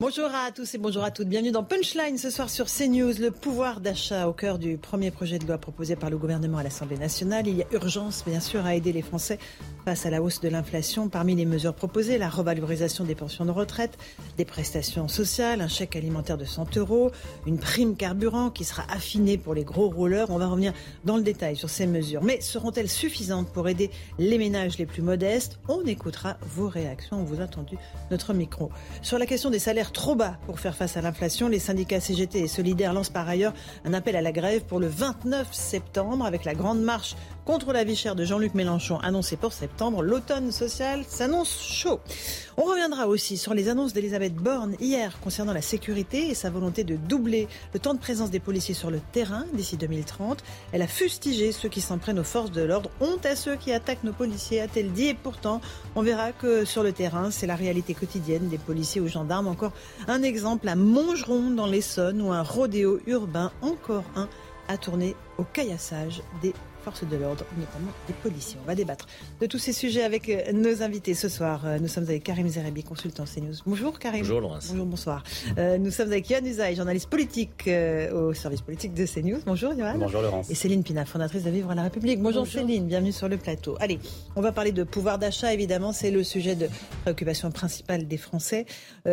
Bonjour à tous et bonjour à toutes. Bienvenue dans Punchline ce soir sur CNews. Le pouvoir d'achat au cœur du premier projet de loi proposé par le gouvernement à l'Assemblée nationale. Il y a urgence, bien sûr, à aider les Français face à la hausse de l'inflation. Parmi les mesures proposées, la revalorisation des pensions de retraite, des prestations sociales, un chèque alimentaire de 100 euros, une prime carburant qui sera affinée pour les gros rouleurs. On va revenir dans le détail sur ces mesures. Mais seront-elles suffisantes pour aider les ménages les plus modestes? On écoutera vos réactions. On vous a tendu notre micro. Sur la question des salaires trop bas pour faire face à l'inflation. Les syndicats CGT et Solidaires lancent par ailleurs un appel à la grève pour le 29 septembre avec la grande marche contre la vie chère de Jean-Luc Mélenchon annoncée pour septembre. L'automne social s'annonce chaud. On reviendra aussi sur les annonces d'Elisabeth Borne hier concernant la sécurité et sa volonté de doubler le temps de présence des policiers sur le terrain d'ici 2030. Elle a fustigé ceux qui s'en prennent aux forces de l'ordre. Honte à ceux qui attaquent nos policiers, a-t-elle dit. Et pourtant, on verra que sur le terrain, c'est la réalité quotidienne des policiers ou gendarmes. Encore un exemple à Montgeron dans l'Essonne où un rodéo urbain, encore un, a tourné au caillassage des de l'ordre, notamment des policiers. On va débattre de tous ces sujets avec euh, nos invités ce soir. Euh, nous sommes avec Karim Zerabi, consultant CNews. Bonjour Karim. Bonjour Laurence. Bonjour, bonsoir. Euh, nous sommes avec Yann Usaï, journaliste politique au service politique de CNews. Bonjour Yann. Bonjour Laurence. Et Céline Pina, fondatrice de Vivre à la République. Bonjour, Céline, bienvenue sur le plateau. Allez, on va parler de pouvoir d'achat, évidemment, c'est le sujet de préoccupation principale des Français.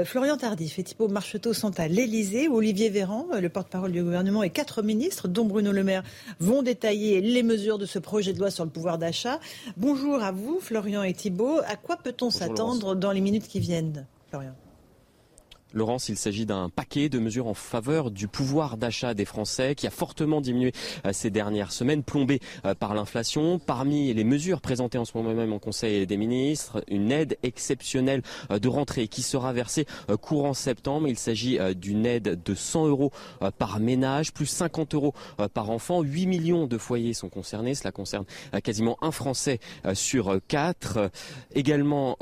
Florian Tardif et Thibault Marcheteau sont à l'Elysée. Olivier Véran, le porte-parole du gouvernement, et quatre ministres, dont Bruno Le Maire, vont détailler les mesures de ce projet de loi sur le pouvoir d'achat. Bonjour à vous, Florian et Thibault. À quoi peut-on s'attendre dans les minutes qui viennent, Florian? Laurence, il s'agit d'un paquet de mesures en faveur du pouvoir d'achat des Français qui a fortement diminué euh, ces dernières semaines, plombé euh, par l'inflation. Parmi les mesures présentées en ce moment même en Conseil des ministres, une aide exceptionnelle euh, de rentrée qui sera versée courant septembre. Il s'agit d'une aide de 100 euros par ménage, plus 50 euros par enfant. 8 millions de foyers sont concernés. Cela concerne quasiment un Français sur quatre. Également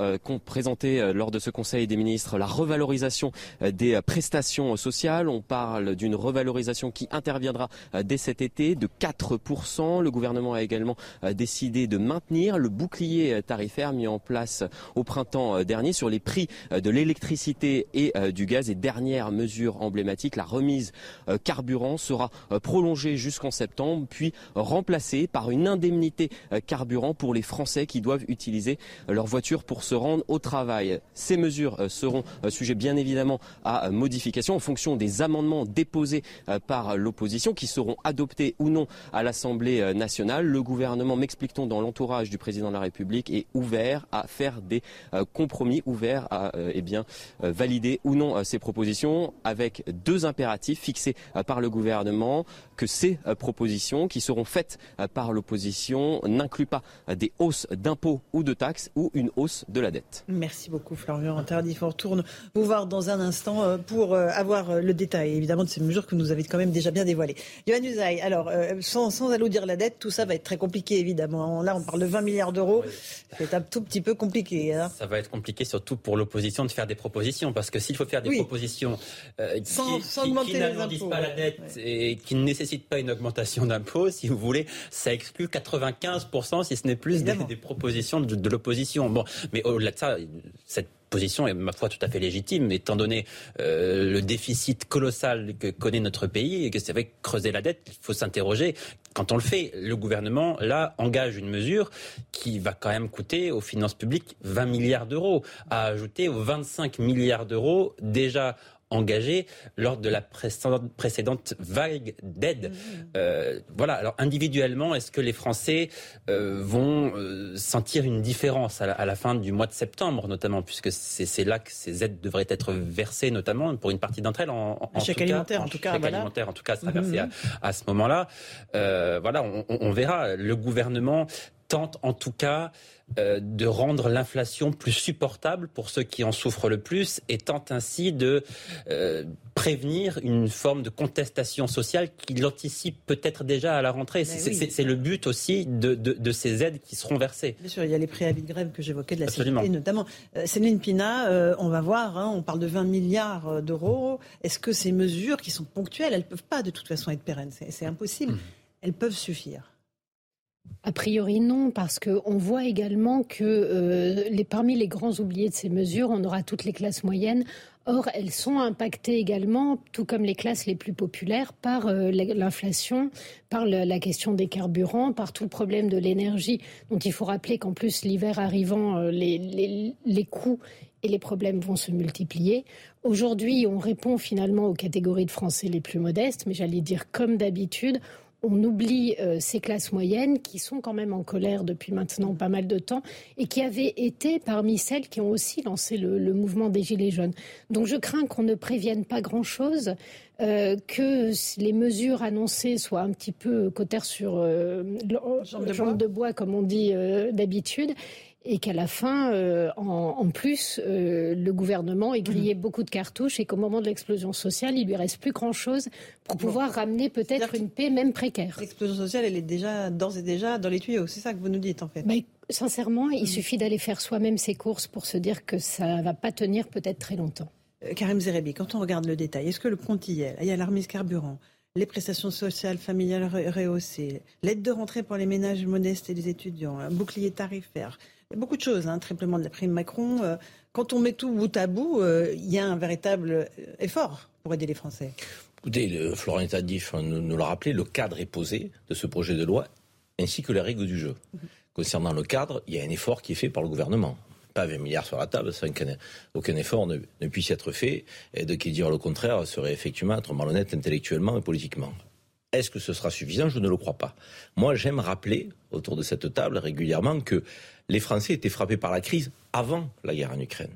présenté lors de ce Conseil des ministres la revalorisation des prestations sociales. On parle d'une revalorisation qui interviendra euh, dès cet été de 4%. Le gouvernement a également euh, décidé de maintenir le bouclier tarifaire mis en place au printemps dernier sur les prix de l'électricité et du gaz. Et dernière mesure emblématique, la remise carburant sera prolongée jusqu'en septembre, puis remplacée par une indemnité carburant pour les Français qui doivent utiliser leur voiture pour se rendre au travail. Ces mesures seront sujet bien évidemment à modification en fonction des amendements déposés euh, par l'opposition qui seront adoptés ou non à l'Assemblée euh, nationale. Le gouvernement, m'explique-t-on, dans l'entourage du président de la République, est ouvert à faire des euh, compromis, ouvert à eh bien, valider ou non ces propositions avec deux impératifs fixés par le gouvernement que ces propositions qui seront faites par l'opposition n'incluent pas des hausses d'impôts ou de taxes ou une hausse de la dette. Merci beaucoup Florian Interdit. On retourne vous dans un instant euh, pour euh, avoir euh, le détail, évidemment, de ces mesures que nous avez quand même déjà bien dévoilées. Johan Usaï, alors, sans, sans alourdir la dette, tout ça va être très compliqué, évidemment. Là, on parle de 20 milliards d'euros. C'est un tout petit peu compliqué. Hein. Ça va être compliqué, surtout pour l'opposition, de faire des propositions. Parce que s'il faut faire des propositions sans, qui, sans qui, n'alourdissent pas la dette et qui ne nécessitent pas une augmentation d'impôts, si vous voulez, ça exclut 95%, si ce n'est plus, des, des, propositions de, de l'opposition. Bon, mais au-delà de ça, cette position est, ma foi, tout à fait légitime, étant donné euh, le déficit colossal que connaît notre pays et que c'est vrai que creuser la dette, il faut s'interroger. Quand on le fait, le gouvernement, là, engage une mesure qui va quand même coûter aux finances publiques 20 milliards d'euros, à ajouter aux 25 milliards d'euros déjà engagé lors de la précédente, vague d'aide. Mmh. Euh, voilà. Alors individuellement, est-ce que les Français euh, vont euh, sentir une différence à la, fin du mois de septembre, notamment, puisque c'est là que ces aides devraient être versées, notamment pour une partie d'entre elles en, en, chèque alimentaire, en, tout cas, voilà. alimentaire, en tout cas, sera versé mmh. à, ce moment-là. voilà, on, on verra. Le gouvernement tente en tout cas euh, de rendre l'inflation plus supportable pour ceux qui en souffrent le plus et tente ainsi de euh, prévenir une forme de contestation sociale qu'il anticipe peut-être déjà à la rentrée. C'est le but aussi de, ces aides qui seront versées. Bien sûr, il y a les préavis de grève que j'évoquais de la Absolument. notamment. Euh, Céline Pina, on va voir, hein, on parle de 20 milliards d'euros. Est-ce que ces mesures qui sont ponctuelles, elles ne peuvent pas de toute façon être pérennes? C'est impossible. Mmh. Elles peuvent suffire. A priori non, parce qu'on voit également que euh, parmi les grands oubliés de ces mesures, on aura toutes les classes moyennes. Or, elles sont impactées également, tout comme les classes les plus populaires, par euh, l'inflation, par la question des carburants, par tout le problème de l'énergie. Donc il faut rappeler qu'en plus, l'hiver arrivant, euh, les, les coûts et les problèmes vont se multiplier. Aujourd'hui, on répond finalement aux catégories de Français les plus modestes, mais j'allais dire comme d'habitude, on oublie euh, ces classes moyennes qui sont quand même en colère depuis maintenant pas mal de temps et qui avaient été parmi celles qui ont aussi lancé le, mouvement des Gilets jaunes. Donc je crains qu'on ne prévienne pas grand-chose, euh, que les mesures annoncées soient un petit peu cotères sur euh, jambe de, bois, comme on dit d'habitude, et qu'à la fin, euh, en, plus, euh, le gouvernement ait grillé mhm. beaucoup de cartouches et qu'au moment de l'explosion sociale, il lui reste plus grand-chose pour pouvoir ramener peut-être une paix même précaire. L'explosion sociale, elle est déjà d'ores et déjà dans les tuyaux. C'est ça que vous nous dites en fait. Mais, sincèrement, il mhm. suffit d'aller faire soi-même ses courses pour se dire que ça va pas tenir peut-être très longtemps. Euh, Karim Zerebi, quand on regarde le détail, est-ce que le est? Il y a l'armise carburant, les prestations sociales familiales rehaussées, l'aide de rentrée pour les ménages modestes et les étudiants, un bouclier tarifaire, beaucoup de choses, hein, triplement de la prime Macron. Euh, quand on met tout bout à bout, euh, il y a un véritable euh, effort pour aider les Français. Écoutez, le, Florent Tadif nous, nous l'a rappelé, le cadre est posé de ce projet de loi, ainsi que les règles du jeu. Mhm. Concernant le cadre, il y a un effort qui est fait par le gouvernement. Pas 20 milliards sur la table, sans qu'aucun effort ne, puisse être fait. Et de qui dire le contraire serait effectivement être malhonnête intellectuellement et politiquement. Est-ce que ce sera suffisant? Je ne le crois pas. Moi, j'aime rappeler autour de cette table régulièrement que les Français étaient frappés par la crise avant la guerre en Ukraine,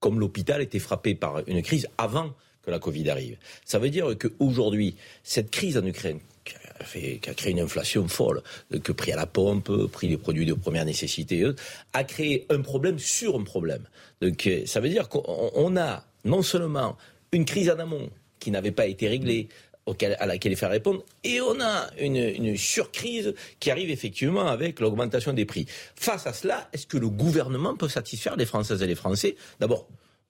comme l'hôpital était frappé par une crise avant que la Covid arrive. Ça veut dire qu'aujourd'hui, cette crise en Ukraine, qui a, créé une inflation folle, que prix à la pompe, prix des produits de première nécessité, a créé un problème sur un problème. Donc ça veut dire qu'on a non seulement une crise en amont qui n'avait pas été réglée, à laquelle il faut répondre. Et on a une, une surcrise qui arrive effectivement avec l'augmentation des prix. Face à cela, est-ce que le gouvernement peut satisfaire les Françaises et les Français? D'abord,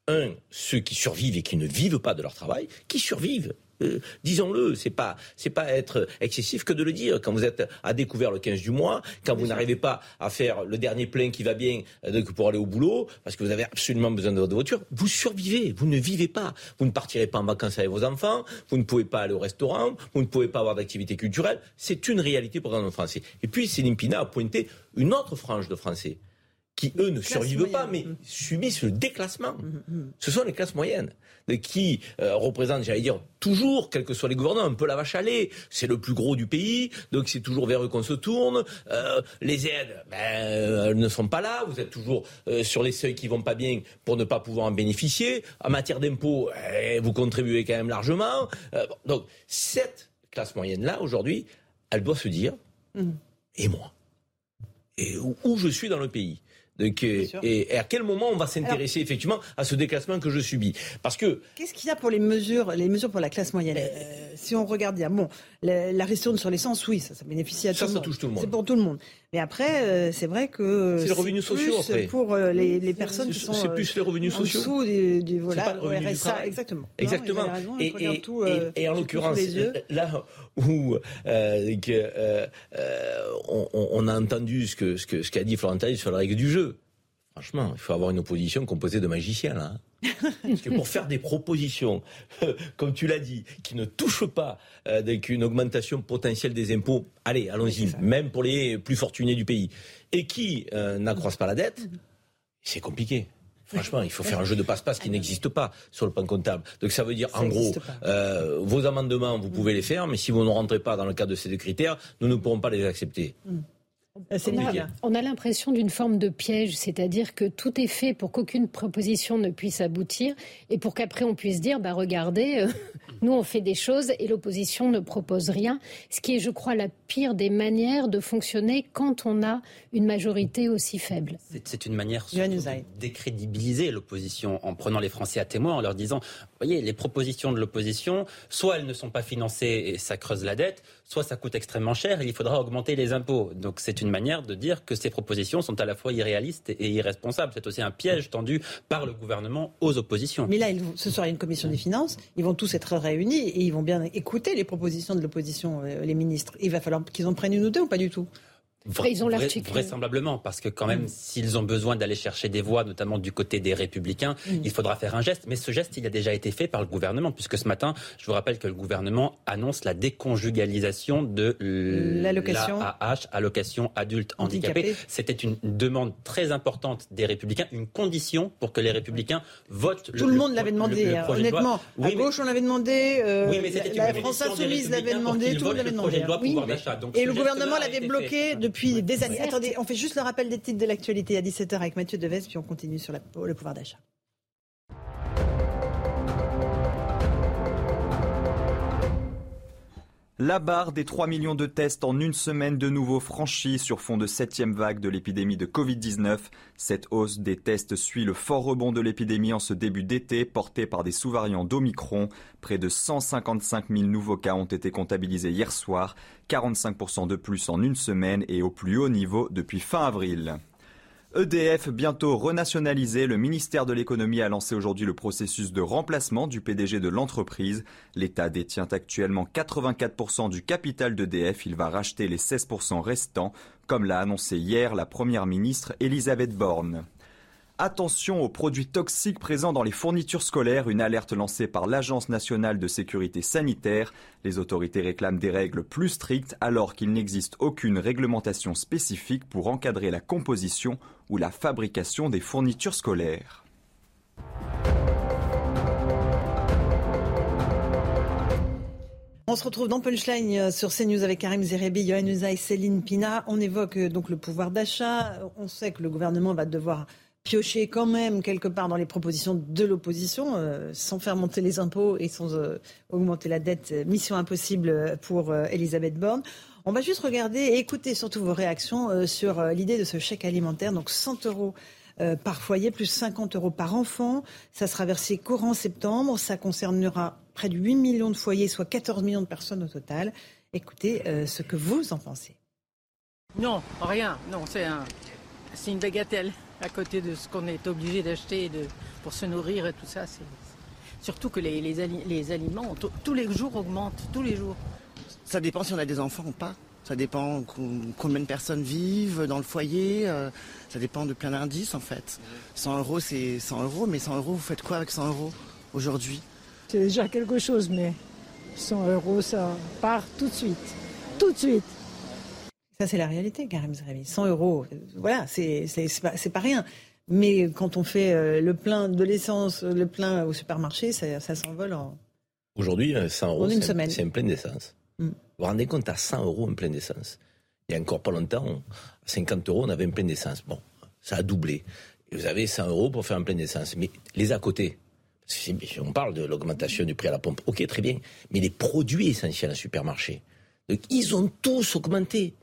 un, ceux qui survivent et qui ne vivent pas de leur travail, qui survivent euh, disons-le, c'est pas c'est pas être excessif que de le dire. Quand vous êtes à découvert le 15 du mois, quand vous n'arrivez pas à faire le dernier plein qui va bien euh, pour aller au boulot, parce que vous avez absolument besoin de votre voiture, vous survivez, vous ne vivez pas. Vous ne partirez pas en vacances avec vos enfants, vous ne pouvez pas aller au restaurant, vous ne pouvez pas avoir d'activité culturelle. C'est une réalité pour nos Français. Et puis Céline Pina a pointé une autre frange de Français qui, eux, ne survivent pas, mais subissent le déclassement. Mm, mm, mm. Ce sont les classes moyennes qui euh, représentent, j'allais dire, toujours, quels que soient les gouvernements, un peu la vache à lait. C'est le plus gros du pays, donc c'est toujours vers eux qu'on se tourne. Euh, les aides, ben, elles ne sont pas là. Vous êtes toujours euh, sur les seuils qui vont pas bien pour ne pas pouvoir en bénéficier. En matière d'impôts, eh, vous contribuez quand même largement. donc cette classe moyenne-là, aujourd'hui, elle doit se dire, et moi? Et où je suis dans le pays? Et, à quel moment on va s'intéresser effectivement à ce déclassement que je subis? Parce que qu'est-ce qu'il y a pour les mesures, les mesures pour la classe moyenne? Euh, Si on regarde bien, bon, la, la ristourne sur l'essence, oui, ça, ça bénéficie à tout le monde. Ça touche tout le monde. C'est pour tout le monde. Mais après, euh, c'est vrai que c'est les revenus sociaux après. pour euh, les, les, personnes qui sont c'est plus les revenus sociaux. En dessous du, du voilà, RSA, exactement. Exactement. et, et, tout, et, en l'occurrence, là où euh, on, on, a entendu ce que ce qu'a ce dit Florentin sur la règle du jeu. Franchement, il faut avoir une opposition composée de magiciens, là. Parce que pour faire des propositions, comme tu l'as dit, qui ne touchent pas euh, avec une augmentation potentielle des impôts, allez, allons-y, même pour les plus fortunés du pays, et qui euh, n'accroissent pas la dette, c'est compliqué. Franchement, il faut faire un jeu de passe-passe qui n'existe pas sur le plan comptable. Donc ça veut dire, en gros, euh, vos amendements, vous pouvez les faire, mais si vous ne rentrez pas dans le cadre de ces deux critères, nous ne pourrons pas les accepter. Mm. On a, l'impression d'une forme de piège, c'est-à-dire que tout est fait pour qu'aucune proposition ne puisse aboutir et pour qu'après on puisse dire, bah regardez, euh, nous on fait des choses et l'opposition ne propose rien, ce qui est, je crois, la pire des manières de fonctionner quand on a une majorité aussi faible. C'est une manière de décrédibiliser l'opposition en prenant les Français à témoin, en leur disant, voyez, les propositions de l'opposition, soit elles ne sont pas financées et ça creuse la dette, soit ça coûte extrêmement cher et il faudra augmenter les impôts. Donc c'est une manière de dire que ces propositions sont à la fois irréalistes et irresponsables. C'est aussi un piège tendu par le gouvernement aux oppositions. Mais là, ce soir, il y a une commission des finances. Ils vont tous être réunis et ils vont bien écouter les propositions de l'opposition, euh, les ministres. Il va falloir qu'ils en prennent une ou deux ou pas du tout? Ils ont Vraisemblablement, parce que quand même, mm. s'ils ont besoin d'aller chercher des voix, notamment du côté des républicains, mm. il faudra faire un geste. Mais ce geste, il a déjà été fait par le gouvernement, puisque ce matin, je vous rappelle que le gouvernement annonce la déconjugalisation de l'allocation AH, allocation adulte handicapé. C'était une demande très importante des républicains, une condition pour que les républicains votent. Tout le, monde l'avait demandé, hein, honnêtement. à gauche, on l'avait demandé. Euh, oui, mais la, France Insoumise l'avait demandé, tout le monde l'avait demandé. Et le gouvernement l'avait bloqué depuis depuis des années. Attendez, on fait juste le rappel des titres de l'actualité à 17h avec Mathieu Deves, puis on continue sur le pouvoir d'achat. La barre des 3 millions de tests en une semaine de nouveau franchie sur fond de septième vague de l'épidémie de Covid-19. Cette hausse des tests suit le fort rebond de l'épidémie en ce début d'été porté par des sous-variants d'Omicron. Près de 155 000 nouveaux cas ont été comptabilisés hier soir, 45% de plus en une semaine et au plus haut niveau depuis fin avril. EDF bientôt renationalisé, le ministère de l'économie a lancé aujourd'hui le processus de remplacement du PDG de l'entreprise. L'État détient actuellement 84% du capital d'EDF, il va racheter les 16% restants, comme l'a annoncé hier la première ministre Elisabeth Borne. Attention aux produits toxiques présents dans les fournitures scolaires, une alerte lancée par l'Agence nationale de sécurité sanitaire. Les autorités réclament des règles plus strictes alors qu'il n'existe aucune réglementation spécifique pour encadrer la composition ou la fabrication des fournitures scolaires. On se retrouve dans Punchline euh, sur CNews avec Karim Zerebi, Céline Pina. On évoque euh, donc le pouvoir d'achat. On sait que le gouvernement va devoir piocher quand même quelque part dans les propositions de l'opposition, euh, sans faire monter les impôts et sans augmenter la dette. Mission impossible pour Elisabeth Borne. On va juste regarder et écouter surtout vos réactions sur l'idée de ce chèque alimentaire, donc 100 euros euh, par foyer, plus 50 euros par enfant. Ça sera versé courant septembre. Ça concernera près de 8 millions de foyers, soit 14 millions de personnes au total. Écoutez euh, ce que vous en pensez. Non, rien. Non, c'est une bagatelle à côté de ce qu'on est obligé d'acheter pour se nourrir et tout ça. C'est, surtout que les, les aliments tous les jours augmentent, tous les jours. Ça dépend si on a des enfants ou pas. Ça dépend combien de personnes vivent dans le foyer. Euh, ça dépend de plein d'indices en fait. 100 euros, c'est 100 euros, mais 100 euros, vous faites quoi avec 100 euros aujourd'hui? C'est déjà quelque chose, mais 100 euros, ça part tout de suite. Tout de suite. Ça, c'est la réalité, Karim Zerbi. 100 euros, voilà, c'est pas, pas rien. Mais quand on fait euh, le plein de l'essence, le plein au supermarché, ça, s'envole en. Aujourd'hui, 100 euh, euros, c'est un plein d'essence. Mm. Vous vous rendez compte, à 100 euros un plein d'essence. Il y a encore pas longtemps, à 50 euros, on avait un plein d'essence. Bon, ça a doublé. Et vous avez 100 euros pour faire un plein d'essence. Mais les à côté, on parle de l'augmentation du prix à la pompe. Ok, très bien. Mais les produits essentiels en supermarché, ils ont tous augmenté.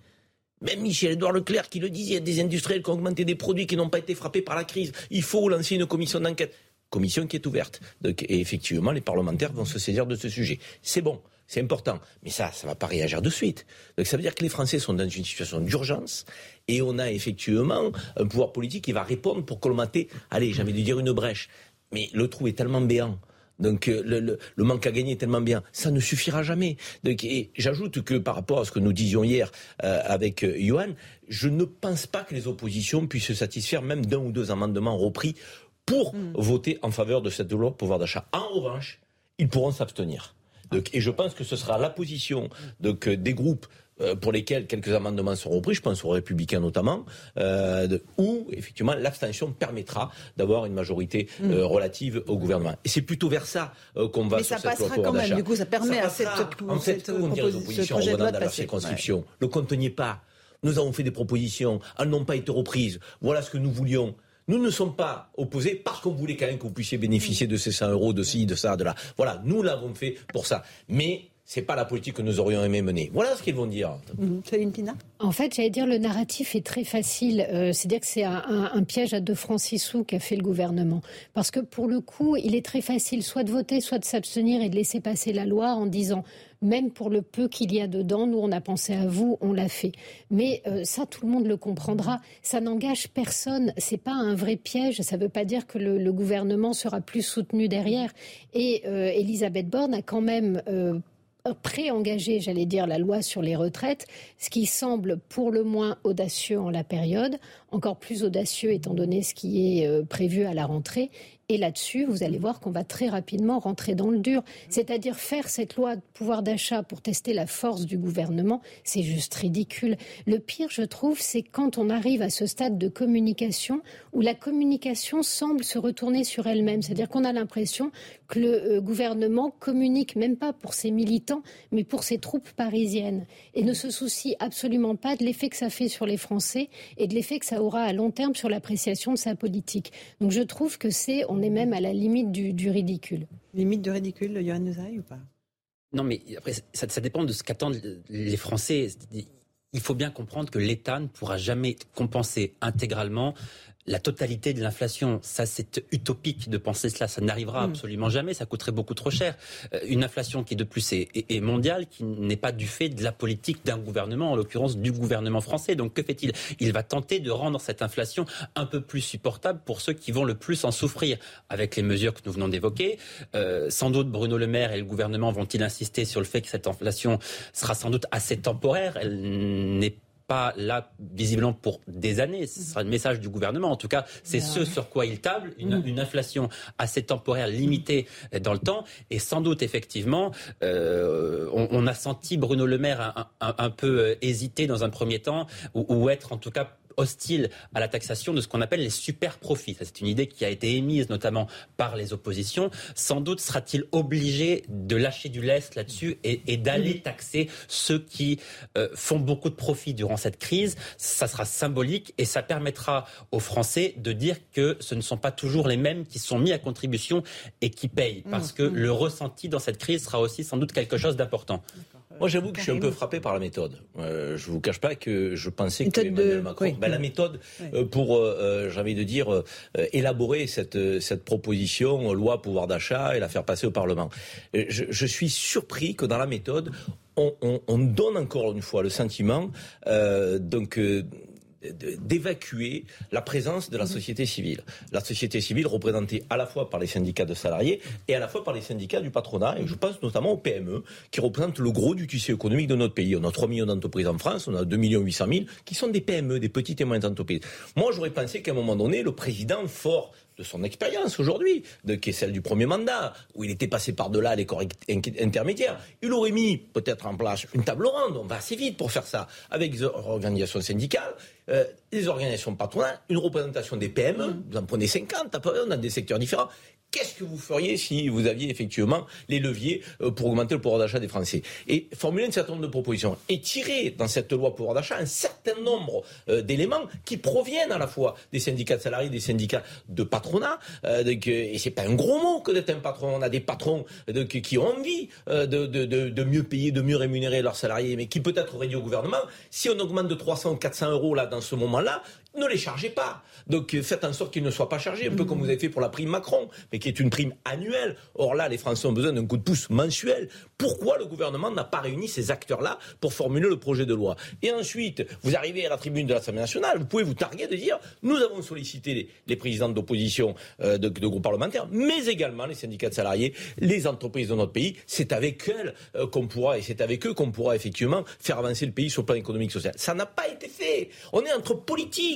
Même Michel-Edouard Leclerc qui le disait, il y a des industriels qui ont augmenté des produits qui n'ont pas été frappés par la crise. Il faut lancer une commission d'enquête. Commission qui est ouverte. Et effectivement, les parlementaires vont se saisir de ce sujet. C'est bon. C'est important. Mais ça, ça va pas réagir de suite. Donc ça veut dire que les Français sont dans une situation d'urgence et on a effectivement un pouvoir politique qui va répondre pour colmater, allez, j'ai envie dire une brèche. Mais le trou est tellement béant. Donc euh, le, manque à gagner est tellement bien, ça ne suffira jamais. Donc, et j'ajoute que par rapport à ce que nous disions hier euh, avec euh, Johan, je ne pense pas que les oppositions puissent se satisfaire même d'un ou deux amendements repris pour mm. voter en faveur de cette loi pouvoir d'achat. En revanche, ils pourront s'abstenir et je pense que ce sera la position donc, des groupes pour lesquels quelques amendements seront repris, je pense aux républicains notamment, euh, où effectivement l'abstention permettra d'avoir une majorité euh, relative au gouvernement. Et c'est plutôt vers ça qu'on va. Mais ça passera quand même. Du coup, ça permet à cette, en fait, cette opposition en dans leur circonscription. Le compte n'y pas. Nous avons fait des propositions, elles n'ont pas été reprises. Voilà ce que nous voulions. Nous ne sommes pas opposés parce qu'on voulait quand même que vous puissiez bénéficier de ces 100 euros, de ci, de ça, de là. Voilà, nous l'avons fait pour ça. Mais c'est pas la politique que nous aurions aimé mener. Voilà ce qu'ils vont dire. Mmh. Pina En fait, j'allais dire le narratif est très facile. Euh, C'est-à-dire que c'est un, piège à deux francs six sous qu'a fait le gouvernement. Parce que pour le coup, il est très facile soit de voter, soit de s'abstenir et de laisser passer la loi en disant même pour le peu qu'il y a dedans, nous on a pensé à vous, on l'a fait. Mais euh, ça, tout le monde le comprendra. Ça n'engage personne. C'est pas un vrai piège. Ça ne veut pas dire que le, gouvernement sera plus soutenu derrière. Et euh, Elisabeth Borne a quand même euh, pré-engagé, j'allais dire, la loi sur les retraites, ce qui semble pour le moins audacieux en la période, encore plus audacieux étant donné ce qui est euh, prévu à la rentrée. Et là-dessus, vous allez voir qu'on va très rapidement rentrer dans le dur. C'est-à-dire faire cette loi de pouvoir d'achat pour tester la force du gouvernement, c'est juste ridicule. Le pire, je trouve, c'est quand on arrive à ce stade de communication où la communication semble se retourner sur elle-même. C'est-à-dire qu'on a l'impression que le euh, gouvernement communique même pas pour ses militants, mais pour ses troupes parisiennes. Et ne se soucie absolument pas de l'effet que ça fait sur les Français et de l'effet que ça aura à long terme sur l'appréciation de sa politique. Donc je trouve que c'est on est même à la limite du, ridicule. Limite du ridicule, Johan Neuzaï, ou pas? Non, mais après, ça, ça dépend de ce qu'attendent les Français. Il faut bien comprendre que l'État ne pourra jamais compenser intégralement la totalité de l'inflation. Ça, c'est utopique de penser cela. Ça n'arrivera mm. absolument jamais. Ça coûterait beaucoup trop cher. Euh, une inflation qui, de plus, est, est, mondiale, qui n'est pas du fait de la politique d'un gouvernement, en l'occurrence du gouvernement français. Donc, que fait-il? Il va tenter de rendre cette inflation un peu plus supportable pour ceux qui vont le plus en souffrir, avec les mesures que nous venons d'évoquer. Euh, sans doute, Bruno Le Maire et le gouvernement vont-ils insister sur le fait que cette inflation sera sans doute assez temporaire? Elle n'est pas là visiblement pour des années. Ce sera le message du gouvernement. En tout cas, c'est ce sur quoi il table, une, mm. inflation assez temporaire, limitée dans le temps. Et sans doute, effectivement, euh, on, a senti Bruno Le Maire un, peu euh, hésiter dans un premier temps, ou être en tout cas hostile à la taxation de ce qu'on appelle les super profits. C'est une idée qui a été émise notamment par les oppositions. Sans doute sera-t-il obligé de lâcher du lest là-dessus et, d'aller taxer ceux qui euh, font beaucoup de profits durant cette crise. Ça sera symbolique et ça permettra aux Français de dire que ce ne sont pas toujours les mêmes qui sont mis à contribution et qui payent. Parce mmh, que mmh. le ressenti dans cette crise sera aussi sans doute quelque chose d'important. Moi, j'avoue que je suis un peu frappé par la méthode. Euh, je vous cache pas que je pensais que Emmanuel Macron, ben, la méthode euh, pour, euh, euh, j'ai envie de dire, euh, élaborer cette cette proposition loi pouvoir d'achat et la faire passer au Parlement. Je, je, suis surpris que dans la méthode, on, on, on donne encore une fois le sentiment donc d'évacuer la présence de la société civile. La société civile représentée à la fois par les syndicats de salariés et à la fois par les syndicats du patronat. Et je pense notamment aux PME, qui représentent le gros du tissu économique de notre pays. On a 3 millions d'entreprises en France, on a 2 800 000 qui sont des PME, des petites et moyennes entreprises. Moi, j'aurais pensé qu'à un moment donné, le président fort de son expérience aujourd'hui, qui est celle du premier mandat, où il était passé par-delà les corps intermédiaires. Il aurait mis peut-être en place une table ronde, on va assez vite pour faire ça, avec les organisations syndicales, euh, les organisations patronales, une représentation des PME, mmh. vous en prenez 50 à peu près, dans des secteurs différents, Qu'est-ce que vous feriez si vous aviez effectivement les leviers euh, pour augmenter le pouvoir d'achat des Français? Et formuler un certain nombre de propositions et tirer dans cette loi pouvoir d'achat un certain nombre euh, d'éléments qui proviennent à la fois des syndicats de salariés, des syndicats de patronat. Euh, et c'est pas un gros mot que d'être un patron. On a des patrons qui ont envie de, de, mieux payer, de mieux rémunérer leurs salariés, mais qui peut-être auraient dit au gouvernement si on augmente de 300 ou 400 euros là dans ce moment-là, ne les chargez pas. Donc euh, faites en sorte qu'ils ne soient pas chargés, un peu comme vous avez fait pour la prime Macron, mais qui est une prime annuelle. Or là, les Français ont besoin d'un coup de pouce mensuel. Pourquoi le gouvernement n'a pas réuni ces acteurs-là pour formuler le projet de loi? Et ensuite, vous arrivez à la tribune de l'Assemblée nationale, vous pouvez vous targuer de dire nous avons sollicité les, présidents d'opposition euh, de, groupes parlementaires, mais également les syndicats de salariés, les entreprises de notre pays. C'est avec elles euh, qu'on pourra, et c'est avec eux qu'on pourra effectivement faire avancer le pays sur le plan économique social. Ça n'a pas été fait. On est entre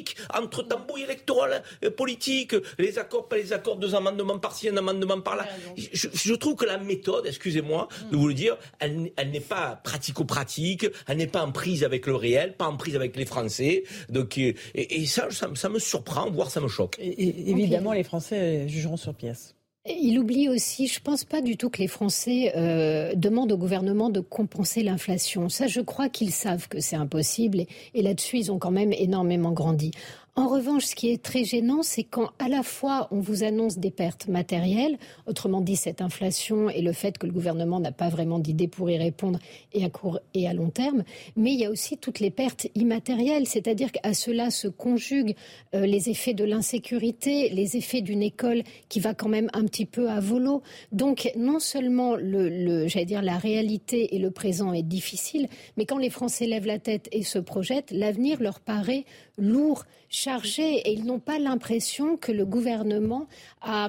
politique, entre tambouille électoral, euh, politique, les accords, pas les accords, deux amendements par-ci, un amendement par-là. Je, je, trouve que la méthode, excusez-moi de vous le dire, elle, elle n'est pas pratico-pratique, elle n'est pas en prise avec le réel, pas en prise avec les Français. Donc, et, et ça, ça, me surprend, voire ça me choque. Et, évidemment, les Français jugeront sur pièce. Il oublie aussi, je ne pense pas du tout que les Français euh, demandent au gouvernement de compenser l'inflation. Ça, je crois qu'ils savent que c'est impossible et, et là-dessus, ils ont quand même énormément grandi. En revanche, ce qui est très gênant, c'est quand à la fois on vous annonce des pertes matérielles, autrement dit cette inflation et le fait que le gouvernement n'a pas vraiment d'idée pour y répondre et à court et à long terme, mais il y a aussi toutes les pertes immatérielles, c'est-à-dire qu'à cela se conjuguent euh, les effets de l'insécurité, les effets d'une école qui va quand même un petit peu à volo. Donc non seulement la réalité et le présent est difficile, mais quand les Français lèvent la tête et se projettent, l'avenir leur paraît lourd, chargé, et ils n'ont pas l'impression que le gouvernement a,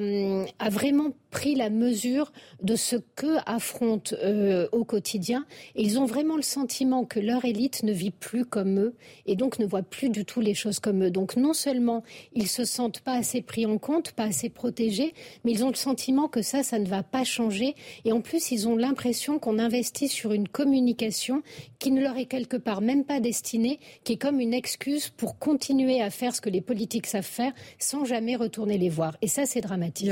a, vraiment pris la mesure de ce que affrontent euh, au quotidien. Et ils ont vraiment le sentiment que leur élite ne vit plus comme eux et donc ne voit plus du tout les choses comme eux. Donc non seulement ils se sentent pas assez pris en compte, pas assez protégés, mais ils ont le sentiment que ça, ça ne va pas changer. Et en plus, ils ont l'impression qu'on investit sur une communication qui ne leur est quelque part même pas destinée, qui est comme une excuse pour continuer à faire ce que les politiques savent faire sans jamais retourner les voir. Et ça, c'est dramatique.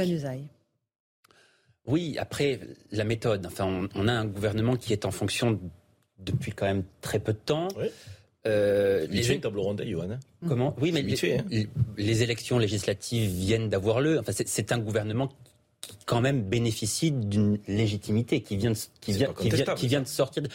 Oui, après, la méthode. Enfin, on, a un gouvernement qui est en fonction depuis quand même très peu de temps. Euh, les une table ronde, Johan. Comment? Oui, mais les, hein. les, élections législatives viennent d'avoir lieu. Enfin, c'est un gouvernement quand même bénéficie d'une légitimité qui vient de, qui vient, qui vient, qui vient, de sortir. De,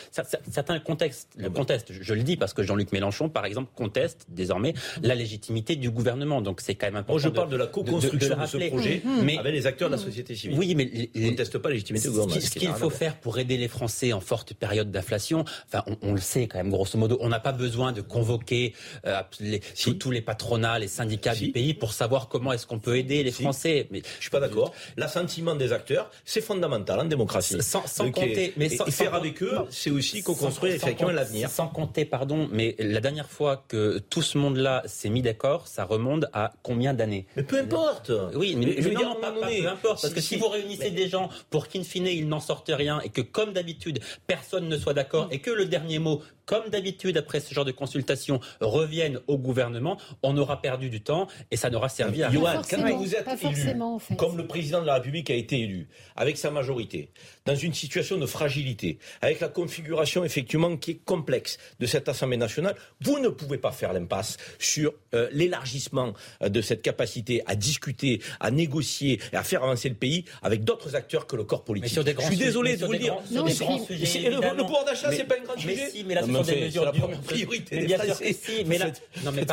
certains contextes le contestent, je, le dis parce que Jean-Luc Mélenchon, par exemple, conteste désormais la légitimité du gouvernement. Donc c'est quand même important. Moi, je parle de, la co-construction de, ce projet mais, avec les acteurs de la mmh. société civile. Oui, mais ne conteste pas la légitimité du gouvernement. Ce qu'il faut faire pour aider les Français en forte période d'inflation, enfin, on, le sait quand même grosso modo, on n'a pas besoin de convoquer euh, les, tous les patronats, les syndicats du pays pour savoir comment est-ce qu'on peut aider les Français. Mais je suis pas d'accord. L'assentiment des acteurs, c'est fondamental en démocratie. Sans, compter, mais et faire avec eux, c'est aussi co-construire effectivement l'avenir. Sans compter, pardon, mais la dernière fois que tout ce monde-là s'est mis d'accord, ça remonte à combien d'années? Mais peu importe. Oui, mais, je veux dire, pas, peu importe, parce que si, vous réunissez des gens pour qu'in fine ils n'en sortent rien et que comme d'habitude personne ne soit d'accord et que le dernier mot comme d'habitude, après ce genre de consultation, reviennent au gouvernement, on aura perdu du temps et ça n'aura servi à rien. quand vous êtes élu, comme le président de la République a été élu, avec sa majorité, dans une situation de fragilité, avec la configuration effectivement qui est complexe de cette Assemblée nationale, vous ne pouvez pas faire l'impasse sur euh, l'élargissement euh, de cette capacité à discuter, à négocier et à faire avancer le pays avec d'autres acteurs que le corps politique. Je suis désolé de vous le dire. le, pouvoir d'achat, c'est pas un grand sujet sont des mesures priorité bien sûr que si, mais là, non, mais,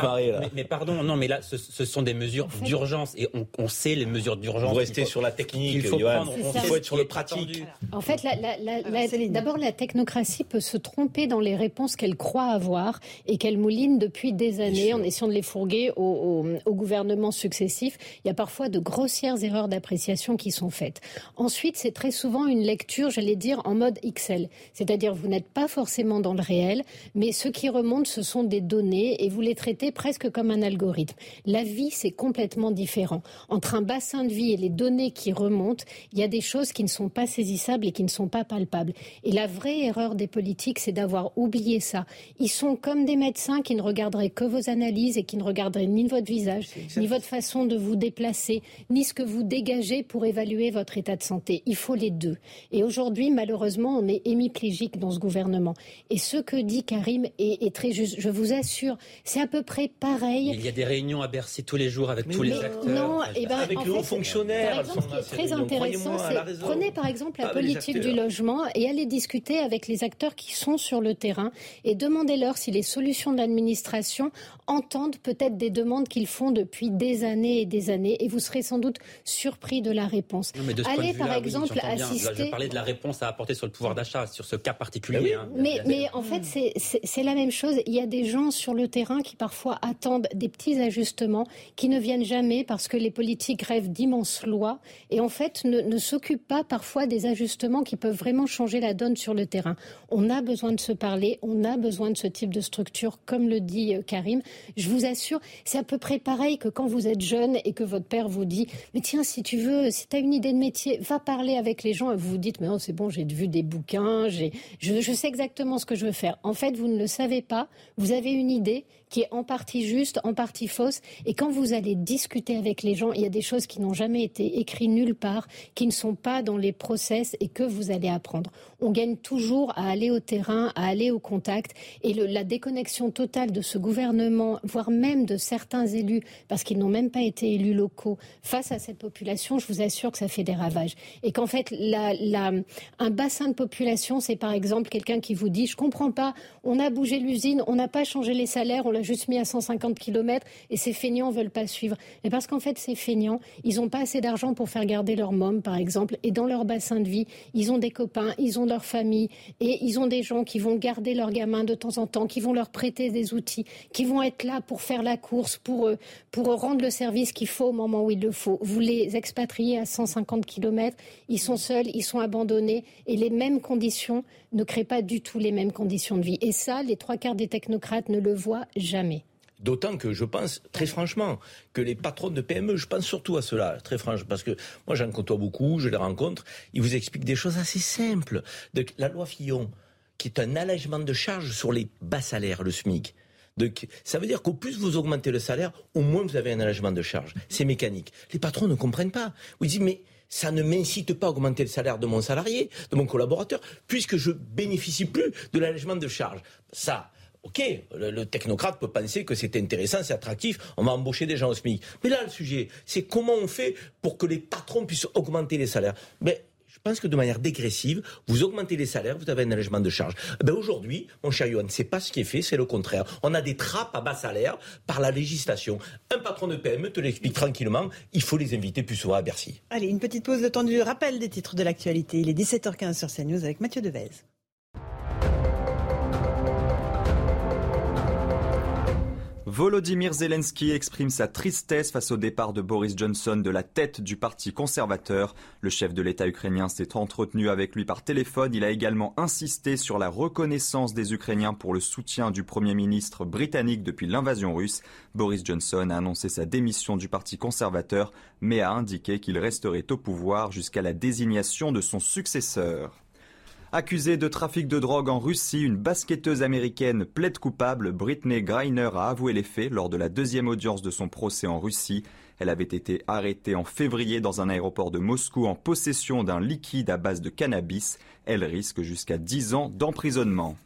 mais, pardon, non, mais là, ce, sont des mesures d'urgence et on, sait les mesures d'urgence. Vous restez sur la technique, il faut, prendre, il faut être sur le pratique. En fait, d'abord, la technocratie peut se tromper dans les réponses qu'elle croit avoir et qu'elle mouline depuis des années en essayant de les fourguer au, au, gouvernement successif. Il y a parfois de grossières erreurs d'appréciation qui sont faites. Ensuite, c'est très souvent une lecture, j'allais dire, en mode XL. C'est-à-dire, vous n'êtes pas forcément dans le réel, mais ce qui remonte, ce sont des données et vous les traitez presque comme un algorithme. La vie, c'est complètement différent. Entre un bassin de vie et les données qui remontent, il y a des choses qui ne sont pas saisissables et qui ne sont pas palpables. Et la vraie erreur des politiques, c'est d'avoir oublié ça. Ils sont comme des médecins qui ne regarderaient que vos analyses et qui ne regarderaient ni votre visage, ni votre façon de vous déplacer, ni ce que vous dégagez pour évaluer votre état de santé. Il faut les deux. Et aujourd'hui, malheureusement, on est hémiplégique dans ce gouvernement. Et ce que dit Karim est, très juste. Je vous assure, c'est à peu près pareil. Il y a des réunions à Bercy tous les jours avec tous les acteurs. Non, et eh ben, avec les hauts fonctionnaires. ce qui est très intéressant, c'est prenez par exemple la politique du logement et allez discuter avec les acteurs qui sont sur le terrain et demandez-leur si les solutions de l'administration entendent peut-être des demandes qu'ils font depuis des années et des années et vous serez sans doute surpris de la réponse. allez par exemple assister. je parlais de la réponse à apporter sur le pouvoir d'achat, sur ce cas particulier. Mais, hein. mais en fait, c'est la même chose. Il y a des gens sur le terrain qui parfois attendent des petits ajustements qui ne viennent jamais parce que les politiques rêvent d'immenses lois et en fait ne, ne s'occupe pas parfois des ajustements qui peuvent vraiment changer la donne sur le terrain. On a besoin de se parler, on a besoin de ce type de structure, comme le dit euh, Karim. Je vous assure, c'est à peu près pareil que quand vous êtes jeune et que votre père vous dit, mais tiens, si tu veux, si tu as une idée de métier, va parler avec les gens et vous vous dites, mais non, c'est bon, j'ai vu des bouquins, je sais exactement ce que je veux faire. En fait, vous ne le savez pas, vous avez une idée qui est en partie juste, en partie fausse. Et quand vous allez discuter avec les gens, il y a des choses qui n'ont jamais été écrites nulle part, qui ne sont pas dans les process et que vous allez apprendre. On gagne toujours à aller au terrain, à aller au contact. Et la déconnexion totale de ce gouvernement, voire même de certains élus, parce qu'ils n'ont même pas été élus locaux, face à cette population, je vous assure que ça fait des ravages. Et qu'en fait, un bassin de population, c'est par exemple quelqu'un qui vous dit, je comprends pas, on a bougé l'usine, on n'a pas changé les salaires, on l'a juste mis à 150 km et ces feignants veulent pas suivre. Mais parce qu'en fait, ces feignants, ils n'ont pas assez d'argent pour faire garder leur môme, par exemple, et dans leur bassin de vie, ils ont des copains, ils ont leur famille et ils ont des gens qui vont garder leurs gamins de temps en temps, qui vont leur prêter des outils, qui vont être là pour faire la course, pour, euh, pour rendre le service qu'il faut au moment où il le faut. Vous les expatriez à 150 km, ils sont seuls, ils sont abandonnés et les mêmes conditions ne créent pas du tout les mêmes conditions de vie. Et ça, les trois quarts des technocrates ne le voient jamais. D'autant que je pense, très franchement, que les patrons de PME, je pense surtout à cela, très franchement, parce que moi j'en côtoie beaucoup, je les rencontre, ils vous expliquent des choses assez simples. La loi Fillon, qui est un allègement de charges sur les bas salaires, le SMIC. Ça veut dire qu'au plus vous augmentez le salaire, au moins vous avez un allègement de charges. C'est mécanique. Les patrons ne comprennent pas. Vous dites, mais ça ne m'incite pas à augmenter le salaire de mon salarié, de mon collaborateur, puisque je bénéficie plus de l'allègement de charges. Ça, Ok, le, technocrate peut penser que c'est intéressant, c'est attractif, on va embaucher des gens au SMIC. Mais là, le sujet, c'est comment on fait pour que les patrons puissent augmenter les salaires. Mais je pense que de manière dégressive, vous augmentez les salaires, vous avez un allègement de charges. Ben aujourd'hui, mon cher Yohan, c'est pas ce qui est fait, c'est le contraire. On a des trappes à bas salaire par la législation. Un patron de PME te l'explique tranquillement, il faut les inviter plus souvent à Bercy. Allez, une petite pause, le temps du rappel des titres de l'actualité. Il est 17h15 sur CNews avec Mathieu Devez. Volodymyr Zelensky exprime sa tristesse face au départ de Boris Johnson de la tête du parti conservateur. Le chef de l'État ukrainien s'est entretenu avec lui par téléphone. Il a également insisté sur la reconnaissance des Ukrainiens pour le soutien du Premier ministre britannique depuis l'invasion russe. Boris Johnson a annoncé sa démission du parti conservateur, mais a indiqué qu'il resterait au pouvoir jusqu'à la désignation de son successeur. Accusée de trafic de drogue en Russie, une basketteuse américaine plaide coupable. Britney Griner a avoué les faits lors de la deuxième audience de son procès en Russie. Elle avait été arrêtée en février dans un aéroport de Moscou en possession d'un liquide à base de cannabis. Elle risque jusqu'à 10 ans d'emprisonnement.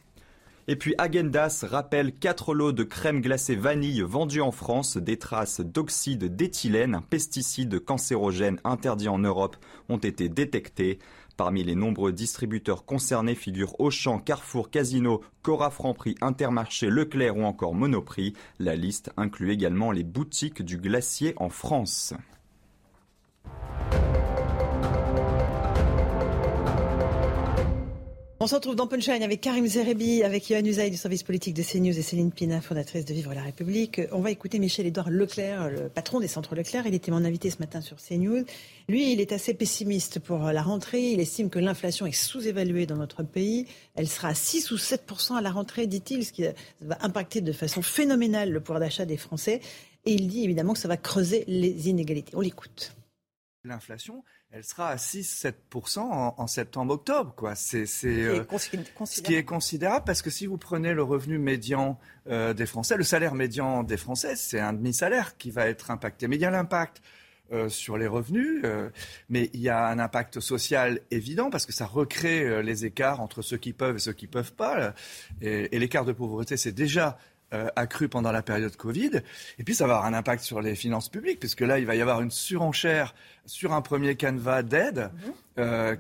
Et puis Agendas rappelle 4 lots de crème glacée vanille vendus en France. Des traces d'oxyde d'éthylène, un pesticide cancérogène interdit en Europe, ont été détectées. Parmi les nombreux distributeurs concernés figurent Auchan, Carrefour, Casino, Cora Franprix, Intermarché, Leclerc ou encore Monoprix. La liste inclut également les boutiques du glacier en France. On se retrouve dans Punchline avec Karim Zerebi, avec Yohann Usaï du service politique de CNews et Céline Pina, fondatrice de Vivre la République. On va écouter Michel-Édouard Leclerc, le patron des centres Leclerc. Il était mon invité ce matin sur CNews. Lui, il est assez pessimiste pour la rentrée. Il estime que l'inflation est sous-évaluée dans notre pays. Elle sera à 6 ou 7% à la rentrée, dit-il, ce qui va impacter de façon phénoménale le pouvoir d'achat des Français. Et il dit évidemment que ça va creuser les inégalités. On l'écoute. L'inflation, elle sera à 6-7% en, septembre-octobre. Quoi. C'est, euh, ce qui est considérable parce que si vous prenez le revenu médian euh, des Français, le salaire médian des Français, c'est un demi-salaire qui va être impacté. Mais il y a l'impact euh, sur les revenus, mais il y a un impact social évident parce que ça recrée les écarts entre ceux qui peuvent et ceux qui ne peuvent pas. Et, et l'écart de pauvreté, c'est déjà accru pendant la période Covid. Et puis ça va avoir un impact sur les finances publiques, puisque là, il va y avoir une surenchère sur un premier canevas d'aide, mhm. euh,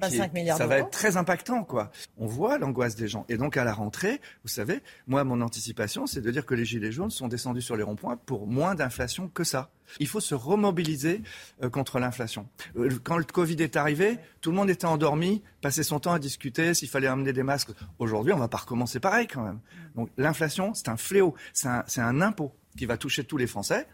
ça va être très impactant, quoi. On voit l'angoisse des gens. Et donc, à la rentrée, vous savez, moi, mon anticipation, c'est de dire que les gilets jaunes sont descendus sur les ronds-points pour moins d'inflation que ça. Il faut se remobiliser euh, contre l'inflation. Euh, quand le Covid est arrivé, tout le monde était endormi, passait son temps à discuter s'il fallait amener des masques. Aujourd'hui, on va pas recommencer pareil quand même. Donc, l'inflation, c'est un fléau, c'est un, un impôt qui va toucher tous les Français.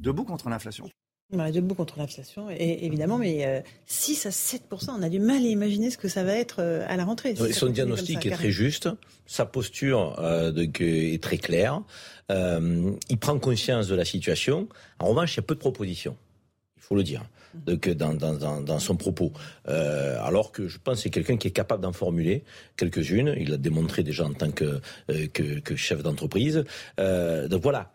Debout contre l'inflation. Voilà, debout contre l'inflation, évidemment, mais 6 à 7 on a du mal à imaginer ce que ça va être à la rentrée. son diagnostic est très juste, sa posture est très claire, il prend conscience de la situation. En revanche, il y a peu de propositions, il faut le dire que dans, dans, dans, son propos. Euh, alors que je pense que c'est quelqu'un qui est capable d'en formuler quelques-unes. Il l'a démontré déjà en tant que, euh, que, chef d'entreprise. Euh, donc voilà,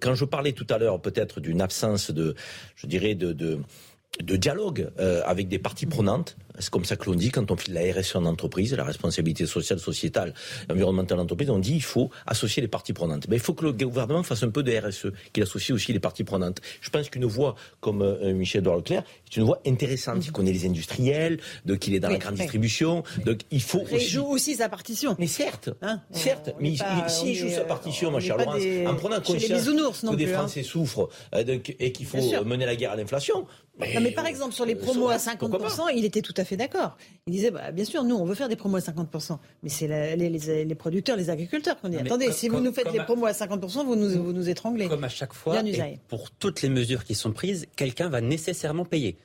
quand je parlais tout à l'heure peut-être d'une absence de, je dirais, de, de dialogue avec des parties prenantes. C'est comme ça que l'on dit quand on fait la RSE en entreprise, la responsabilité sociale, sociétale, environnementale en entreprise, on dit il faut associer les parties prenantes. Mais il faut que le gouvernement fasse un peu de RSE, qu'il associe aussi les parties prenantes. Je pense qu'une voix comme euh, Michel Edouard Leclerc est une voix intéressante. Il connaît les industriels, donc il est dans la grande distribution. Donc il faut il aussi... joue aussi sa partition. Mais certes, hein certes. mais s'il joue sa partition, ma chère Laurence, en prenant conscience que des hein. Français souffrent euh, et qu'il faut mener la guerre à l'inflation, mais par exemple, sur les promos à 50%, il était tout à fait d'accord. Il disait, bah, bien sûr, nous, on veut faire des promos à 50%. Mais c'est les, les, producteurs, les agriculteurs qu'on dit, attendez, si vous nous faites les promos à 50%, vous nous, vous nous étranglez. Comme à chaque fois, pour toutes les mesures qui sont prises, quelqu'un va nécessairement payer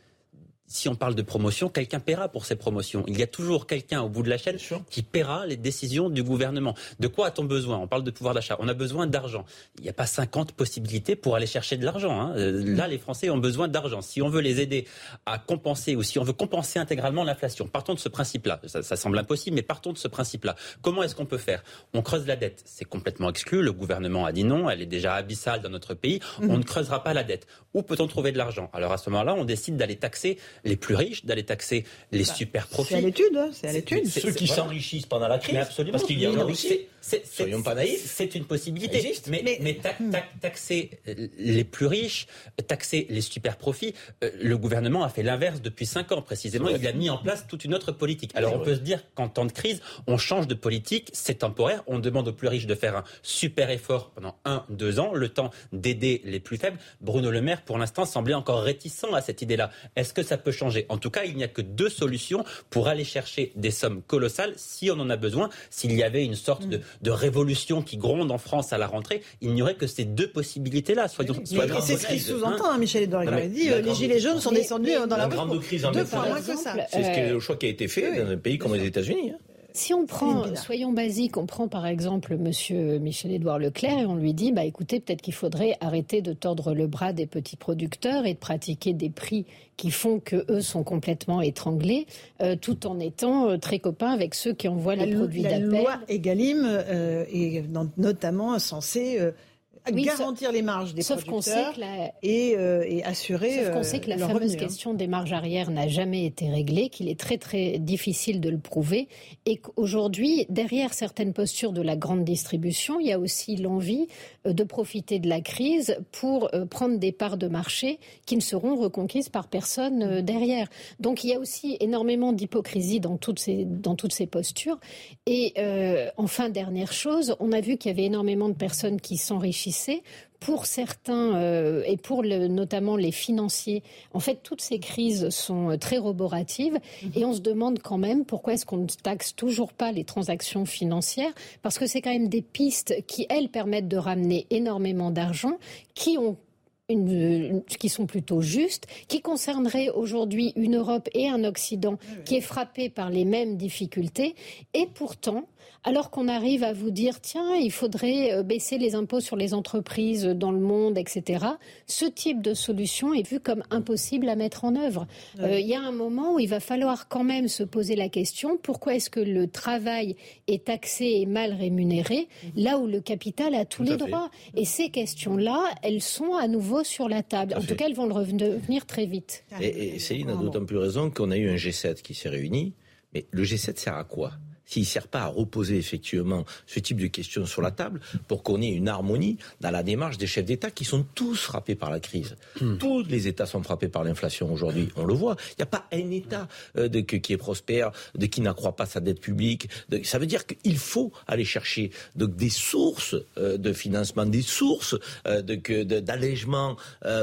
si on parle de promotion, quelqu'un paiera pour ces promotions. Il y a toujours quelqu'un au bout de la chaîne qui paiera les décisions du gouvernement. De quoi a-t-on besoin? On parle de pouvoir d'achat. On a besoin d'argent. Il n'y a pas 50 possibilités pour aller chercher de l'argent. Hein. Euh, là, les Français ont besoin d'argent. Si on veut les aider à compenser ou si on veut compenser intégralement l'inflation, partons de ce principe-là. Ça, semble impossible, mais partons de ce principe-là. Comment est-ce qu'on peut faire? On creuse la dette. C'est complètement exclu. Le gouvernement a dit non. Elle est déjà abyssale dans notre pays. Mmh. On ne creusera pas la dette. Où peut-on trouver de l'argent? Alors à ce moment-là, on décide d'aller taxer les plus riches, d'aller taxer les bah, super profits. C'est à l'étude, hein, c'est à l'étude. Ceux qui s'enrichissent pendant la crise, absolument. parce qu'il y a aussi. Soyons pas naïfs. C'est une possibilité. Mais, mais, hmm. taxer les plus riches, taxer les super profits, euh, le gouvernement a fait l'inverse depuis cinq ans précisément. Il a mis en place toute une autre politique. Alors on peut se dire qu'en temps de crise, on change de politique, c'est temporaire. On demande aux plus riches de faire un super effort pendant un, deux ans, le temps d'aider les plus faibles. Bruno Le Maire, pour l'instant, semblait encore réticent à cette idée-là. Est-ce que ça peut changer En tout cas, il n'y a que deux solutions pour aller chercher des sommes colossales si on en a besoin. S'il y avait une sorte de, de révolution qui gronde en France à la rentrée, il n'y aurait que ces deux possibilités-là. Soyons, soyons C'est ce qu'il sous-entend, hein, Michel Edouard. Il a dit euh, les gilets jaunes sont descendus dans la, la grande crise en deux fois moins que ça. C'est le choix qui a été fait dans un pays comme les États-Unis. Hein. Si on prend, soyons basiques, on prend par exemple Monsieur Michel-Édouard Leclerc et on lui dit, bah écoutez, peut-être qu'il faudrait arrêter de tordre le bras des petits producteurs et de pratiquer des prix qui font que eux sont complètement étranglés, euh, tout en étant euh, très copains avec ceux qui envoient les produits d'appel. La loi Egalim euh, est notamment censée garantir les marges des sauf producteurs et, euh, et, assurer Sauf qu'on sait que la fameuse hein. question des marges arrière n'a jamais été réglée, qu'il est très très difficile de le prouver et qu'aujourd'hui, derrière certaines postures de la grande distribution, il y a aussi l'envie euh, de profiter de la crise pour euh, prendre des parts de marché qui ne seront reconquises par personne derrière. Donc il y a aussi énormément d'hypocrisie dans toutes ces dans toutes ces postures. Et enfin dernière chose, on a vu qu'il y avait énormément de personnes qui pour certains, euh, et pour notamment les financiers, en fait, toutes ces crises sont euh, très roboratives mhm. et on se demande quand même pourquoi est-ce qu'on ne taxe toujours pas les transactions financières parce que c'est quand même des pistes qui, elles, permettent de ramener énormément d'argent, qui ont une, qui sont plutôt justes, qui concerneraient aujourd'hui une Europe et un Occident qui est frappé par les mêmes difficultés. Et pourtant, alors qu'on arrive à vous dire, tiens, il faudrait euh, baisser les impôts sur les entreprises dans le monde, etc., ce type de solution est vu comme impossible à mettre en œuvre. Euh, il y a un moment où il va falloir quand même se poser la question, pourquoi est-ce que le travail est taxé et mal rémunéré, mhm. là où le capital a tous les droits Et ces questions-là, elles sont à nouveau sur la table. en tout cas, elles vont le revenir très vite. Et, et Céline a d'autant plus raison qu'on a eu un G7 qui s'est réuni. Mais le G7 sert à quoi? S'il ne sert pas à reposer effectivement ce type de questions sur la table pour qu'on ait une harmonie dans la démarche des chefs d'État qui sont tous frappés par la crise. Hmm. Tous les États sont frappés par l'inflation aujourd'hui, on le voit. Il n'y a pas un État euh, de, qui est prospère, de qui n'accroît pas sa dette publique. ça veut dire qu'il faut aller chercher des sources euh, de financement, des sources euh, d'allègement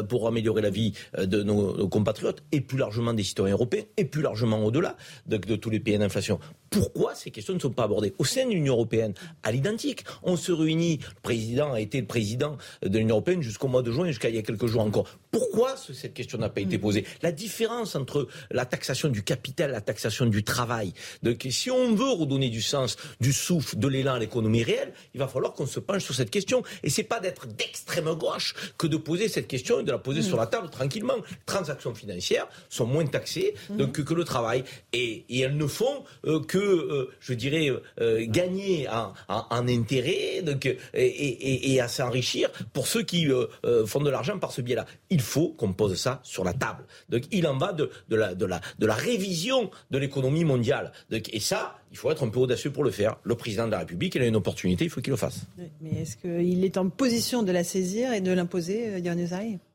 pour améliorer la vie de nos, compatriotes et plus largement des citoyens européens et plus largement au-delà de, de tous les pays d'inflation. Pourquoi ces questions ne sont pas abordées au sein de l'Union européenne À l'identique, on se réunit. Le président a été le président de l'Union européenne jusqu'au mois de juin, jusqu'à il y a quelques jours encore. Pourquoi cette question n'a pas été mm. posée? La différence entre la taxation du capital la taxation du travail. Donc, si on veut redonner du sens, du souffle, de l'élan à l'économie réelle, il va falloir qu'on se penche sur cette question. Et c'est pas d'être d'extrême gauche que de poser cette question et de la poser mm. sur la table tranquillement. Les transactions financières sont moins taxées mm. que, le travail. Et, elles ne font euh, que, euh, je dirais, euh, gagner en, intérêt donc, et, et, à s'enrichir pour ceux qui font de l'argent par ce biais-là il faut qu'on pose ça sur la table. Donc il en va de, la, de, la, de la révision de l'économie mondiale. et ça, il faut être un peu audacieux pour le faire. Le président de la République, il a une opportunité, il faut qu'il le fasse. Mais est-ce qu'il est en position de la saisir et de l'imposer, euh, Yann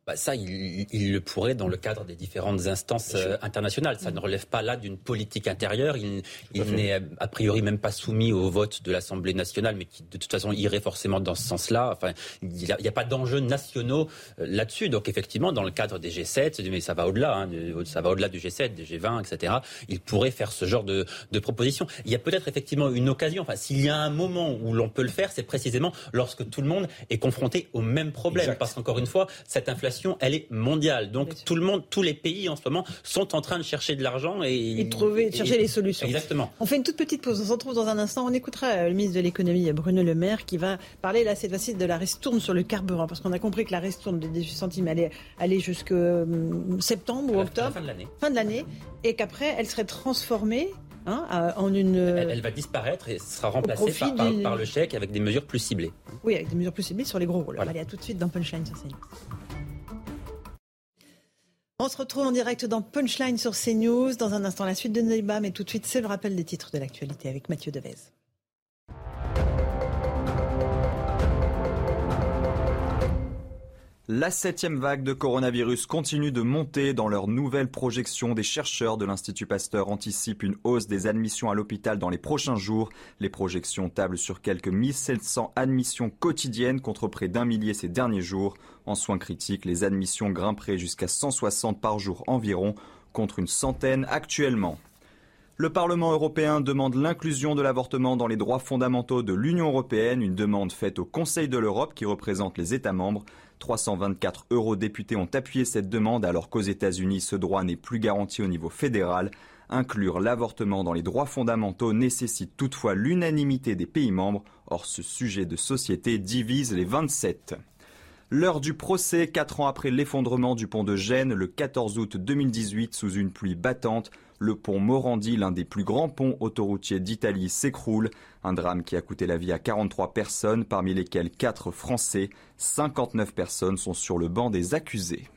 bah ça, il, le pourrait dans le cadre des différentes instances euh, internationales. Ça ne relève pas là d'une politique intérieure. Il, n'est a priori même pas soumis au vote de l'Assemblée nationale, mais qui de toute façon irait forcément dans ce sens-là. Enfin, il n'y a, pas d'enjeux nationaux euh, là-dessus. Donc effectivement, dans le cadre des G7, mais ça va au-delà, hein, ça va au-delà du G7, des G20, etc. Il pourrait faire ce genre de, de proposition. Il y a peut-être effectivement une occasion. Enfin, s'il y a un moment où l'on peut le faire, c'est précisément lorsque tout le monde est confronté au même problème. Parce qu'encore une fois, cette inflation elle est mondiale. Donc tout le monde, tous les pays en ce moment sont en train de chercher de l'argent et, et trouver, chercher les solutions. Exactement. On fait une toute petite pause. On se retrouve dans un instant. On écoutera euh, le ministre de l'économie Bruno Le Maire qui va parler là cette fois-ci de la ristourne sur le carburant parce qu'on a compris que la ristourne de 18 centimes allait aller jusque euh, septembre ou octobre, fin de l'année, fin de l'année, et qu'après elle serait transformée Hein, en une. Elle, va disparaître et sera remplacée par, le chèque avec des mesures plus ciblées. Oui, avec des mesures plus ciblées sur les gros rôles. Allez, à tout de suite dans Punchline sur CNews. On se retrouve en direct dans Punchline sur CNews. Dans un instant, la suite de débat, mais tout de suite, c'est le rappel des titres de l'actualité avec Mathieu Devez. La septième vague de coronavirus continue de monter. Dans leur nouvelle projection, des chercheurs de l'Institut Pasteur anticipent une hausse des admissions à l'hôpital dans les prochains jours. Les projections tablent sur quelques 1700 admissions quotidiennes contre près d'un millier ces derniers jours. En soins critiques, les admissions grimperaient jusqu'à 160 par jour environ, contre une centaine actuellement. Le Parlement européen demande l'inclusion de l'avortement dans les droits fondamentaux de l'Union européenne, une demande faite au Conseil de l'Europe qui représente les États membres. 324 eurodéputés ont appuyé cette demande alors qu'aux États-Unis ce droit n'est plus garanti au niveau fédéral. Inclure l'avortement dans les droits fondamentaux nécessite toutefois l'unanimité des pays membres. Or ce sujet de société divise les 27. L'heure du procès, quatre ans après l'effondrement du pont de Gênes, le 14 août 2018, sous une pluie battante, le pont Morandi, l'un des plus grands ponts autoroutiers d'Italie, s'écroule. Un drame qui a coûté la vie à 43 personnes, parmi lesquelles 4 Français. 59 personnes sont sur le banc des accusés.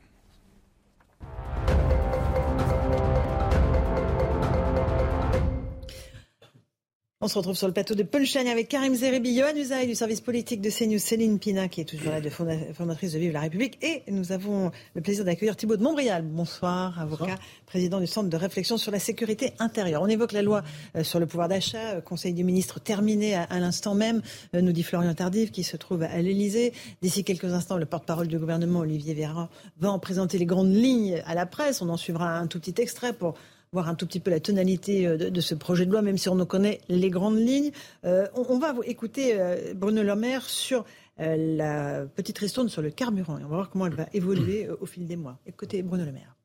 On se retrouve sur le plateau de Punchline avec Karim Zeribi, Johan Usaï du service politique de CNews, Céline Pina qui est toujours là, de fondatrice de Vive la République. Et nous avons le plaisir d'accueillir Thibault de Montbrial. Bonsoir, avocat, président du Centre de réflexion sur la sécurité intérieure. On évoque la loi euh, sur le pouvoir d'achat, euh, Conseil du ministre terminé à, l'instant même, euh, nous dit Florian Tardif qui se trouve à l'Elysée. D'ici quelques instants, le porte-parole du gouvernement, Olivier Véran, va en présenter les grandes lignes à la presse. On en suivra un tout petit extrait pour voir un tout petit peu la tonalité euh, de, ce projet de loi, même si on ne connaît les grandes lignes. Euh, on, va écouter euh, Bruno Le Maire sur la petite ristourne sur le carburant et on va voir comment elle va évoluer au fil des mois. Écoutez Bruno Le Maire.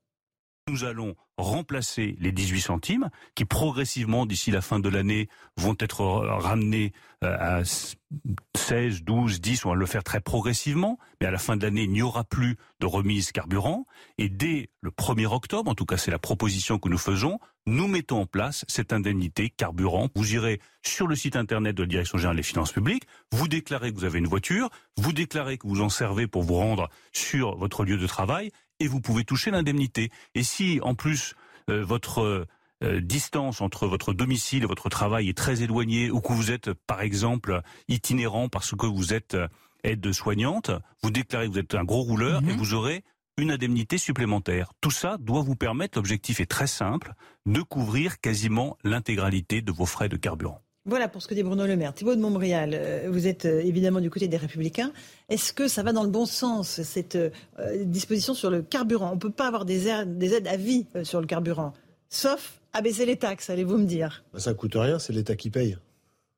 Nous allons remplacer les 18 centimes qui progressivement d'ici la fin de l'année vont être ramenés euh, à 16, 12, 10, on va le faire très progressivement, mais à la fin de l'année, il n'y aura plus de remise carburant et dès le 1er octobre, en tout cas c'est la proposition que nous faisons, nous mettons en place cette indemnité carburant. Vous irez sur le site internet de la Direction générale des finances publiques, vous déclarez que vous avez une voiture, vous déclarez que vous en servez pour vous rendre sur votre lieu de travail et vous pouvez toucher l'indemnité. Et si en plus euh, votre euh, distance entre votre domicile et votre travail est très éloignée ou que vous êtes par exemple itinérant parce que vous êtes euh, aide-soignante, vous déclarez que vous êtes un gros rouleur et mhm. vous aurez une indemnité supplémentaire. Tout ça doit vous permettre, l'objectif est très simple, de couvrir quasiment l'intégralité de vos frais de carburant. Voilà pour ce que dit Bruno Le Maire. Thibault de Montbrial, euh, vous êtes euh, évidemment du côté des Républicains. Est-ce que ça va dans le bon sens, cette euh, disposition sur le carburant? On ne peut pas avoir des, aides à vie sur le carburant, sauf à baisser les taxes, allez-vous me dire? Bah, Ça ne coûte rien, c'est l'État qui paye.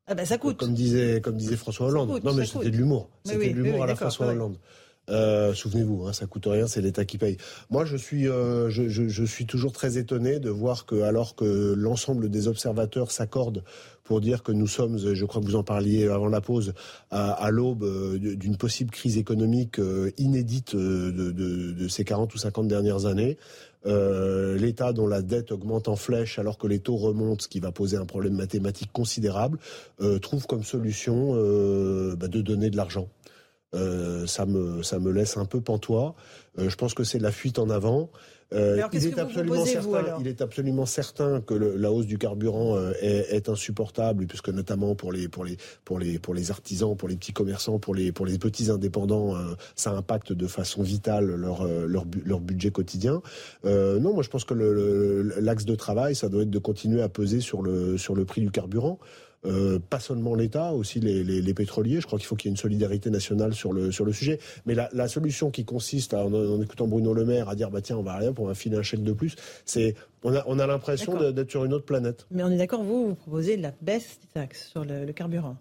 Ah bah ça coûte. Comme disait, comme disait François Hollande. non mais c'était de l'humour. C'était de l'humour à la François Hollande. Euh, souvenez-vous, hein, ça coûte rien, c'est l'État qui paye. Moi, je suis, euh, je, je, je, suis toujours très étonné de voir que, alors que l'ensemble des observateurs s'accordent pour dire que nous sommes, je crois que vous en parliez avant la pause, à, l'aube euh, d'une possible crise économique euh, inédite de, de, ces 40 ou 50 dernières années. Euh, L'État dont la dette augmente en flèche alors que les taux remontent, ce qui va poser un problème mathématique considérable, euh, trouve comme solution euh, bah, de donner de l'argent. Euh, ça me ça me laisse un peu pantois. Euh, je pense que c'est de la fuite en avant. Euh, il, est absolument certain, il est absolument certain que le, la hausse du carburant euh, est, est, insupportable, puisque notamment pour les pour les pour les pour les artisans, pour les petits commerçants, pour les pour les petits indépendants, euh, ça impacte de façon vitale leur leur, leur budget quotidien. non, moi je pense que l'axe de travail, ça doit être de continuer à peser sur le sur le prix du carburant. Euh, pas seulement l'État, aussi les, les, les, pétroliers. Je crois qu'il faut qu'il y ait une solidarité nationale sur le, sur le sujet. Mais la, la solution qui consiste, à, en, en, écoutant Bruno Le Maire, à dire bah tiens, on va rien, on va filer un chèque de plus, c'est on a, on a l'impression d'être sur une autre planète. Mais on est d'accord, vous, vous proposez la baisse des taxes sur le, le carburant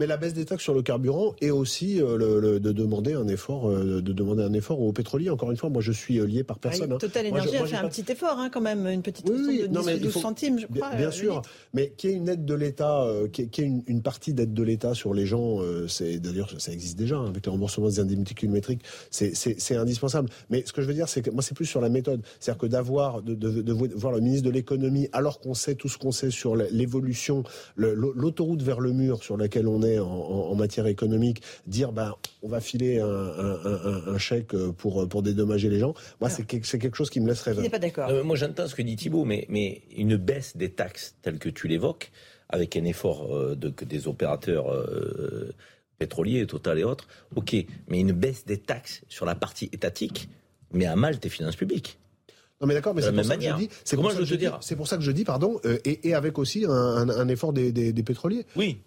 mais la baisse des taxes sur le carburant et aussi euh, le, le, de demander un effort, euh, de demander un effort aux pétroliers. Encore une fois, moi je suis euh, lié par personne. Oui, Total Énergie a fait un petit effort, hein, quand même, une petite oui, oui, de non, 10 12 faut... centimes, je crois. Bien, bien sûr, mais qu'il y ait une aide de l'État, euh, qu'il y ait une, une partie d'aide de l'État sur les gens, euh, c'est d'ailleurs ça existe déjà hein, avec le remboursement des indemnités kilométriques, c'est indispensable. Mais ce que je veux dire, c'est que moi c'est plus sur la méthode, c'est-à-dire que d'avoir de, de, de, voir le ministre de l'économie alors qu'on sait tout ce qu'on sait sur l'évolution, l'autoroute vers le mur sur laquelle on est en, en, en matière économique, dire ben on va filer un, un, un, un, chèque pour pour dédommager les gens. Moi, c'est quelque, quelque chose qui me laisse rêver. pas d'accord. Euh, moi, j'entends ce que dit Thibault, mais mais une baisse des taxes telles que tu l'évoques, avec un effort euh, de, des opérateurs. Euh, pétroliers, Total et autres, ok, mais une baisse des taxes sur la partie étatique met à mal tes finances publiques. Non mais d'accord, mais c'est pour, ça que je dis, c'est pour, ça que je dis, c'est pour ça que je dis, pardon, euh, et, et, avec aussi un, un, un effort des, des, des, pétroliers. Oui.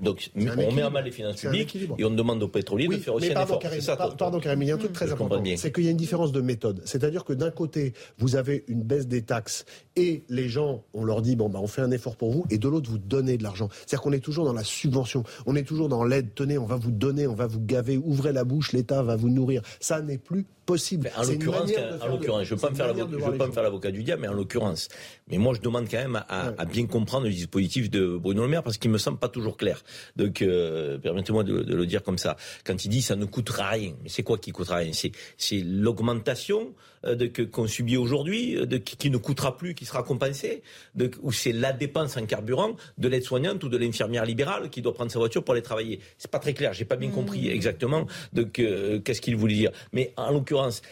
Donc on met à mal les finances publiques et on demande aux pétroliers oui, de faire aussi pardon, un effort. Karim, ça, pardon, Karim, il y a un truc très important, c'est qu'il y a une différence de méthode. C'est-à-dire que d'un côté, vous avez une baisse des taxes et les gens, on leur dit bon bah on fait un effort pour vous, et de l'autre vous donnez de l'argent. C'est-à-dire qu'on est toujours dans la subvention, on est toujours dans l'aide. Tenez, on va vous donner, on va vous gaver, ouvrez la bouche, l'État va vous nourrir. Ça n'est plus possible. En l'occurrence, en l'occurrence, je ne veux pas me faire l'avocat du diable, mais en l'occurrence. Mais moi, je demande quand même à, ouais. à, bien comprendre le dispositif de Bruno Le Maire parce qu'il me semble pas toujours clair. Donc, euh, permettez-moi de, de, le dire comme ça. Quand il dit ça ne coûtera rien, mais c'est quoi qui coûtera rien? C'est l'augmentation de que qu'on subit aujourd'hui, de qui, qui, ne coûtera plus, qui sera compensée, de, ou c'est la dépense en carburant de l'aide-soignante ou de l'infirmière libérale qui doit prendre sa voiture pour aller travailler. C'est pas très clair. J'ai pas bien mmh. compris exactement de que, qu'est-ce qu'il voulait dire. Mais en l'occurrence,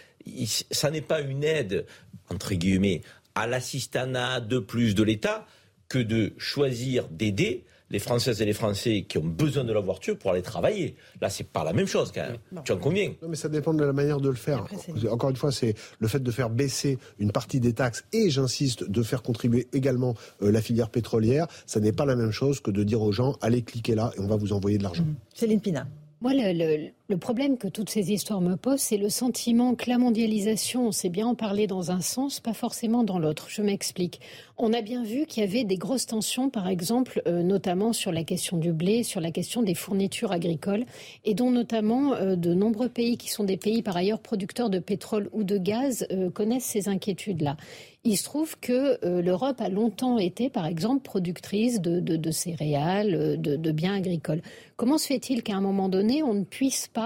ça n'est pas une aide entre guillemets à l'assistanat de plus de l'État que de choisir d'aider les Françaises et les Français qui ont besoin de la voiture pour aller travailler. Là, c'est pas la même chose quand même. Non. Tu en conviens? Non, mais ça dépend de la manière de le faire. Après, Encore une fois, c'est le fait de faire baisser une partie des taxes et, j'insiste, de faire contribuer également euh, la filière pétrolière. Ça n'est pas la même chose que de dire aux gens allez cliquer là et on va vous envoyer de l'argent. Mmh. Céline Pina. Moi, le, le, le, problème que toutes ces histoires me posent, c'est le sentiment que la mondialisation, on sait bien en parler dans un sens, pas forcément dans l'autre. Je m'explique. On a bien vu qu'il y avait des grosses tensions, par exemple, euh, notamment sur la question du blé, sur la question des fournitures agricoles, et dont notamment euh, de nombreux pays qui sont des pays par ailleurs producteurs de pétrole ou de gaz euh, connaissent ces inquiétudes-là. Il se trouve que l'Europe a longtemps été, par exemple, productrice de, de, céréales, de, biens agricoles. Comment se fait-il qu'à un moment donné, on ne puisse pas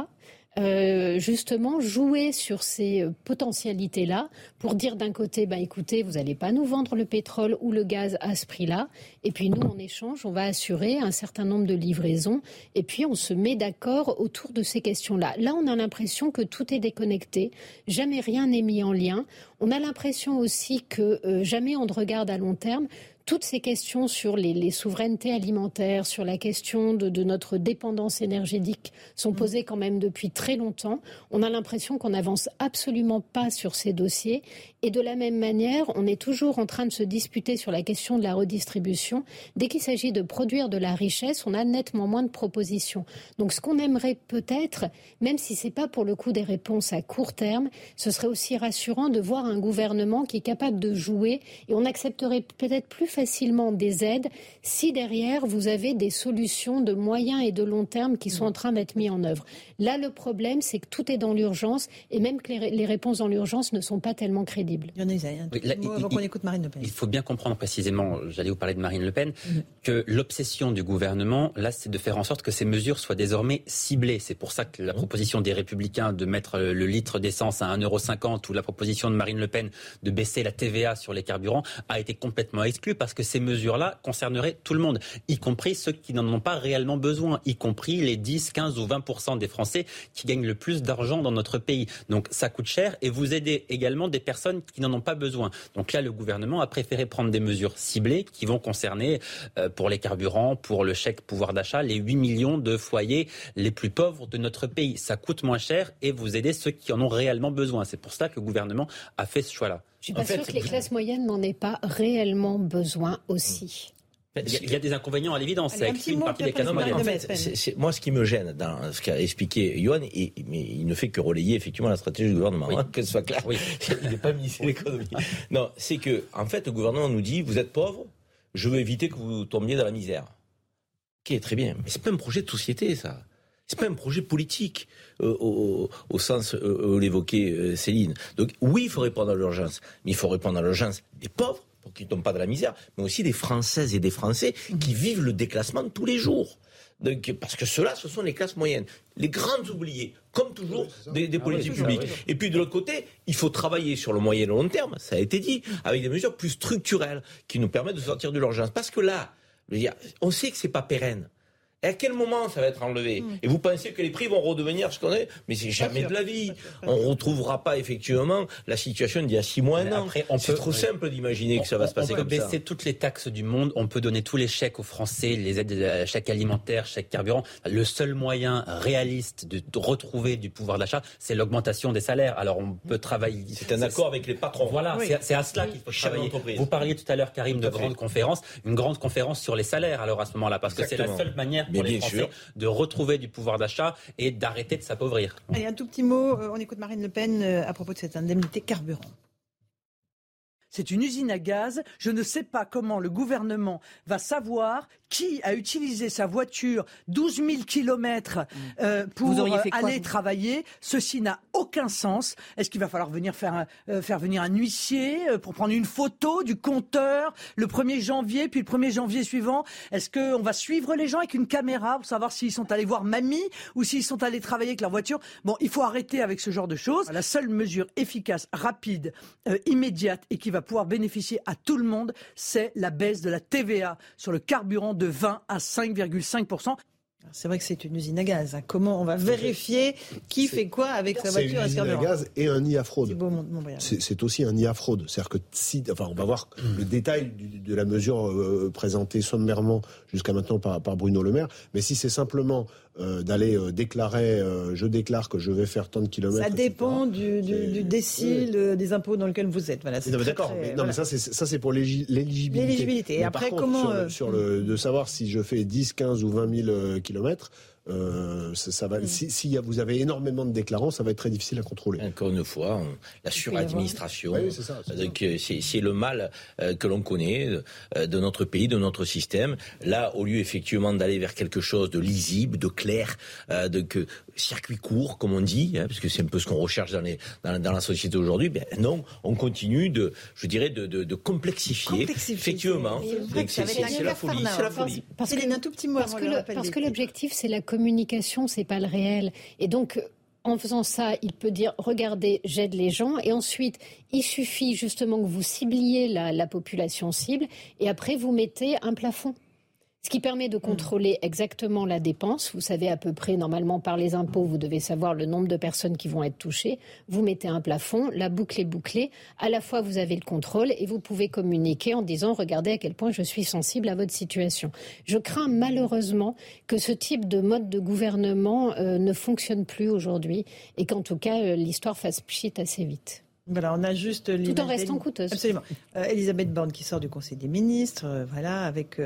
euh, justement jouer sur ces euh, potentialités-là pour dire d'un côté, ben écoutez, vous n'allez pas nous vendre le pétrole ou le gaz à ce prix-là, et puis nous, en échange, on va assurer un certain nombre de livraisons, et puis on se met d'accord autour de ces questions-là. Là, on a l'impression que tout est déconnecté, jamais rien n'est mis en lien. On a l'impression aussi que euh, jamais on ne regarde à long terme toutes ces questions sur les, les, souverainetés alimentaires, sur la question de, de notre dépendance énergétique sont posées quand même depuis très longtemps. On a l'impression qu'on n'avance absolument pas sur ces dossiers. Et de la même manière, on est toujours en train de se disputer sur la question de la redistribution. Dès qu'il s'agit de produire de la richesse, on a nettement moins de propositions. Donc ce qu'on aimerait peut-être, même si ce n'est pas pour le coup des réponses à court terme, ce serait aussi rassurant de voir un gouvernement qui est capable de jouer et on accepterait peut-être plus facilement des aides si derrière vous avez des solutions de moyen et de long terme qui sont en train d'être mises en œuvre. Là, le problème, c'est que tout est dans l'urgence et même que les, réponses dans l'urgence ne sont pas tellement crédibles. Il y en a, il, écoute Marine Le Pen. Il faut bien comprendre précisément, j'allais vous parler de Marine Le Pen, mhm. que l'obsession du gouvernement, là, c'est de faire en sorte que ces mesures soient désormais ciblées. C'est pour ça que la proposition des Républicains de mettre le litre d'essence à 1,50€ ou la proposition de Marine Le Pen de baisser la TVA sur les carburants a été complètement exclue parce que ces mesures-là concerneraient tout le monde, y compris ceux qui n'en ont pas réellement besoin, y compris les 10, 15 ou 20% des Français qui gagnent le plus d'argent dans notre pays. Donc ça coûte cher et vous aidez également des personnes qui n'en ont pas besoin. Donc là, le gouvernement a préféré prendre des mesures ciblées qui vont concerner, euh, pour les carburants, pour le chèque pouvoir d'achat, les 8 millions de foyers les plus pauvres de notre pays. Ça coûte moins cher et vous aidez ceux qui en ont réellement besoin. C'est pour ça que le gouvernement a fait ce choix-là. Je suis pas sûre que les classes moyennes n'en aient pas réellement besoin aussi. Il y, a, des inconvénients à l'évidence. Ça exclut une partie des classes moyennes. moi, ce qui me gêne dans ce qu'a expliqué Johan, et, mais il ne fait que relayer effectivement la stratégie du gouvernement, hein, que ce soit clair. il n'est pas ministre de l'économie. Non, c'est que, en fait, le gouvernement nous dit vous êtes pauvre, je veux éviter que vous tombiez dans la misère. Ok, très bien. Mais c'est pas un projet de société, ça. C'est pas un projet politique euh, au, sens euh, où l'évoquait euh, Céline. Donc oui, il faut répondre à l'urgence, mais il faut répondre à l'urgence des pauvres pour qu'ils ne tombent pas dans la misère, mais aussi des Françaises et des Français qui vivent le déclassement tous les jours. Donc, parce que ceux-là, ce sont les classes moyennes, les grandes oubliées, comme toujours, des, ah politiques publiques. Et puis de l'autre côté, il faut travailler sur le moyen et le long terme, ça a été dit, avec des mesures plus structurelles qui nous permettent de sortir de l'urgence. Parce que là, on sait que c'est pas pérenne. Et à quel moment ça va être enlevé hmm. Et vous pensez que les prix vont redevenir ce qu'on est Mais c'est jamais de la vie. On ne retrouvera pas effectivement la situation d'il y a six mois, un an. C'est trop simple d'imaginer que ça va se passer comme ça. On peut baisser toutes les taxes du monde, on peut donner tous les chèques aux Français, les aides, euh, chèques alimentaires, chèques carburant. Le seul moyen réaliste de, retrouver du pouvoir d'achat, c'est l'augmentation des salaires. Alors on peut travailler. C'est un accord avec les patrons. Voilà, c'est à cela qu'il faut travailler. Vous parliez tout à l'heure, Karim, de grande conférence, une grande conférence sur les salaires. Alors à ce moment-là, parce que c'est la seule manière pour les Français de retrouver du pouvoir d'achat et d'arrêter de s'appauvrir. Allez, un tout petit mot, euh, on écoute Marine Le Pen euh, à propos de cette indemnité carburant. C'est une usine à gaz. Je ne sais pas comment le gouvernement va savoir qui a utilisé sa voiture 12 000 kilomètres euh, pour aller travailler? Ceci n'a aucun sens. Est-ce qu'il va falloir venir faire, euh, faire venir un huissier euh, pour prendre une photo du compteur le 1er janvier, puis le 1er janvier suivant? Est-ce qu'on va suivre les gens avec une caméra pour savoir s'ils sont allés voir mamie ou s'ils sont allés travailler avec leur voiture? Bon, il faut arrêter avec ce genre de choses. La seule mesure efficace, rapide, immédiate et qui va pouvoir bénéficier à tout le monde, c'est la baisse de la TVA sur le carburant de 20 à 5,5% c'est vrai que c'est une usine à gaz. Hein. Comment on va vérifier qui fait quoi avec sa voiture C'est une usine à gaz et un nid à fraude. C'est aussi un nid à fraude. C'est-à-dire que si, enfin, on va voir le détail de la mesure euh, présentée sommairement jusqu'à maintenant par, par, Bruno Le Maire. Mais si c'est simplement euh, d'aller euh, déclarer, euh, je déclare que je vais faire tant de kilomètres. Ça dépend du, du, décile des impôts dans lequel vous êtes. Voilà, D'accord, mais, non, mais ça c'est ça c'est pour l'éligibilité. L'éligibilité. Et après, comment sur, le, de savoir si je fais 10, 15 ou 20 000 kilomètres. Euh, ça, va, mm. si, vous avez énormément de déclarants, ça va être très difficile à contrôler. Encore une fois, la suradministration, c'est le mal euh, que l'on connaît euh, de notre pays, de notre système. Là, au lieu effectivement d'aller vers quelque chose de lisible, de clair, de que, circuit court, comme on dit, hein, parce que c'est un peu ce qu'on recherche dans, les, dans, la société aujourd'hui, ben non, on continue de, je dirais, de, de, complexifier. Effectivement, c'est la folie. C'est la folie. Parce, que, un tout petit mot parce que l'objectif, c'est la communication, c'est pas le réel. Et donc, en faisant ça, il peut dire regardez, j'aide les gens. Et ensuite, il suffit justement que vous cibliez la population cible. Et après, vous mettez un plafond. Ce qui permet de contrôler exactement la dépense. Vous savez à peu près, normalement, par les impôts, vous devez savoir le nombre de personnes qui vont être touchées. Vous mettez un plafond, la boucle est bouclée. À la fois, vous avez le contrôle et vous pouvez communiquer en disant, regardez à quel point je suis sensible à votre situation. Je crains malheureusement que ce type de mode de gouvernement euh, ne fonctionne plus aujourd'hui et qu'en tout cas, euh, l'histoire fasse pchit assez vite. Voilà, on a juste tout en restant coûteuse. Absolument. Euh, Elisabeth Borne qui sort du Conseil des ministres, voilà, avec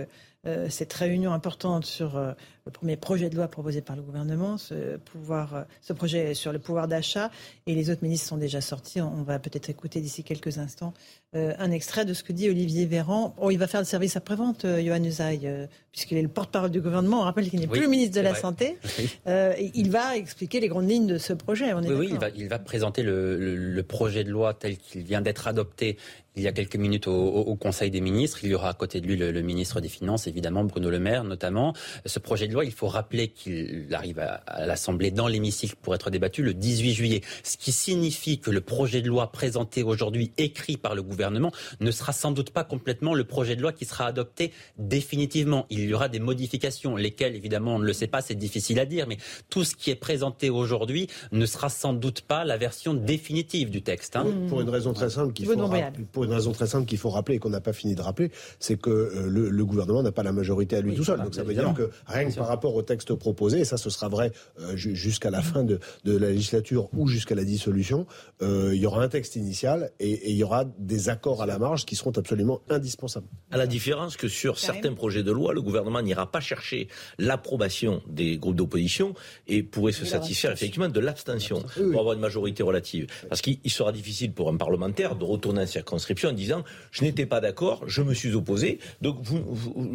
cette réunion importante sur le premier projet de loi proposé par le gouvernement, ce, pouvoir, ce projet sur le pouvoir d'achat. Et les autres ministres sont déjà sortis. On va peut-être écouter d'ici quelques instants un extrait de ce que dit Olivier Véran. Oh, il va faire le service après-vente, Johan Usaï, puisqu'il est le porte-parole du gouvernement. On rappelle qu'il n'est plus ministre de la Santé. il va expliquer les grandes lignes de ce projet. oui, oui il, va, il va présenter le, le projet de loi tel qu'il vient d'être adopté il y a quelques minutes au, Conseil des ministres. Il y aura à côté de lui le, ministre des Finances, évidemment, Bruno Le Maire notamment. Ce projet de loi, il faut rappeler qu'il arrive à, l'Assemblée dans l'hémicycle pour être débattu le 18 juillet. Ce qui signifie que le projet de loi présenté aujourd'hui, écrit par le gouvernement, ne sera sans doute pas complètement le projet de loi qui sera adopté définitivement. Il y aura des modifications, lesquelles, évidemment, on ne le sait pas, c'est difficile à dire, mais tout ce qui est présenté aujourd'hui ne sera sans doute pas la version définitive du texte. Hein. Pour une raison très simple qu'il faut, pour une raison très simple qu'il faut rappeler et qu'on n'a pas fini de rappeler, c'est que euh, le, gouvernement n'a pas la majorité à lui tout seul. Donc ça veut dire que rien que par rapport au texte proposé, et ça ce sera vrai euh, jusqu'à la fin de, la législature ou jusqu'à la dissolution, euh, il y aura un texte initial et, il y aura des accords à la marge qui seront absolument indispensables. À la différence que sur certains projets de loi, le gouvernement n'ira pas chercher l'approbation des groupes d'opposition et pourrait se satisfaire effectivement de l'abstention pour avoir une majorité relative. Parce qu'il sera difficile pour un parlementaire de retourner en circonscription en disant je n'étais pas d'accord, je me suis opposé, donc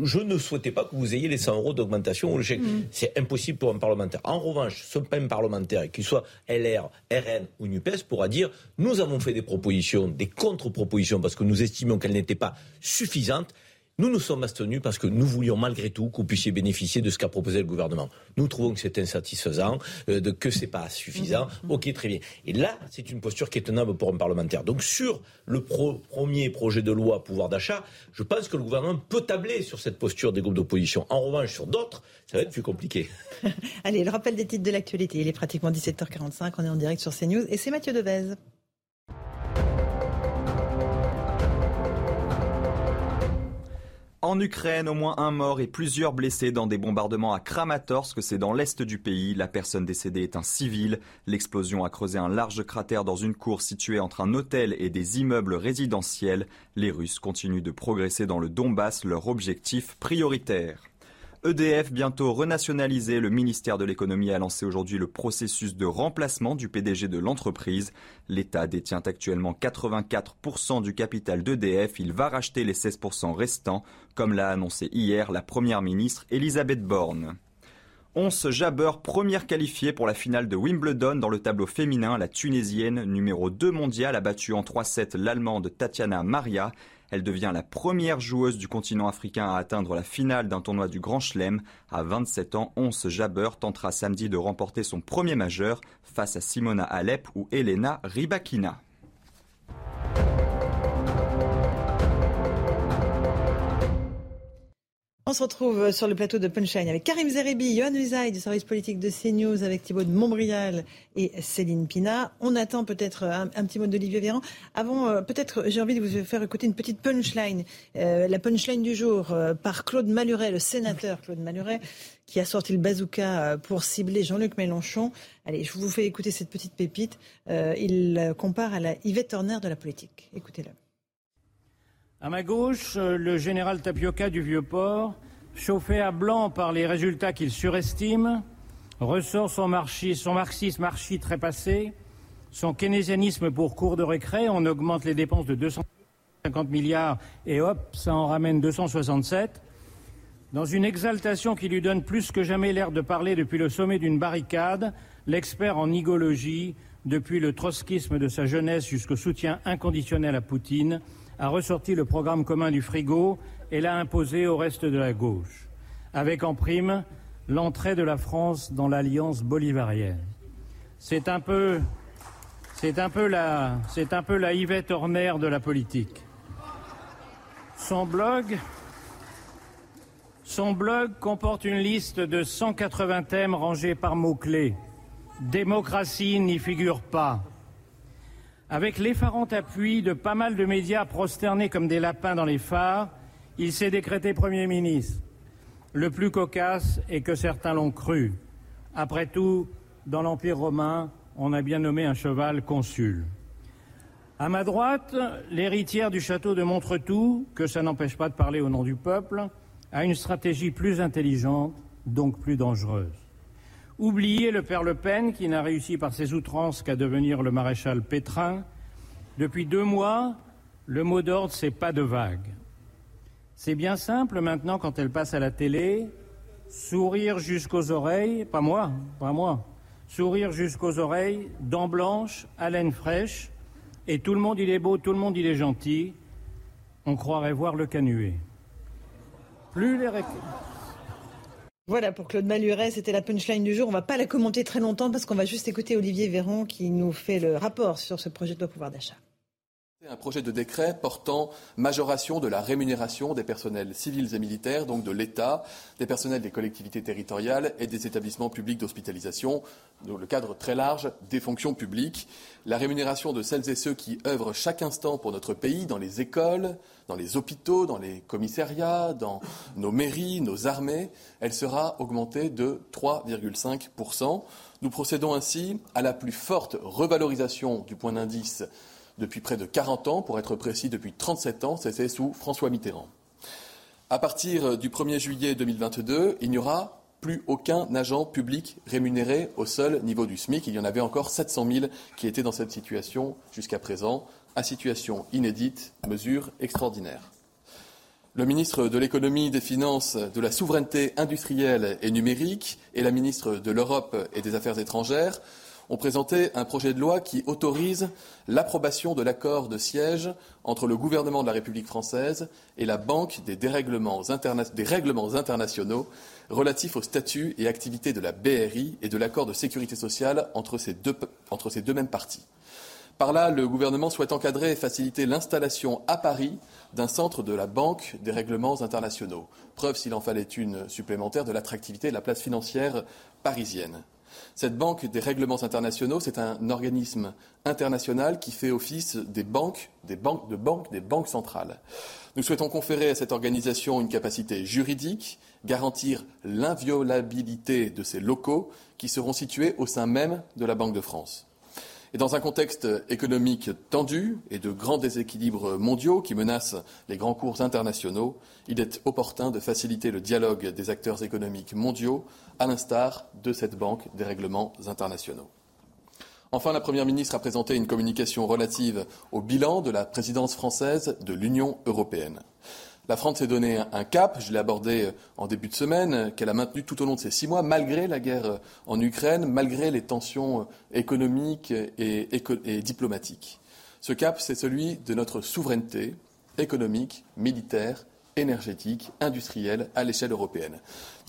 je ne souhaitais pas que vous ayez les 100 euros d'augmentation. Mm. C'est impossible pour un parlementaire. En revanche, ce pas un parlementaire, qu'il soit LR, RN ou NUPES, pourra dire nous avons fait des propositions, des contre-propositions, parce que nous estimions qu'elles n'étaient pas suffisantes. Nous nous sommes abstenus parce que nous voulions malgré tout que vous puissiez bénéficier de ce qu'a proposé le gouvernement. Nous trouvons que c'est insatisfaisant, euh, de, que c'est pas suffisant. Mhm. Ok, très bien. Et là, c'est une posture qui est tenable pour un parlementaire. Donc sur le premier projet de loi pouvoir d'achat, je pense que le gouvernement peut tabler sur cette posture des groupes d'opposition. En revanche, sur d'autres, ça va être plus compliqué. Allez, le rappel des titres de l'actualité. Il est pratiquement 17h45. On est en direct sur CNews et c'est Mathieu Devez. En Ukraine, au moins un mort et plusieurs blessés dans des bombardements à Kramatorsk, c'est dans l'est du pays. La personne décédée est un civil. L'explosion a creusé un large cratère dans une cour située entre un hôtel et des immeubles résidentiels. Les Russes continuent de progresser dans le Donbass, leur objectif prioritaire. EDF bientôt renationalisé, le ministère de l'économie a lancé aujourd'hui le processus de remplacement du PDG de l'entreprise. L'État détient actuellement 84% du capital d'EDF. Il va racheter les 16% restants, comme l'a annoncé hier la première ministre Elisabeth Borne. 11 Jabber, première qualifiée pour la finale de Wimbledon dans le tableau féminin. La Tunisienne, numéro 2 mondiale, a battu en 3-7 l'Allemande Tatiana Maria. Elle devient la première joueuse du continent africain à atteindre la finale d'un tournoi du Grand Chelem. À 27 ans, Once Jabber tentera samedi de remporter son premier majeur face à Simona Alep ou Elena Rybakina. On se retrouve sur le plateau de Punchline avec Karim Zeribi, Yohann Uzaï du service politique de CNews, avec Thibault de Montbrial et Céline Pina. On attend peut-être un, petit mot d'Olivier Véran. Avant, euh, peut-être, j'ai envie de vous faire écouter une petite punchline. Euh, la punchline du jour euh, par Claude Maluret, le sénateur Claude Maluret, qui a sorti le bazooka pour cibler Jean-Luc Mélenchon. Allez, je vous fais écouter cette petite pépite. il compare à la Yvette Horner de la politique. Écoutez-le. À ma gauche, euh, le général Tapioca du Vieux-Port, chauffé à blanc par les résultats qu'il surestime, ressort son, son marxisme archi son keynésianisme pour cours de récré, on augmente les dépenses de 250 milliards et hop, ça en ramène 267. Dans une exaltation qui lui donne plus que jamais l'air de parler depuis le sommet d'une barricade, l'expert en igologie, depuis le trotskisme de sa jeunesse jusqu'au soutien inconditionnel à Poutine, a ressorti le programme commun du frigo et l'a imposé au reste de la gauche, avec en prime l'entrée de la France dans l'alliance bolivarienne. C'est un peu, c'est un peu la, c'est un peu la Yvette Horner de la politique. Son blog, son blog comporte une liste de 180 thèmes rangés par mots-clés. Démocratie n'y figure pas. Avec l'effarant appui de pas mal de médias prosternés comme des lapins dans les phares, il s'est décrété Premier ministre. Le plus cocasse est que certains l'ont cru. Après tout, dans l'Empire romain, on a bien nommé un cheval consul. À ma droite, l'héritière du château de Montretout, que ça n'empêche pas de parler au nom du peuple, à une stratégie plus intelligente, donc plus dangereuse. Oubliez le père Le Pen qui n'a réussi par ses outrances qu'à devenir le maréchal Pétrin. Depuis deux mois, le mot d'ordre, c'est pas de vague. C'est bien simple maintenant quand elle passe à la télé, sourire jusqu'aux oreilles, pas moi, pas moi, sourire jusqu'aux oreilles, dents blanches, haleine fraîche, et tout le monde il est beau, tout le monde il est gentil, on croirait voir le canuet. Plus les voilà pour Claude Maluret, c'était la punchline du jour. On ne va pas la commenter très longtemps parce qu'on va juste écouter Olivier Véran qui nous fait le rapport sur ce projet de loi pouvoir d'achat. Un projet de décret portant majoration de la rémunération des personnels civils et militaires, donc de l'État, des personnels des collectivités territoriales et des établissements publics d'hospitalisation, dans le cadre très large des fonctions publiques. La rémunération de celles et ceux qui œuvrent chaque instant pour notre pays, dans les écoles, dans les hôpitaux, dans les commissariats, dans nos mairies, nos armées, elle sera augmentée de 3,5%. Nous procédons ainsi à la plus forte revalorisation du point d'indice depuis près de 40 ans, pour être précis depuis 37 ans, c'était sous François Mitterrand. À partir du 1er juillet 2022, il n'y aura plus aucun agent public rémunéré au seul niveau du SMIC. Il y en avait encore 700 000 qui étaient dans cette situation jusqu'à présent. À situation inédite, mesure extraordinaire. Le ministre de l'économie, des finances, de la souveraineté industrielle et numérique et la ministre de l'Europe et des affaires étrangères ont présenté un projet de loi qui autorise l'approbation de l'accord de siège entre le gouvernement de la République française et la Banque des, dérèglements des règlements internationaux relatifs au statut et activités de la BRI et de l'accord de sécurité sociale entre ces deux, entre ces deux mêmes parties. Par là, le gouvernement souhaite encadrer et faciliter l'installation à Paris d'un centre de la Banque des règlements internationaux. Preuve, s'il en fallait une supplémentaire, de l'attractivité de la place financière parisienne. Cette banque des règlements internationaux, c'est un organisme international qui fait office des banques, des banques de banques, des banques centrales. Nous souhaitons conférer à cette organisation une capacité juridique, garantir l'inviolabilité de ses locaux qui seront situés au sein même de la Banque de France. Dans un contexte économique tendu et de grands déséquilibres mondiaux qui menacent les grands cours internationaux, il est opportun de faciliter le dialogue des acteurs économiques mondiaux, à l'instar de cette Banque des règlements internationaux. Enfin, la Première ministre a présenté une communication relative au bilan de la présidence française de l'Union européenne. La France s'est donné un cap, je l'ai abordé euh, en début de semaine, qu'elle a maintenu tout au long de ces six mois, malgré la guerre euh, en Ukraine, malgré les tensions euh, économiques et, diplomatiques. Ce cap, c'est celui de notre souveraineté économique, militaire, énergétique, industrielle à l'échelle européenne.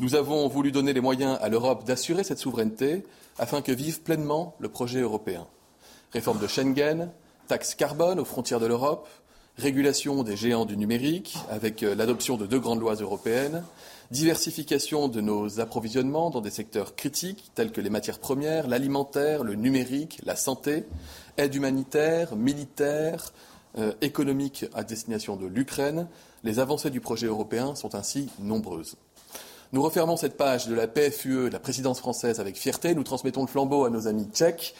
Nous avons voulu donner les moyens à l'Europe d'assurer cette souveraineté afin que vive pleinement le projet européen. Réforme de Schengen, taxe carbone aux frontières de l'Europe, régulation des géants du numérique avec euh, l'adoption de deux grandes lois européennes, diversification de nos approvisionnements dans des secteurs critiques tels que les matières premières, l'alimentaire, le numérique, la santé, aide humanitaire, militaire, euh, économique à destination de l'Ukraine. Les avancées du projet européen sont ainsi nombreuses. Nous refermons cette page de la PFUE, de la présidence française, avec fierté. Nous transmettons le flambeau à nos amis tchèques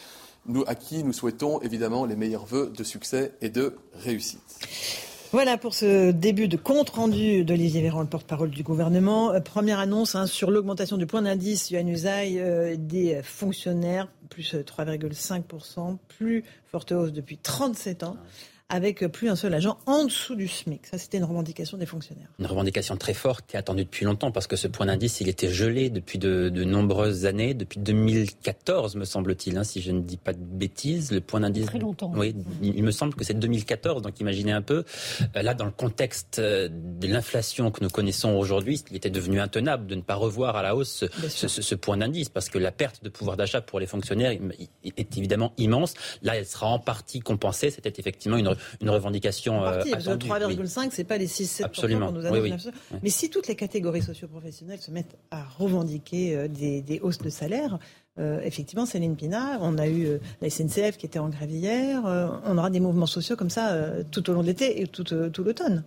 à qui nous souhaitons évidemment les meilleurs vœux de succès et de réussite. Voilà pour ce début de compte rendu d'Olivier Véran, le porte-parole du gouvernement. Euh, première annonce hein, sur l'augmentation du point d'indice Yuan Usaï euh, des fonctionnaires, plus 3,5%, euh, plus forte hausse depuis 37 ans avec plus un seul agent en dessous du SMIC. Ça, c'était une revendication des fonctionnaires. Une revendication très forte qui est attendue depuis longtemps parce que ce point d'indice, il était gelé depuis de, nombreuses années, depuis 2014, me semble-t-il, hein, si je ne dis pas de bêtises. Le point d'indice. Très longtemps. Oui, il, me semble que c'est 2014, donc imaginez un peu. Euh, là, dans le contexte euh, de l'inflation que nous connaissons aujourd'hui, il était devenu intenable de ne pas revoir à la hausse ce, point d'indice parce que la perte de pouvoir d'achat pour les fonctionnaires est évidemment immense. Là, elle sera en partie compensée. C'était effectivement une une revendication. Euh, 3,5, c'est pas les 6-7% qu'on nous annonce. Mais si toutes les catégories socioprofessionnelles se mettent à revendiquer euh, des, hausses de salaire, euh, effectivement, Céline Pina, on a eu euh, la SNCF qui était en grève hier, on aura des mouvements sociaux comme ça tout au long de l'été et tout, tout l'automne.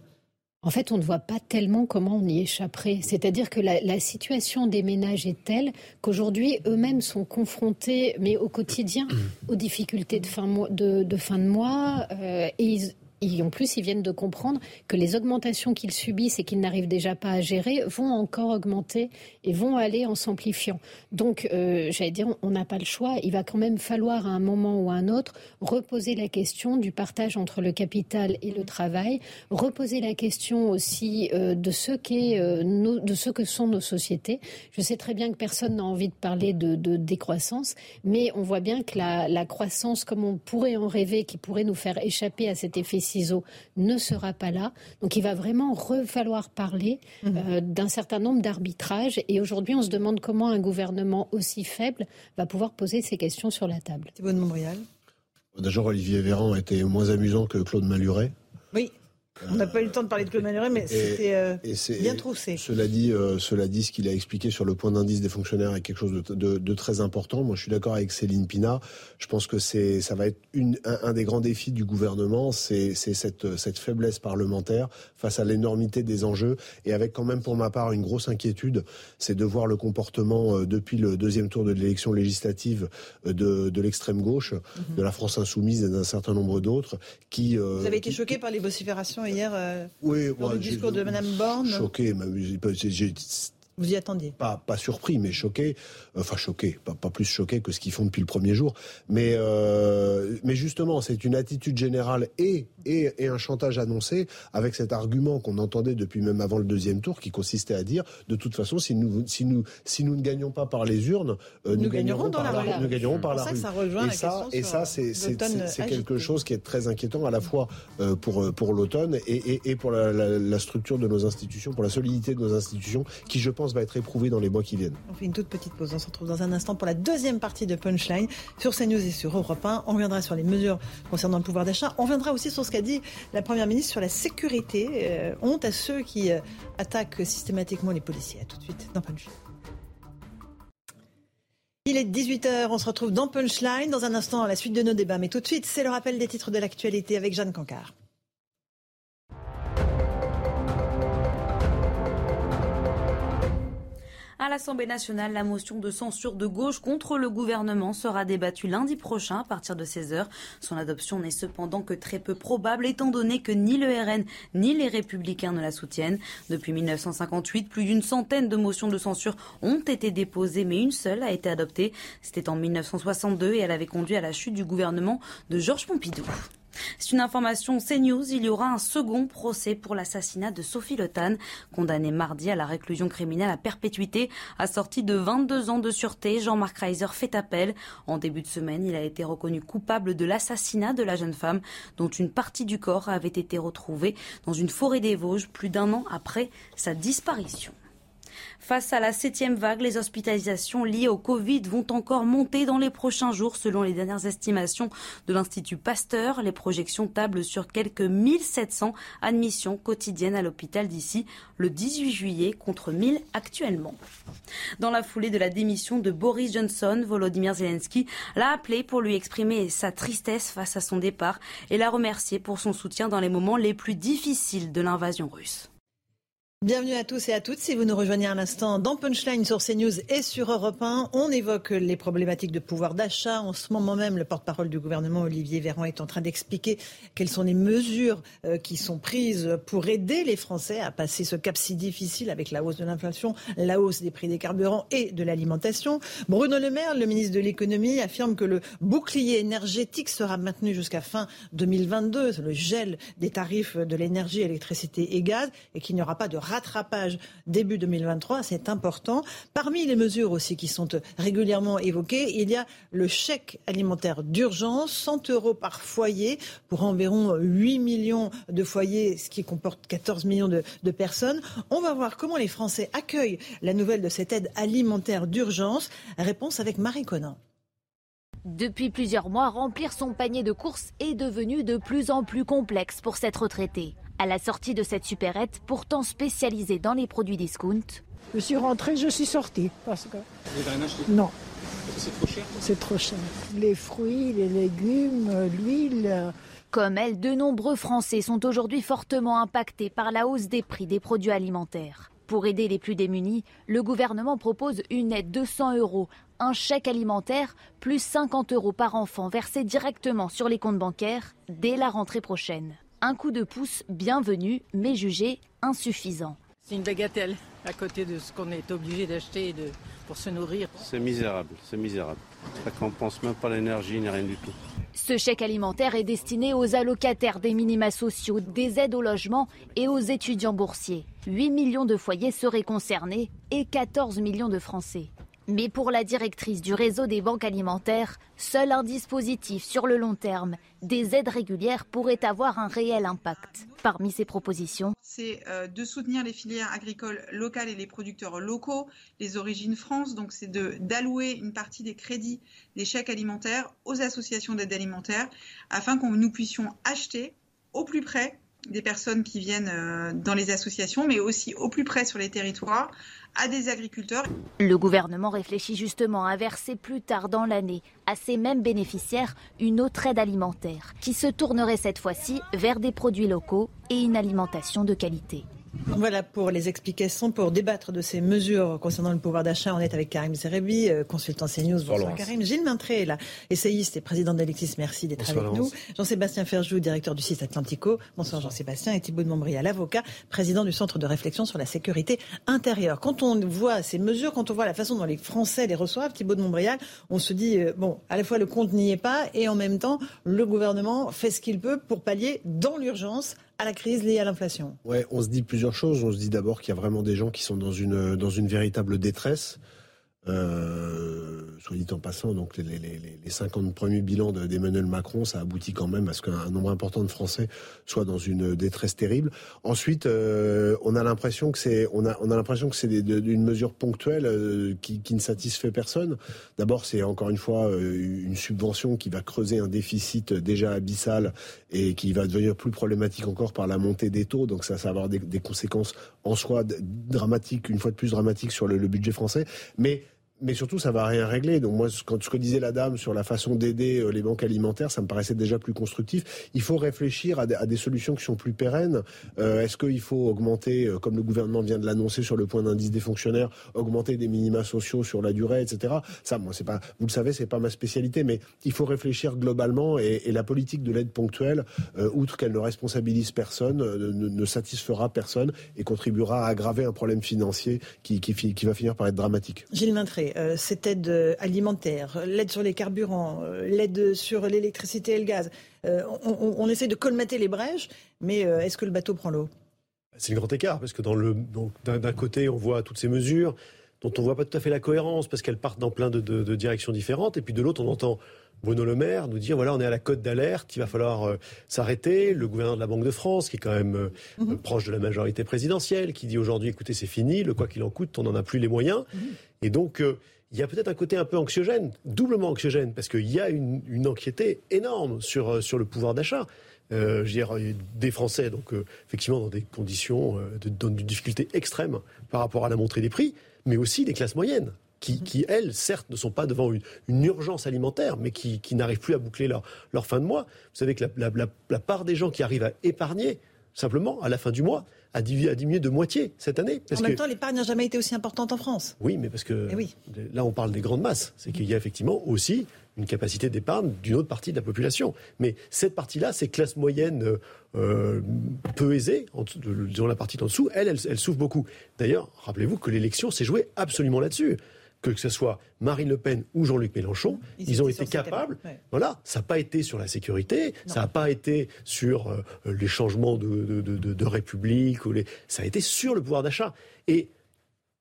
En fait, on ne voit pas tellement comment on y échapperait. C'est-à-dire que la, situation des ménages est telle qu'aujourd'hui, eux-mêmes sont confrontés, mais au quotidien, aux difficultés de fin, de, fin de mois. Euh, et Et en plus, ils viennent de comprendre que les augmentations qu'ils subissent et qu'ils n'arrivent déjà pas à gérer vont encore augmenter et vont aller en s'amplifiant. Donc, euh, j'allais dire, on n'a pas le choix. Il va quand même falloir à un moment ou à un autre reposer la question du partage entre le capital et le travail, reposer la question aussi euh, de, ce euh, de ce que sont nos sociétés. Je sais très bien que personne n'a envie de parler de, décroissance, mais on voit bien que la, la croissance, comme on pourrait en rêver, qui pourrait nous faire échapper à cet effet ciseau, ne sera pas là. Donc il va vraiment falloir parler euh, d'un certain nombre d'arbitrages. Et aujourd'hui, on se demande comment un gouvernement aussi faible va pouvoir poser ces questions sur la table. Thibault de Montbrial. D'abord, Olivier Véran était moins amusant que Claude Maluret. Oui. On n'a pas eu le temps de parler de Claude Manuret, mais c'était euh, bien troussé. Cela dit, euh, cela dit, ce qu'il a expliqué sur le point d'indice des fonctionnaires est quelque chose de, très important. Moi, je suis d'accord avec Céline Pina. Je pense que c'est, ça va être une, un, des grands défis du gouvernement, c'est cette, cette faiblesse parlementaire face à l'énormité des enjeux, et avec quand même pour ma part une grosse inquiétude, c'est de voir le comportement euh, depuis le deuxième tour de l'élection législative de, de l'extrême gauche, mhm. de la France insoumise et d'un certain nombre d'autres, qui. Vous avez été choqué par les vociférations hier euh, oui, le discours de Mme Borne. Choqué, j'ai vous y attendiez pas, pas surpris, mais choqué. Enfin, choqué. Pas, pas plus choqué que ce qu'ils font depuis le premier jour. Mais, euh, mais justement, c'est une attitude générale et, et, et, un chantage annoncé avec cet argument qu'on entendait depuis même avant le deuxième tour qui consistait à dire de toute façon, si nous, si nous, si nous ne gagnons pas par les urnes, euh, nous, gagnerons, par la, rue. Nous gagnerons par la rue. Ça rejoint et, ça, et ça, c'est quelque chose qui est très inquiétant à la fois euh, pour, pour l'automne et, et, pour la, la, la structure de nos institutions, pour la solidité de nos institutions, qui, je pense, va être éprouvé dans les mois qui viennent. On fait une toute petite pause. On se retrouve dans un instant pour la deuxième partie de Punchline sur CNews et sur Europe 1. On reviendra sur les mesures concernant le pouvoir d'achat. On reviendra aussi sur ce qu'a dit la Première ministre sur la sécurité. Euh, honte à ceux qui euh, attaquent systématiquement les policiers. A tout de suite dans Punchline. Il est 18h, on se retrouve dans Punchline dans un instant à la suite de nos débats. Mais tout de suite, c'est le rappel des titres de l'actualité avec Jeanne Cancard. À l'Assemblée nationale, la motion de censure de gauche contre le gouvernement sera débattue lundi prochain à partir de 16h. Son adoption n'est cependant que très peu probable étant donné que ni le RN ni les républicains ne la soutiennent. Depuis 1958, plus d'une centaine de motions de censure ont été déposées, mais une seule a été adoptée. C'était en 1962 et elle avait conduit à la chute du gouvernement de Georges Pompidou. C'est une information CNews. Il y aura un second procès pour l'assassinat de Sophie Le condamnée mardi à la réclusion criminelle à perpétuité, assortie de 22 ans de sûreté. Jean-Marc Reiser fait appel. En début de semaine, il a été reconnu coupable de l'assassinat de la jeune femme, dont une partie du corps avait été retrouvée dans une forêt des Vosges plus d'un an après sa disparition. Face à la septième vague, les hospitalisations liées au Covid vont encore monter dans les prochains jours selon les dernières estimations de l'Institut Pasteur. Les projections tablent sur quelques 1700 admissions quotidiennes à l'hôpital d'ici le 18 juillet contre 1000 actuellement. Dans la foulée de la démission de Boris Johnson, Volodymyr Zelensky l'a appelé pour lui exprimer sa tristesse face à son départ et l'a remercié pour son soutien dans les moments les plus difficiles de l'invasion russe. Bienvenue à tous et à toutes. Si vous nous rejoignez à l'instant dans Punchline sur CNews et sur Europe 1, on évoque les problématiques de pouvoir d'achat. En ce moment même, le porte-parole du gouvernement, Olivier Véran, est en train d'expliquer quelles sont les mesures euh, qui sont prises pour aider les Français à passer ce cap si difficile avec la hausse de l'inflation, la hausse des prix des carburants et de l'alimentation. Bruno Le Maire, le ministre de l'économie, affirme que le bouclier énergétique sera maintenu jusqu'à fin 2022, le gel des tarifs de l'énergie, électricité et gaz, et qu'il n'y aura pas de rattrapage début 2023, c'est important. Parmi les mesures aussi qui sont régulièrement évoquées, il y a le chèque alimentaire d'urgence, 100 euros par foyer pour environ 8 millions de foyers, ce qui comporte 14 millions de, personnes. On va voir comment les Français accueillent la nouvelle de cette aide alimentaire d'urgence. Réponse avec Marie Conan. Depuis plusieurs mois, remplir son panier de courses est devenu de plus en plus complexe pour cette retraitée. À la sortie de cette supérette, pourtant spécialisée dans les produits discount, je suis rentrée, je suis sortie. Parce que... Vous n'avez rien acheté? Non. C'est trop cher C'est trop cher. Les fruits, les légumes, l'huile. Comme elle, de nombreux Français sont aujourd'hui fortement impactés par la hausse des prix des produits alimentaires. Pour aider les plus démunis, le gouvernement propose une aide de 100 euros, un chèque alimentaire, plus 50 euros par enfant versés directement sur les comptes bancaires dès la rentrée prochaine. Un coup de pouce bienvenu, mais jugé insuffisant. C'est une bagatelle à côté de ce qu'on est obligé d'acheter pour se nourrir. C'est misérable, c'est misérable. Ça compense même pas l'énergie ni rien du tout. Ce chèque alimentaire est destiné aux allocataires des minima sociaux, des aides au logement et aux étudiants boursiers. 8 millions de foyers seraient concernés et 14 millions de Français. Mais pour la directrice du réseau des banques alimentaires, seul un dispositif sur le long terme, des aides régulières, pourrait avoir un réel impact. Parmi ces propositions, c'est euh, de soutenir les filières agricoles locales et les producteurs locaux, les origines France. Donc c'est d'allouer une partie des crédits des chèques alimentaires aux associations d'aide alimentaire afin que nous puissions acheter au plus près des personnes qui viennent euh, dans les associations, mais aussi au plus près sur les territoires, à des agriculteurs. Le gouvernement réfléchit justement à verser plus tard dans l'année à ces mêmes bénéficiaires une autre aide alimentaire, qui se tournerait cette fois-ci vers des produits locaux et une alimentation de qualité. Voilà pour les explications, pour débattre de ces mesures concernant le pouvoir d'achat. On est avec Karim Zerebi, euh, consultant CNews. Bonsoir Karim. Gilles Maintré, là, essayiste et président d'Alexis, merci d'être avec nous. Jean-Sébastien Ferjou, directeur du site Atlantico. Bonsoir Jean-Sébastien. Et Thibault de Montbrial, avocat, président du Centre de réflexion sur la sécurité intérieure. Quand on voit ces mesures, quand on voit la façon dont les Français les reçoivent, Thibault de Montbrial, on se dit, euh, bon, à la fois le compte n'y est pas et en même temps, le gouvernement fait ce qu'il peut pour pallier dans l'urgence à la crise liée à l'inflation Ouais, on se dit plusieurs choses. On se dit d'abord qu'il y a vraiment des gens qui sont dans une, dans une véritable détresse. Euh, soit dit en passant, donc les, les, les 50 premiers bilans d'Emmanuel Macron, ça aboutit quand même à ce qu'un nombre important de Français soit dans une détresse terrible. Ensuite, euh, on a l'impression que c'est, on a, on a l'impression que c'est une mesure ponctuelle euh, qui, ne satisfait personne. D'abord, c'est encore une fois une subvention qui va creuser un déficit déjà abyssal et qui va devenir plus problématique encore par la montée des taux. Donc ça, ça va avoir des conséquences en soi dramatiques, une fois de plus dramatiques sur le, le budget français. Mais mais surtout, ça va rien régler. Donc moi, ce que disait la dame sur la façon d'aider euh, les banques alimentaires, ça me paraissait déjà plus constructif. Il faut réfléchir à des, solutions qui sont plus pérennes. Euh, est-ce qu'il faut augmenter, euh, comme le gouvernement vient de l'annoncer sur le point d'indice des fonctionnaires, augmenter des minima sociaux sur la durée, etc. Ça, moi, c'est pas, vous le savez, c'est pas ma spécialité, mais il faut réfléchir globalement et, la politique de l'aide ponctuelle, outre qu'elle ne responsabilise personne, ne, satisfera personne et contribuera à aggraver un problème financier qui, qui, va finir par être dramatique. Gilles Maintré, euh, cette aide euh, alimentaire, l'aide sur les carburants, euh, l'aide sur l'électricité et le gaz. on, essaie de colmater les brèches, mais est-ce que le bateau prend l'eau? C'est le grand écart, parce que d'un côté, on voit toutes ces mesures dont on ne voit pas tout à fait la cohérence, parce qu'elles partent dans plein de, directions différentes, et puis de l'autre, on entend Bruno Le Maire nous dire voilà, on est à la cote d'alerte, il va falloir s'arrêter. Le gouverneur de la Banque de France, qui est quand même mhm. proche de la majorité présidentielle, qui dit aujourd'hui écoutez, c'est fini, le quoi qu'il en coûte, on n'en a plus les moyens. Mhm. Et donc, euh, il y a peut-être un côté un peu anxiogène, doublement anxiogène, parce qu'il y a une, une, anxiété énorme sur, euh, sur le pouvoir d'achat. Euh, je veux dire, des Français, donc euh, effectivement dans des conditions de, dans une difficulté extrême par rapport à la montée des prix, mais aussi des classes moyennes. Qui, qui, elles, certes, ne sont pas devant une, une urgence alimentaire, mais qui, qui n'arrivent plus à boucler leur, leur, fin de mois. Vous savez que la, la, la part des gens qui arrivent à épargner, simplement, à la fin du mois, a diminué, de moitié cette année. en même temps, l'épargne n'a jamais été aussi importante en France. Oui, mais parce que eh là, on parle des grandes masses. C'est qu'il y a effectivement aussi une capacité d'épargne d'une autre partie de la population. Mais cette partie-là, ces classes moyennes euh, peu aisées, disons la partie en dessous, elle, elle, elle souffre beaucoup. D'ailleurs, rappelez-vous que l'élection s'est jouée absolument là-dessus que ce soit Marine Le Pen ou Jean-Luc Mélenchon, ils, ont été capables. Voilà, ça n'a pas été sur la sécurité, ça n'a pas été sur euh, les changements de, de, République, ou les... ça a été sur le pouvoir d'achat. Et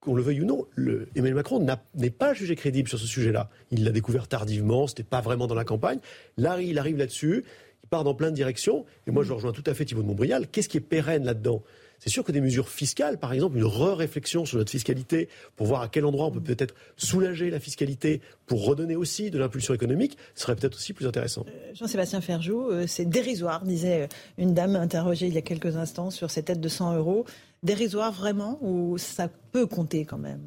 qu'on le veuille ou non, le, Emmanuel Macron n'est pas jugé crédible sur ce sujet-là. Il l'a découvert tardivement, c'était pas vraiment dans la campagne. Là, il arrive là-dessus, il part dans plein de directions. Et moi, je rejoins tout à fait Thibault de Montbrial. Qu'est-ce qui est pérenne là-dedans? C'est sûr que des mesures fiscales, par exemple, une re-réflexion sur notre fiscalité pour voir à quel endroit on peut peut-être soulager la fiscalité pour redonner aussi de l'impulsion économique, serait peut-être aussi plus intéressant. Euh, Jean-Sébastien Ferjou, euh, c'est dérisoire, disait euh, une dame interrogée il y a quelques instants sur cette aide de 100 euros. Dérisoire vraiment ou ça peut compter quand même?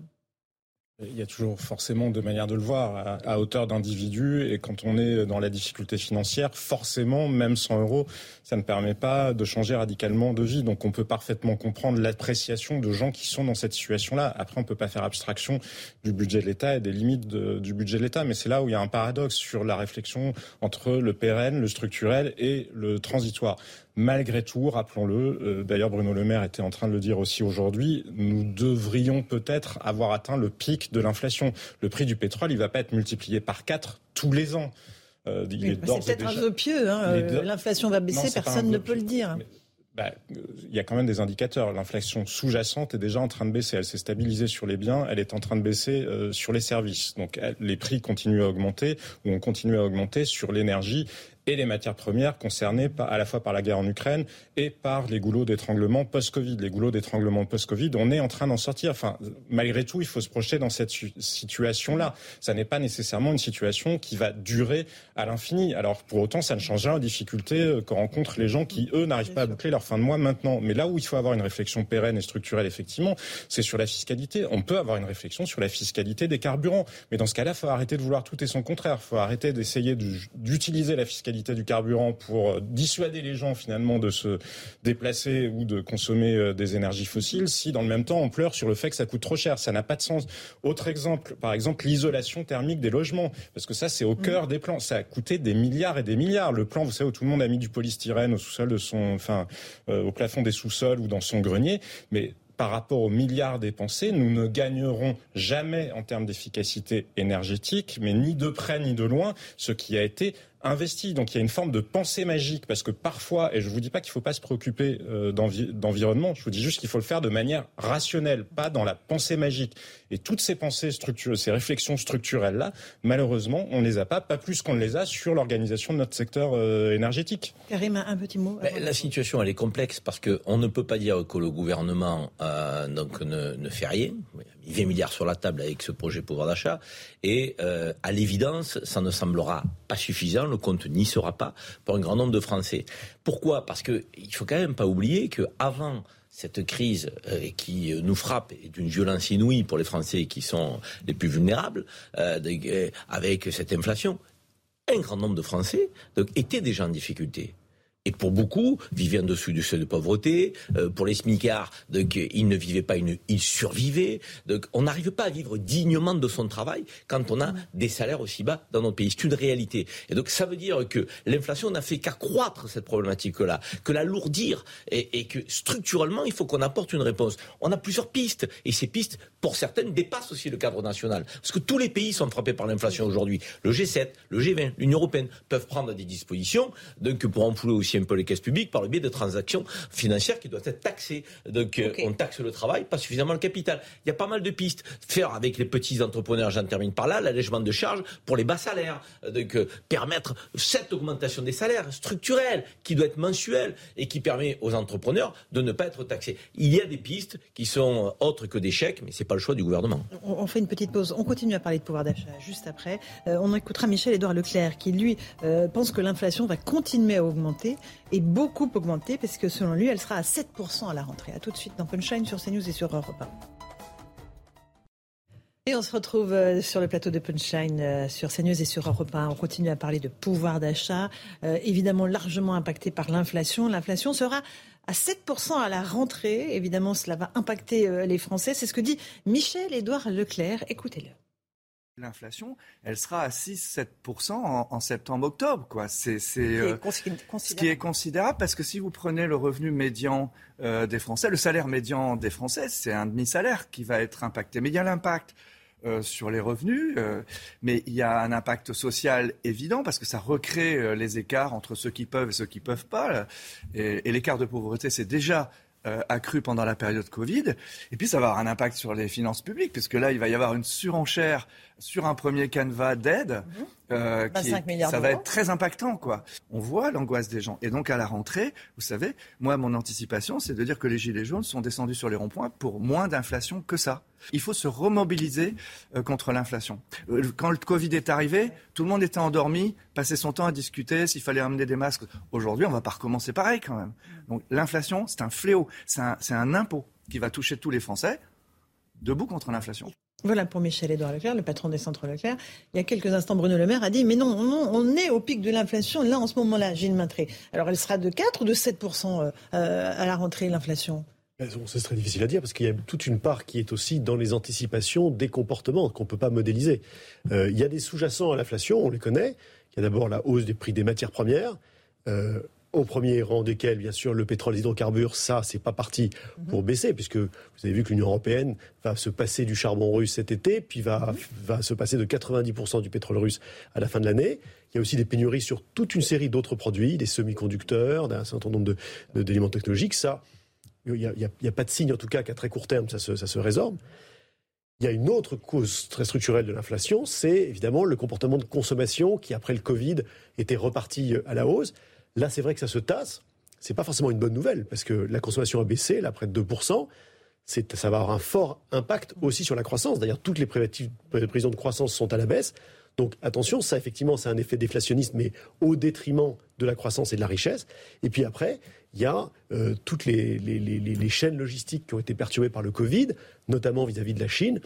Il y a toujours forcément deux manières de le voir, à, hauteur d'individu. Et quand on est dans la difficulté financière, forcément, même 100 euros, ça ne permet pas de changer radicalement de vie. Donc on peut parfaitement comprendre l'appréciation de gens qui sont dans cette situation-là. Après, on peut pas faire abstraction du budget de l'État et des limites du budget de l'État. Mais c'est là où il y a un paradoxe sur la réflexion entre le pérenne, le structurel et le transitoire. Malgré tout, rappelons-le, euh, d'ailleurs Bruno Le Maire était en train de le dire aussi aujourd'hui, nous devrions peut-être avoir atteint le pic de l'inflation. Le prix du pétrole, il va pas être multiplié par 4 tous les ans. Euh, c'est peut-être un peu pieux. Hein, euh, l'inflation va baisser, personne ne peut le dire. Bah, il y a quand même des indicateurs. L'inflation sous-jacente est déjà en train de baisser. Elle s'est stabilisée sur les biens, elle est en train de baisser sur les services. Donc les prix continuent à augmenter ou on continue à augmenter sur l'énergie et les matières premières concernées à la fois par la guerre en Ukraine et par les goulots d'étranglement post-Covid. Les goulots d'étranglement post-Covid, on est en train d'en sortir. Enfin, malgré tout, il faut se projeter dans cette situation-là. Ça n'est pas nécessairement une situation qui va durer à l'infini. Alors, pour autant, ça ne change rien aux difficultés euh, que rencontrent les gens qui, eux, n'arrivent pas à boucler leur fin de mois maintenant. Mais là où il faut avoir une réflexion pérenne et structurelle, effectivement, c'est sur la fiscalité. On peut avoir une réflexion sur la fiscalité des carburants. Mais dans ce cas-là, il faut arrêter de vouloir tout et son contraire. Il faut arrêter d'essayer d'utiliser la fiscalité du carburant pour euh, dissuader les gens finalement de se déplacer ou de consommer euh, des énergies fossiles si dans le même temps on pleure sur le fait que ça coûte trop cher. Ça n'a pas de sens. Autre exemple, par exemple l'isolation thermique des logements, parce que ça c'est au cœur des plans. Ça a coûté des milliards et des milliards. Le plan, vous savez, où tout le monde a mis du polystyrène au sous-sol de son, enfin, euh, au plafond des sous-sols ou dans son grenier, mais par rapport aux milliards dépensés, nous ne gagnerons jamais en termes d'efficacité énergétique, mais ni de près ni de loin, ce qui a été investi. Donc il y a une forme de pensée magique parce que parfois, et je vous dis pas qu'il faut pas se préoccuper euh, d'environnement, je vous dis juste qu'il faut le faire de manière rationnelle, pas dans la pensée magique. Et toutes ces pensées structurelles, ces réflexions structurelles là, malheureusement, on ne les a pas, pas plus qu'on ne les a sur l'organisation de notre secteur euh, énergétique. Karim, un petit mot. Ben, la situation elle est complexe parce qu'on ne peut pas dire que le gouvernement euh, donc ne, ne fait rien. 20 milliards sur la table avec ce projet pouvoir d'achat. Et euh, à l'évidence, ça ne semblera pas suffisant. Le compte n'y sera pas pour un grand nombre de Français. Pourquoi? Parce qu'il ne faut quand même pas oublier qu'avant cette crise euh, qui nous frappe est d'une violence inouïe pour les Français qui sont les plus vulnérables, euh, avec cette inflation, un grand nombre de Français étaient déjà en difficulté. Et pour beaucoup, vivaient en dessous du seuil de pauvreté. Euh, pour les smicards, donc, ils ne vivaient pas, une, ils survivaient. Donc, on n'arrive pas à vivre dignement de son travail quand on a des salaires aussi bas dans notre pays. C'est une réalité. Et donc, ça veut dire que l'inflation n'a fait qu'accroître cette problématique-là, que l'alourdir, et, et que structurellement, il faut qu'on apporte une réponse. On a plusieurs pistes, et ces pistes, pour certaines, dépassent aussi le cadre national. Parce que tous les pays sont frappés par l'inflation aujourd'hui. Le G7, le G20, l'Union européenne peuvent prendre des dispositions, donc pour enfouler aussi un peu les caisses publiques par le biais de transactions financières qui doivent être taxées. Donc euh, on taxe le travail, pas suffisamment le capital. Il y a pas mal de pistes. Faire avec les petits entrepreneurs, j'en termine par là, l'allègement de charges pour les bas salaires. Donc euh, permettre cette augmentation des salaires structurelle qui doit être mensuelle et qui permet aux entrepreneurs de ne pas être taxés. Il y a des pistes qui sont autres que des chèques, mais c'est pas le choix du gouvernement. On, fait une petite pause. On continue à parler de pouvoir d'achat juste après. Euh, on écoutera Michel-Édouard Leclerc qui, lui, pense que l'inflation va continuer à augmenter et beaucoup augmenté parce que selon lui, elle sera à 7% à la rentrée. A tout de suite dans Punchline sur CNews et sur Europe 1. Et on se retrouve euh, sur le plateau de Punchline euh, sur CNews et sur Europe 1. On continue à parler de pouvoir d'achat, euh, évidemment largement impacté par l'inflation. L'inflation sera à 7% à la rentrée. Évidemment, cela va impacter les Français. C'est ce que dit Michel-Édouard Leclerc. Écoutez-le. L'inflation, elle sera à 6-7% en, septembre-octobre. Quoi. C'est, euh, ce qui est considérable parce que si vous prenez le revenu médian euh, des Français, le salaire médian des Français, c'est un demi-salaire qui va être impacté. Mais il y a l'impact euh, sur les revenus, mais il y a un impact social évident parce que ça recrée les écarts entre ceux qui peuvent et ceux qui ne peuvent pas. Et, et l'écart de pauvreté, c'est déjà euh, accru pendant la période Covid. Et puis ça va avoir un impact sur les finances publiques, puisque là, il va y avoir une surenchère sur un premier canevas d'aide. Mhm. Euh, ça va être très impactant, quoi. On voit l'angoisse des gens. Et donc, à la rentrée, vous savez, moi, mon anticipation, c'est de dire que les Gilets jaunes sont descendus sur les ronds-points pour moins d'inflation que ça. Il faut se remobiliser euh, contre l'inflation. Euh, quand le Covid est arrivé, tout le monde était endormi, passait son temps à discuter s'il fallait amener des masques. Aujourd'hui, on va pas recommencer pareil quand même. Donc, l'inflation, c'est un fléau. C'est un, un impôt qui va toucher tous les Français. Debout contre l'inflation. Voilà pour Michel-Édouard Leclerc, le patron des centres Leclerc. Il y a quelques instants, Bruno Le Maire a dit Mais non, on est au pic de l'inflation, là, en ce moment-là, Gilles Maintré. Alors, elle sera de 4 ou de 7% euh, euh, à la rentrée, l'inflation? Ben, c'est très difficile à dire parce qu'il y a toute une part qui est aussi dans les anticipations des comportements qu'on ne peut pas modéliser. Euh, il y a des sous-jacents à l'inflation, on les connaît. Il y a d'abord la hausse des prix des matières premières au premier rang desquels, bien sûr, le pétrole, les hydrocarbures, ça, c'est pas parti pour baisser, puisque vous avez vu que l'Union européenne va se passer du charbon russe cet été, puis va, va se passer de 90% du pétrole russe à la fin de l'année. Il y a aussi des pénuries sur toute une série d'autres produits, des semi-conducteurs, d'un certain nombre d'éléments de, technologiques. Ça, il n'y a, a, pas de signe, en tout cas, qu'à très court terme, ça se, ça se résorbe. Il y a une autre cause très structurelle de l'inflation, c'est évidemment le comportement de consommation qui, après le Covid, était reparti à la hausse. Là, c'est vrai que ça se tasse. C'est pas forcément une bonne nouvelle parce que la consommation a baissé, là, près de 2%. Ça va avoir un fort impact aussi sur la croissance. D'ailleurs, toutes les prévisions de croissance sont à la baisse. Donc attention, ça effectivement, c'est un effet déflationniste, mais au détriment de la croissance et de la richesse. Et puis après, il y a euh, toutes les, chaînes logistiques qui ont été perturbées par le Covid, notamment vis-à-vis de la Chine.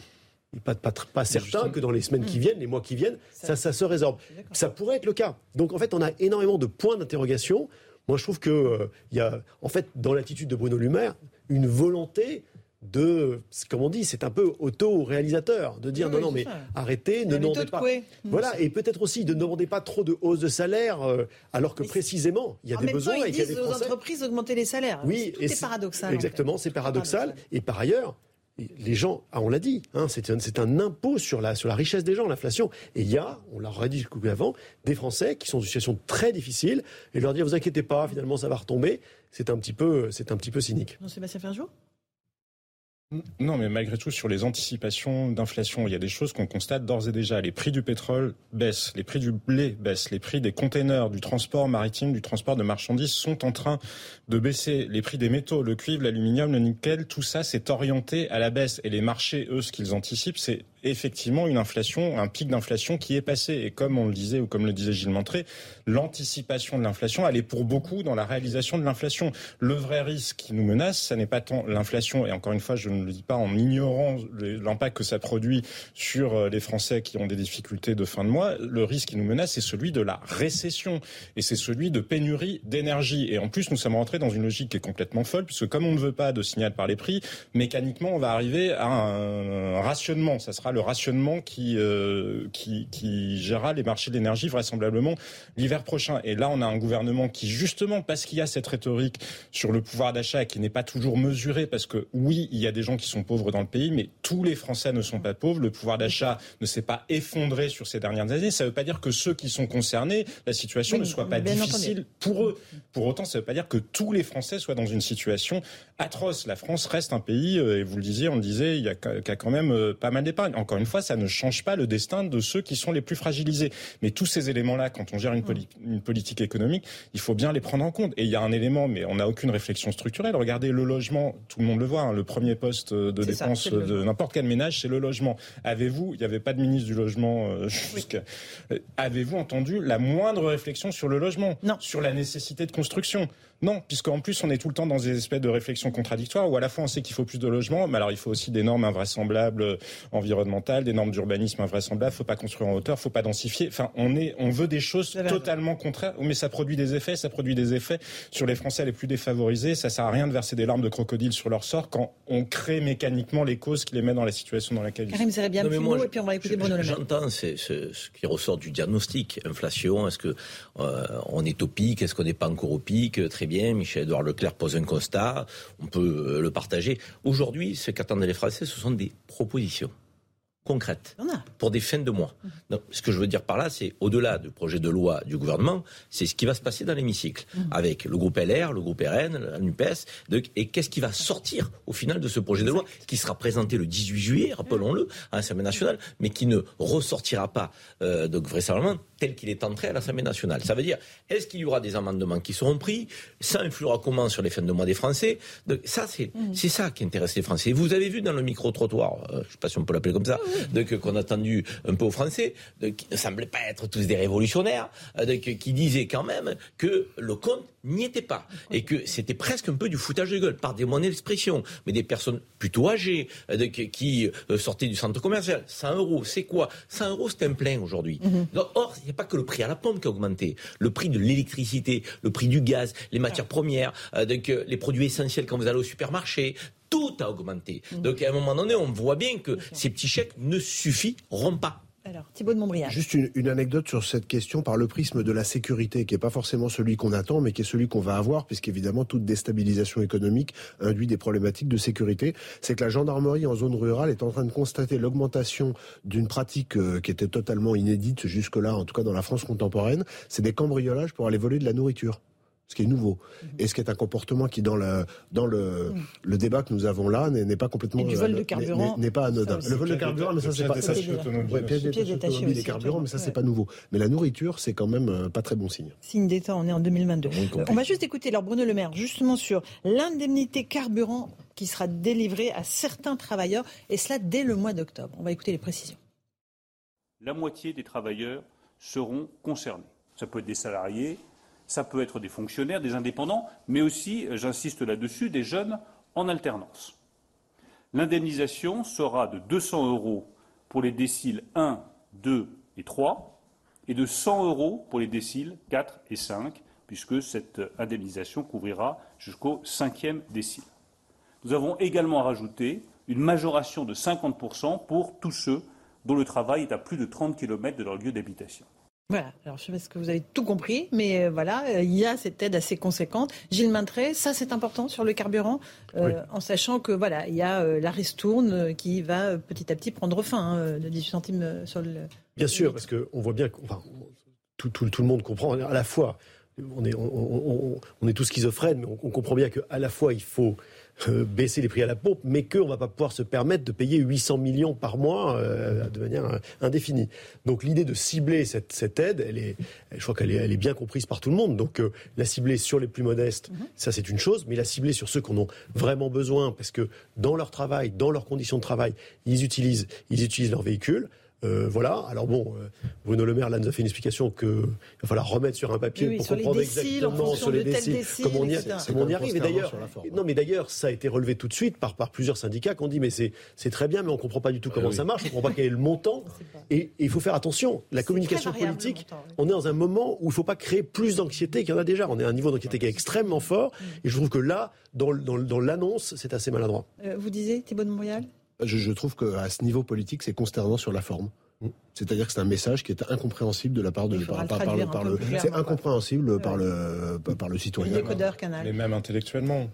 Il n'est pas, pas, pas certain que dans les semaines qui viennent, les mois qui viennent, ça, ça, se résorbe. Ça pourrait être le cas. Donc en fait, on a énormément de points d'interrogation. Moi, je trouve qu'il euh, y a, en fait, dans l'attitude de Bruno Lumaire, une volonté de, comme on dit, c'est un peu auto-réalisateur, de dire non, non, mais arrêtez, ne demandez pas. Voilà, et peut-être aussi de ne demander pas trop de hausse de salaire, euh, alors que précisément, il y a des besoins. et il y a des aux entreprises d'augmenter les salaires. Oui, c'est paradoxal. Exactement, c'est paradoxal. Et par ailleurs, les gens, ah, on l'a dit, hein, c'est un, impôt sur la, richesse des gens, l'inflation. Et il y a, on l'a dit avant, des Français qui sont dans une situation très difficile, et leur dire, vous inquiétez pas, finalement ça va retomber, c'est un petit peu, c'est un petit peu cynique. Non, mais malgré tout, sur les anticipations d'inflation, il y a des choses qu'on constate d'ores et déjà. Les prix du pétrole baissent, les prix du blé baissent, les prix des containers, du transport maritime, du transport de marchandises sont en train de baisser. Les prix des métaux, le cuivre, l'aluminium, le nickel, tout ça s'est orienté à la baisse. Et les marchés, eux, ce qu'ils anticipent, c'est effectivement une inflation, un pic d'inflation qui est passé. Et comme on le disait, ou comme le disait Gilles Montré, l'anticipation de l'inflation, elle est pour beaucoup dans la réalisation de l'inflation. Le vrai risque qui nous menace, ça n'est pas tant l'inflation, et encore une fois, je ne le dis pas en ignorant l'impact que ça produit sur euh, les Français qui ont des difficultés de fin de mois, le risque qui nous menace, c'est celui de la récession, et c'est celui de pénurie d'énergie. Et en plus, nous sommes rentrés dans une logique qui est complètement folle, puisque comme on ne veut pas de signal par les prix, mécaniquement, on va arriver à un rationnement. Ça sera rationnement qui, euh, qui, qui gérera les marchés de l'énergie vraisemblablement l'hiver prochain. Et là, on a un gouvernement qui, justement, parce qu'il y a cette rhétorique sur le pouvoir d'achat qui n'est pas toujours mesurée, parce que oui, il y a des gens qui sont pauvres dans le pays, mais tous les Français ne sont pas pauvres. Le pouvoir d'achat ne s'est pas effondré sur ces dernières années. Ça ne veut pas dire que ceux qui sont concernés, la situation ne soit pas difficile pour eux. Pour autant, ça ne veut pas dire que tous les Français soient dans une situation atroce. La France reste un pays, euh, et vous le disiez, on le disait, il y a, quand même euh, pas mal d'épargne. Encore une fois, ça ne change pas le destin de ceux qui sont les plus fragilisés. Mais tous ces éléments-là, quand on gère une, une, politique économique, il faut bien les prendre en compte. Et il y a un élément, mais on n'a aucune réflexion structurelle. Regardez le logement, tout le monde le voit, hein, le premier poste de dépense de n'importe quel ménage, c'est le logement. Avez-vous, il n'y avait pas de ministre du logement euh, jusqu'à... Avez-vous entendu la moindre réflexion sur le logement? Non. Sur la nécessité de construction? Non, puisqu'en plus on est tout le temps dans des espèces de réflexions contradictoires où à la fois on sait qu'il faut plus de logements, mais alors il faut aussi des normes invraisemblables euh, environnementales, des normes d'urbanisme invraisemblables. Faut pas construire en hauteur, faut pas densifier. Enfin, on est, on veut des choses totalement contraires, mais ça produit des effets. Ça produit des effets sur les Français les plus défavorisés. Ça sert à rien de verser des larmes de crocodile sur leur sort quand on crée mécaniquement les causes qui les mettent dans la situation dans laquelle ils sont. bien non, et puis on va écouter Bruno J'entends ce, ce, qui ressort du diagnostic. Inflation, est-ce que euh, on est au pic, est-ce qu'on n'est pas encore au pic? Très bien, Michel-Edouard Leclerc pose un constat, on peut euh, le partager. Aujourd'hui, ce qu'attendent les Français, ce sont des propositions concrètes pour des fins de mois. Donc, ce que je veux dire par là, c'est au-delà du projet de loi du gouvernement, c'est ce qui va se passer dans l'hémicycle mmh. avec le groupe LR, le groupe RN, la NUPES, et qu'est-ce qui va sortir au final de ce projet de loi qui sera présenté le 18 juillet, rappelons-le, à l'Assemblée nationale, mais qui ne ressortira pas, euh, donc vraisemblablement, tel qu'il est entré à l'Assemblée nationale. Ça veut dire, est-ce qu'il y aura des amendements qui seront pris? Ça influera comment sur les fins de mois des Français? Donc, Ça, c'est mmh. c'est ça qui intéresse les Français. Vous avez vu dans le micro-trottoir, euh, je ne sais pas si on peut l'appeler comme ça, qu'on a attendu un peu aux Français, qui ne semblaient pas être tous des révolutionnaires, qui disaient quand même que le compte n'y était pas. Et que c'était presque un peu du foutage de gueule, par des moyens d'expression. Mais des personnes plutôt âgées, qui euh, sortaient du centre commercial. 100 euros, c'est quoi? 100 euros, c'est un plein aujourd'hui. Mhm. Or, n'y a pas que le prix à la pompe qui a augmenté. Le prix de l'électricité, le prix du gaz, les matières premières, euh, euh, les produits essentiels quand vous allez au supermarché, tout a augmenté. Mhm. Donc à un moment donné, on voit bien que ces petits chèques ne suffiront pas. Alors, Thibault de Montbriand. Juste une, anecdote sur cette question par le prisme de la sécurité, qui n'est pas forcément celui qu'on attend, mais qui est celui qu'on va avoir, puisqu'évidemment, toute déstabilisation économique induit des problématiques de sécurité. C'est que la gendarmerie en zone rurale est en train de constater l'augmentation d'une pratique euh, qui était totalement inédite jusque-là, en tout cas dans la France contemporaine. C'est des cambriolages pour aller voler de la nourriture ce qui est nouveau, mhm. et ce qui est un comportement qui, dans le, dans le, le débat que nous avons là, n'est pas complètement... Et du vol de carburant. N'est pas anodin. Le vol de carburant, mais ça, c'est pas... Carburants, mais ça, c'est pas nouveau. Mais la nourriture, c'est quand même euh, pas très bon signe. Signe d'État, on est en 2022. On va juste écouter alors Bruno Le Maire, justement sur l'indemnité carburant qui sera délivrée à certains travailleurs, et cela dès le mois d'octobre. On va écouter les précisions. La moitié des travailleurs seront concernés. Ça peut être des salariés, ça peut être des fonctionnaires, des indépendants, mais aussi, euh, j'insiste là-dessus, des jeunes en alternance. L'indemnisation sera de 200 euros pour les déciles 1, 2 et 3 et de 100 euros pour les déciles 4 et 5, puisque cette indemnisation couvrira jusqu'au cinquième décile. Nous avons également rajouté une majoration de 50% pour tous ceux dont le travail est à plus de 30 km de leur lieu d'habitation. Voilà, alors je sais pas si vous avez tout compris, mais euh, voilà, euh, il y a cette aide assez conséquente. Gilles Maintré, ça c'est important sur le carburant, euh, en sachant que voilà, il y a la ristourne qui va petit à petit prendre fin hein, de 18 centimes sur le. Bien sûr, parce qu'on voit bien, enfin, tout, tout, tout, le monde comprend à la fois. On est, on, on est tous schizophrènes, mais on, comprend bien qu'à la fois il faut euh, baisser les prix à la pompe, mais qu'on ne va pas pouvoir se permettre de payer 800 millions par mois euh, de manière euh, indéfinie. Donc l'idée de cibler cette, cette, aide, elle est, je crois qu'elle est, elle est bien comprise par tout le monde. Donc la cibler sur les plus modestes, mhm. ça c'est une chose, mais la cibler sur ceux qu'on ont vraiment besoin, parce que dans leur travail, dans leurs conditions de travail, ils utilisent, ils utilisent leur véhicule. Euh, voilà. Alors bon, euh, Bruno Le Maire là nous a fait une explication qu'il va falloir remettre sur un papier pour comprendre exactement sur les déciles, comment on y, on y arrive. Et d'ailleurs, non, mais d'ailleurs, ça a été relevé tout de suite par, par plusieurs syndicats qui ont dit mais c'est très bien, mais on comprend pas du tout comment ça marche, on comprend pas quel est le montant. Et il faut faire attention. La communication politique, on est dans un moment où il faut pas créer plus d'anxiété qu'il y en a déjà. On est à un niveau d'anxiété qui est extrêmement fort. Mm. Et je trouve que là, dans, dans, dans l'annonce, c'est assez maladroit. Euh, vous disiez Thibault de Montréal? Je, je trouve qu'à ce niveau politique, c'est consternant sur la forme. C'est-à-dire que c'est un message qui est incompréhensible de la part de par, le c'est incompréhensible par le par le citoyen. canal. Mais même intellectuellement.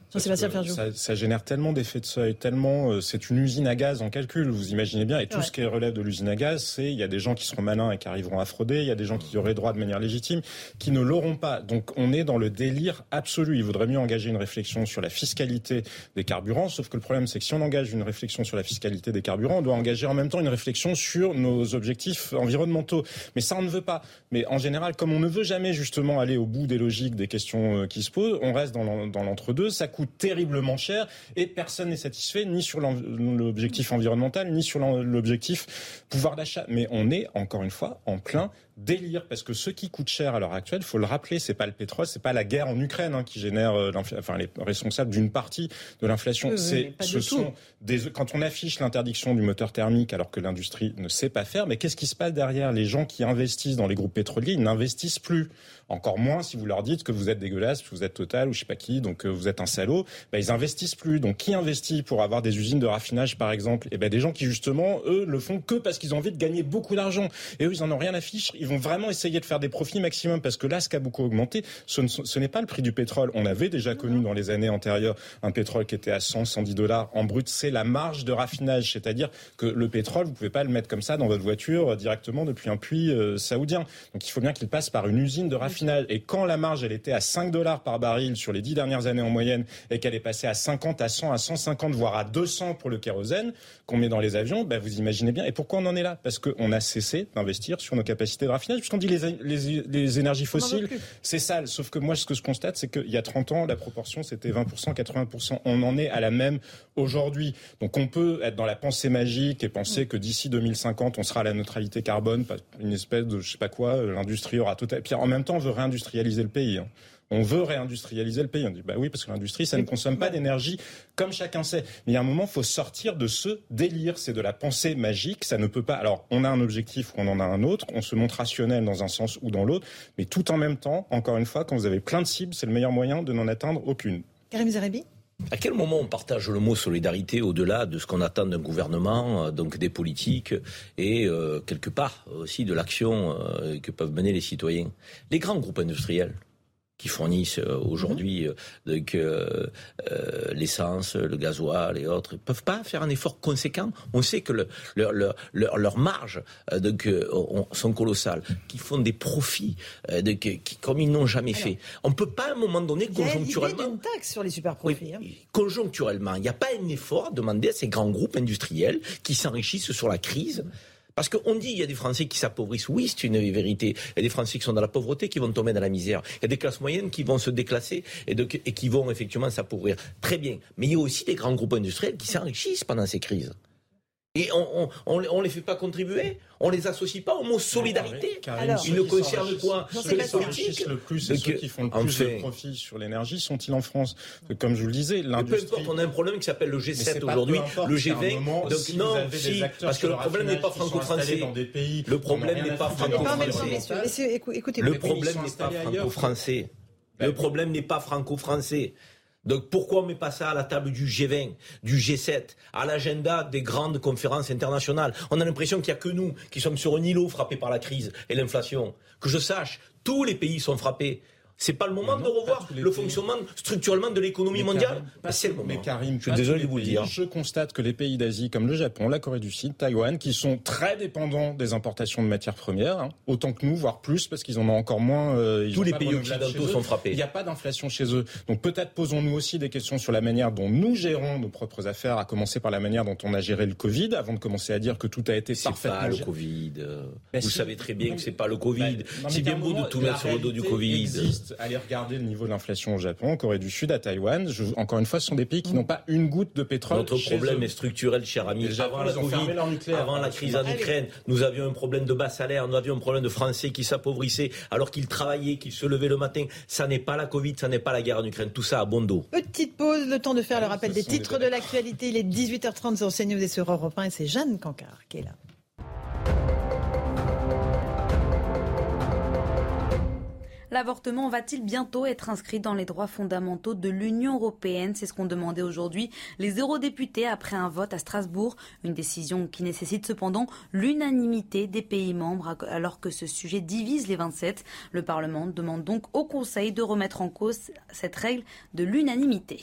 Ça, génère tellement d'effets de seuil, tellement euh, c'est une usine à gaz en calcul. Vous imaginez bien. Et tout ce qui relève de l'usine à gaz, c'est il y a des gens qui seront malins et qui arriveront à frauder. Il y a des gens qui auraient droit de manière légitime, qui ne l'auront pas. Donc on est dans le délire absolu. Il vaudrait mieux engager une réflexion sur la fiscalité des carburants. Sauf que le problème, c'est que si on engage une réflexion sur la fiscalité des carburants, on doit engager en même temps une réflexion sur nos objectifs environnementaux. Mais ça, on ne veut pas. Mais en général, comme on ne veut jamais justement aller au bout des logiques des questions euh, qui se posent, on reste dans l'entre-deux. Ça coûte terriblement cher et personne n'est satisfait ni sur l'objectif environnemental ni sur l'objectif pouvoir d'achat. Mais on est encore une fois en plein délire parce que ce qui coûte cher à l'heure actuelle, faut le rappeler, c'est pas le pétrole, c'est pas la guerre en Ukraine hein, qui génère euh, enfin les responsables d'une partie de l'inflation. c'est ce sont des quand on affiche l'interdiction du moteur thermique alors que l'industrie ne sait pas faire, mais qu'est-ce qui se passe derrière? Les gens qui investissent dans les groupes pétroliers, ils n'investissent plus. Encore moins si vous leur dites que vous êtes dégueulasse, que vous êtes Total ou je sais pas qui, donc euh, vous êtes un salaud. Bah, ils investissent plus. Donc qui investit pour avoir des usines de raffinage par exemple? Et eh ben des gens qui justement eux le font que parce qu'ils ont envie de gagner beaucoup d'argent. Et eux ils en ont rien à fiche. Ils vont vraiment essayer de faire des profits maximum parce que là ce qui a beaucoup augmenté, ce, n'est pas le prix du pétrole. On avait déjà connu dans les années antérieures un pétrole qui était à 100, 110 dollars en brut. C'est la marge de raffinage, c'est-à-dire que le pétrole vous pouvez pas le mettre comme ça dans votre voiture euh, directement depuis un puits euh, saoudien. Donc il faut bien qu'il passe par une usine de raffinage. Et quand la marge, elle était à 5 dollars par baril sur les 10 dernières années en moyenne et qu'elle est passée à 50, à 100, à 150, voire à 200 pour le kérosène qu'on met dans les avions, ben vous imaginez bien. Et pourquoi on en est là? Parce qu'on a cessé d'investir sur nos capacités de raffinage. Puisqu'on dit les, les, les énergies fossiles, c'est sale. Sauf que moi, ce que je constate, c'est qu'il y a 30 ans, la proportion, c'était 20%, 80%. On en est à la même aujourd'hui. Donc on peut être dans la pensée magique et penser que d'ici 2050, on sera à la neutralité carbone, une espèce de je sais pas quoi, l'industrie aura tout. Et puis en même temps, on veut réindustrialiser réindustrialiser le pays. Hein. On veut réindustrialiser le pays. On dit bah oui parce que l'industrie ça ne consomme pas d'énergie comme chacun sait. Mais il y a un moment, il faut sortir de ce délire. C'est de la pensée magique. Ça ne peut pas. Alors on a un objectif ou on en a un autre. On se montre rationnel dans un sens ou dans l'autre. Mais tout en même temps, encore une fois, quand vous avez plein de cibles, c'est le meilleur moyen de n'en atteindre aucune. Karim Zarabi À quel moment on partage le mot solidarité au-delà de ce qu'on attend d'un gouvernement, euh, donc des politiques et euh, quelque part aussi de l'action euh, que peuvent mener les citoyens? Les grands groupes industriels, qui fournissent euh, aujourd'hui euh, euh, l'essence, le gasoil et autres, ne peuvent pas faire un effort conséquent. On sait que le, leur, leur, leur, marges donc, sont colossales, qu'ils font des profits de, qui, comme ils n'ont jamais fait. On ne peut pas à un moment donné, conjoncturellement... Il y a une taxe sur les super profits. hein. Conjoncturellement, il n'y a pas un effort demandé à ces grands groupes industriels qui s'enrichissent sur la crise. Parce qu'on dit il y a des Français qui s'appauvrissent. Oui, c'est une vérité. Il y a des Français qui sont dans la pauvreté, qui vont tomber dans la misère. Il y a des classes moyennes qui vont se déclasser et, et qui vont effectivement s'appauvrir. Très bien. Mais il y a aussi des grands groupes industriels qui s'enrichissent pendant ces crises. Et on ne les fait pas contribuer on les associe pas au mot solidarité. Alors, ils ne concernent quoi Ceux qui s'enrichissent le plus et ceux qui font le plus de profit sur l'énergie sont-ils en France Comme je vous le disais, l'industrie... Peu importe, on a un problème qui s'appelle le G7 aujourd'hui, le G20. Donc si non, si, parce que le problème n'est pas franco-français. Le problème n'est pas franco-français. Le problème n'est pas franco-français. Le problème n'est pas franco-français. Donc pourquoi on met pas ça à la table du G20, du G7, à l'agenda des grandes conférences internationales? On a l'impression qu'il n'y a que nous qui sommes sur un îlot frappé par la crise et l'inflation. Que je sache, tous les pays sont frappés. C'est pas le moment de revoir le fonctionnement structurellement de l'économie mondiale C'est le moment. Mais Karim, je suis désolé de vous le dire. Je constate que les pays d'Asie comme le Japon, la Corée du Sud, Taïwan, qui sont très dépendants des importations de matières premières, hein, autant que nous, voire plus, parce qu'ils en ont encore moins. Euh, Tous les pays occidentaux sont frappés. Il n'y a pas d'inflation chez eux. Donc peut-être posons-nous aussi des questions sur la manière dont nous gérons nos propres affaires, à commencer par la manière dont on a géré le Covid, avant de commencer à dire que tout a été parfaitement. C'est pas le Covid. Ben vous savez très bien que c'est pas le Covid. Ben, c'est bien beau de tout mettre sur le dos du Covid. Existe. Allez regarder le niveau de l'inflation au Japon, en Corée du Sud, à Taïwan. Je, encore une fois, ce sont des pays qui n'ont pas une goutte de pétrole. Notre problème eux. est structurel, cher ami. avant la Covid, avant la crise en Ukraine, nous avions un problème de bas salaire, nous avions un problème de Français qui s'appauvrissaient alors qu'ils travaillaient, qu'ils se levaient le matin. Ça n'est pas la Covid, ça n'est pas la guerre en Ukraine. Tout ça à bon dos. Petite pause, le temps de faire le rappel des titres de l'actualité. Il est 18h30 sur CNews et sur Europe 1 et c'est Jeanne Cancard qui est là. L'avortement va-t-il bientôt être inscrit dans les droits fondamentaux de l'Union européenne? C'est ce qu'ont demandé aujourd'hui les eurodéputés après un vote à Strasbourg. Une décision qui nécessite cependant l'unanimité des pays membres alors que ce sujet divise les 27. Le Parlement demande donc au Conseil de remettre en cause cette règle de l'unanimité.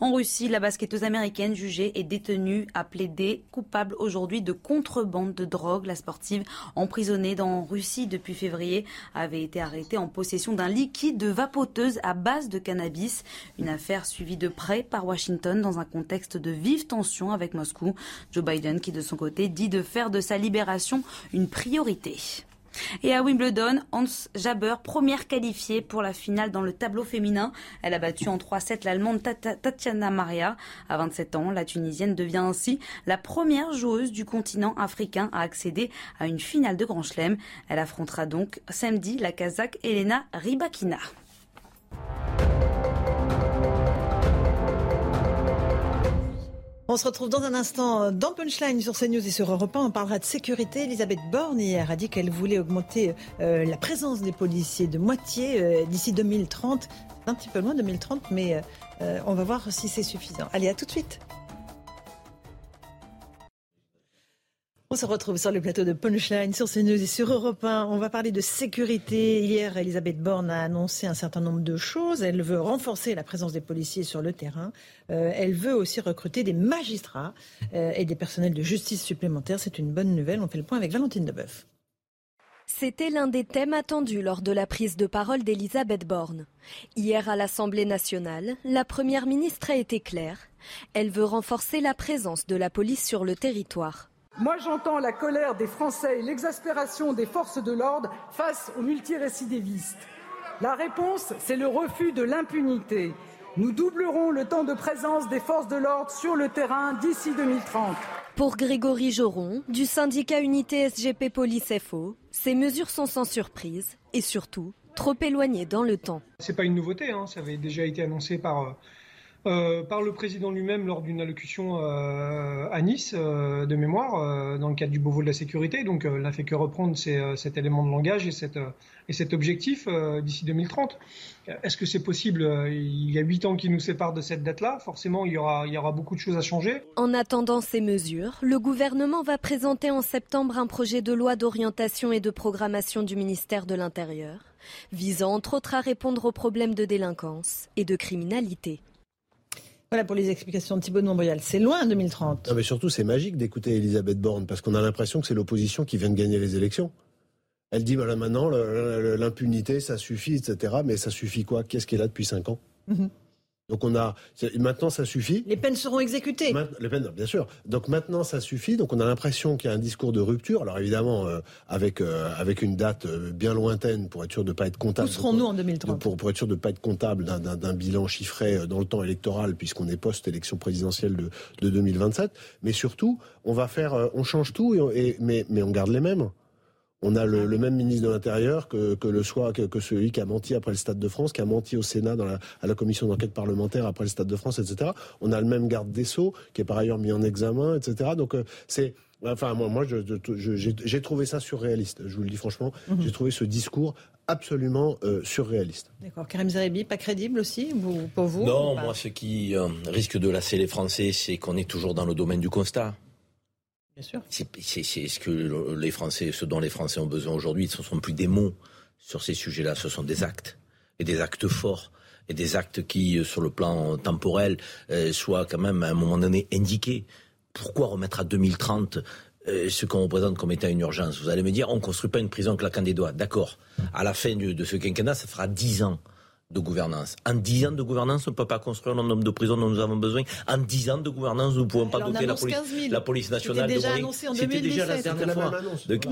En Russie, la basketteuse américaine jugée et détenue a plaidé coupable aujourd'hui de contrebande de drogue. La sportive, emprisonnée en Russie depuis février, avait été arrêtée en possession d'un liquide de vapoteuse à base de cannabis. Une affaire suivie de près par Washington dans un contexte de vive tension avec Moscou. Joe Biden, qui de son côté dit de faire de sa libération une priorité. Et à Wimbledon, Hans Jaber, première qualifiée pour la finale dans le tableau féminin. Elle a battu en 3-7 l'Allemande Tatiana Maria. À 27 ans, la Tunisienne devient ainsi la première joueuse du continent africain à accéder à une finale de Grand Chelem. Elle affrontera donc samedi la Kazakh Elena Rybakina. On se retrouve dans un instant dans Punchline sur CNews et sur Europe 1. On parlera de sécurité. Elisabeth Borne hier a dit qu'elle voulait augmenter euh, la présence des policiers de moitié euh, d'ici 2030. Un petit peu loin 2030, mais euh, on va voir si c'est suffisant. Allez, à tout de suite. On se retrouve sur le plateau de Punchline sur CNews et sur Europe 1. On va parler de sécurité. Hier, Elisabeth Borne a annoncé un certain nombre de choses. Elle veut renforcer la présence des policiers sur le terrain. Euh, elle veut aussi recruter des magistrats euh, et des personnels de justice supplémentaires. C'est une bonne nouvelle. On fait le point avec Valentine Deboeuf. C'était l'un des thèmes attendus lors de la prise de parole d'Elisabeth Borne. Hier à l'Assemblée nationale, la Première ministre a été claire. Elle veut renforcer la présence de la police sur le territoire. Moi, j'entends la colère des Français et l'exaspération des forces de l'ordre face aux multirécidivistes. La réponse, c'est le refus de l'impunité. Nous doublerons le temps de présence des forces de l'ordre sur le terrain d'ici 2030. Pour Grégory Joron, du syndicat Unité SGP Police FO, ces mesures sont sans surprise et surtout trop éloignées dans le temps. C'est pas une nouveauté, hein. ça avait déjà été annoncé par par le président lui-même lors d'une allocution à Nice de mémoire dans le cadre du Beauvau de la sécurité. Donc, n'a fait que reprendre cet élément de langage et, cet objectif d'ici 2030. Est-ce que c'est possible Il y a huit ans qui nous séparent de cette date-là? Forcément, il y aura beaucoup de choses à changer. En attendant ces mesures, le gouvernement va présenter en septembre un projet de loi d'orientation et de programmation du ministère de l'Intérieur, visant entre autres à répondre aux problèmes de délinquance et de criminalité. Voilà pour les explications de Thibault de Montbrial. C'est loin 2030. mais surtout, c'est magique d'écouter Elisabeth Borne parce qu'on a l'impression que c'est l'opposition qui vient de gagner les élections. Elle dit voilà maintenant l'impunité ça suffit etc. Mais ça suffit quoi? Qu'est-ce qui est là depuis cinq ans? Mhm. Donc on a maintenant ça suffit. Les peines seront exécutées. les peines, bien sûr. Donc maintenant ça suffit. Donc on a l'impression qu'il y a un discours de rupture. Alors évidemment euh, avec euh, avec une date euh, bien lointaine pour être sûr de ne pas être comptable. Où serons-nous en 2030 pour, pour, être sûr de ne pas être comptable d'un bilan chiffré dans le temps électoral puisqu'on est post-élection présidentielle de, de 2027. Mais surtout on va faire, on change tout et mais mais on garde les mêmes. On a le, même ministre de l'Intérieur que, le soir, que, celui qui a menti après le Stade de France, qui a menti au Sénat dans à la commission d'enquête parlementaire après le Stade de France, etc. On a le même garde des Sceaux qui est par ailleurs mis en examen, etc. Donc euh, c'est Enfin, moi, moi j'ai trouvé ça surréaliste. Je vous le dis franchement, mhm. j'ai trouvé ce discours absolument euh, surréaliste. D'accord. Karim Zerebi, pas crédible aussi pour vous Non, moi, ce qui euh, risque de lasser les Français, c'est qu'on est toujours dans le domaine du constat. C'est ce que les Français, ce dont les Français ont besoin aujourd'hui. Ce ne sont plus des mots sur ces sujets-là, ce sont des actes et des actes forts et des actes qui, euh, sur le plan temporel, euh, soient quand même à un moment donné indiqués. Pourquoi remettre à 2030 euh, ce qu'on représente comme étant une urgence? Vous allez me dire, on ne construit pas une prison claquant des doigts. D'accord. À la fin de ce quinquennat, ça fera 10 ans de gouvernance. En 10 ans de gouvernance, on ne peut pas construire le nombre de prisons dont nous avons besoin. En 10 ans de gouvernance, nous ne pouvons pas doter la police, la police nationale de moyens. C'était déjà la dernière fois.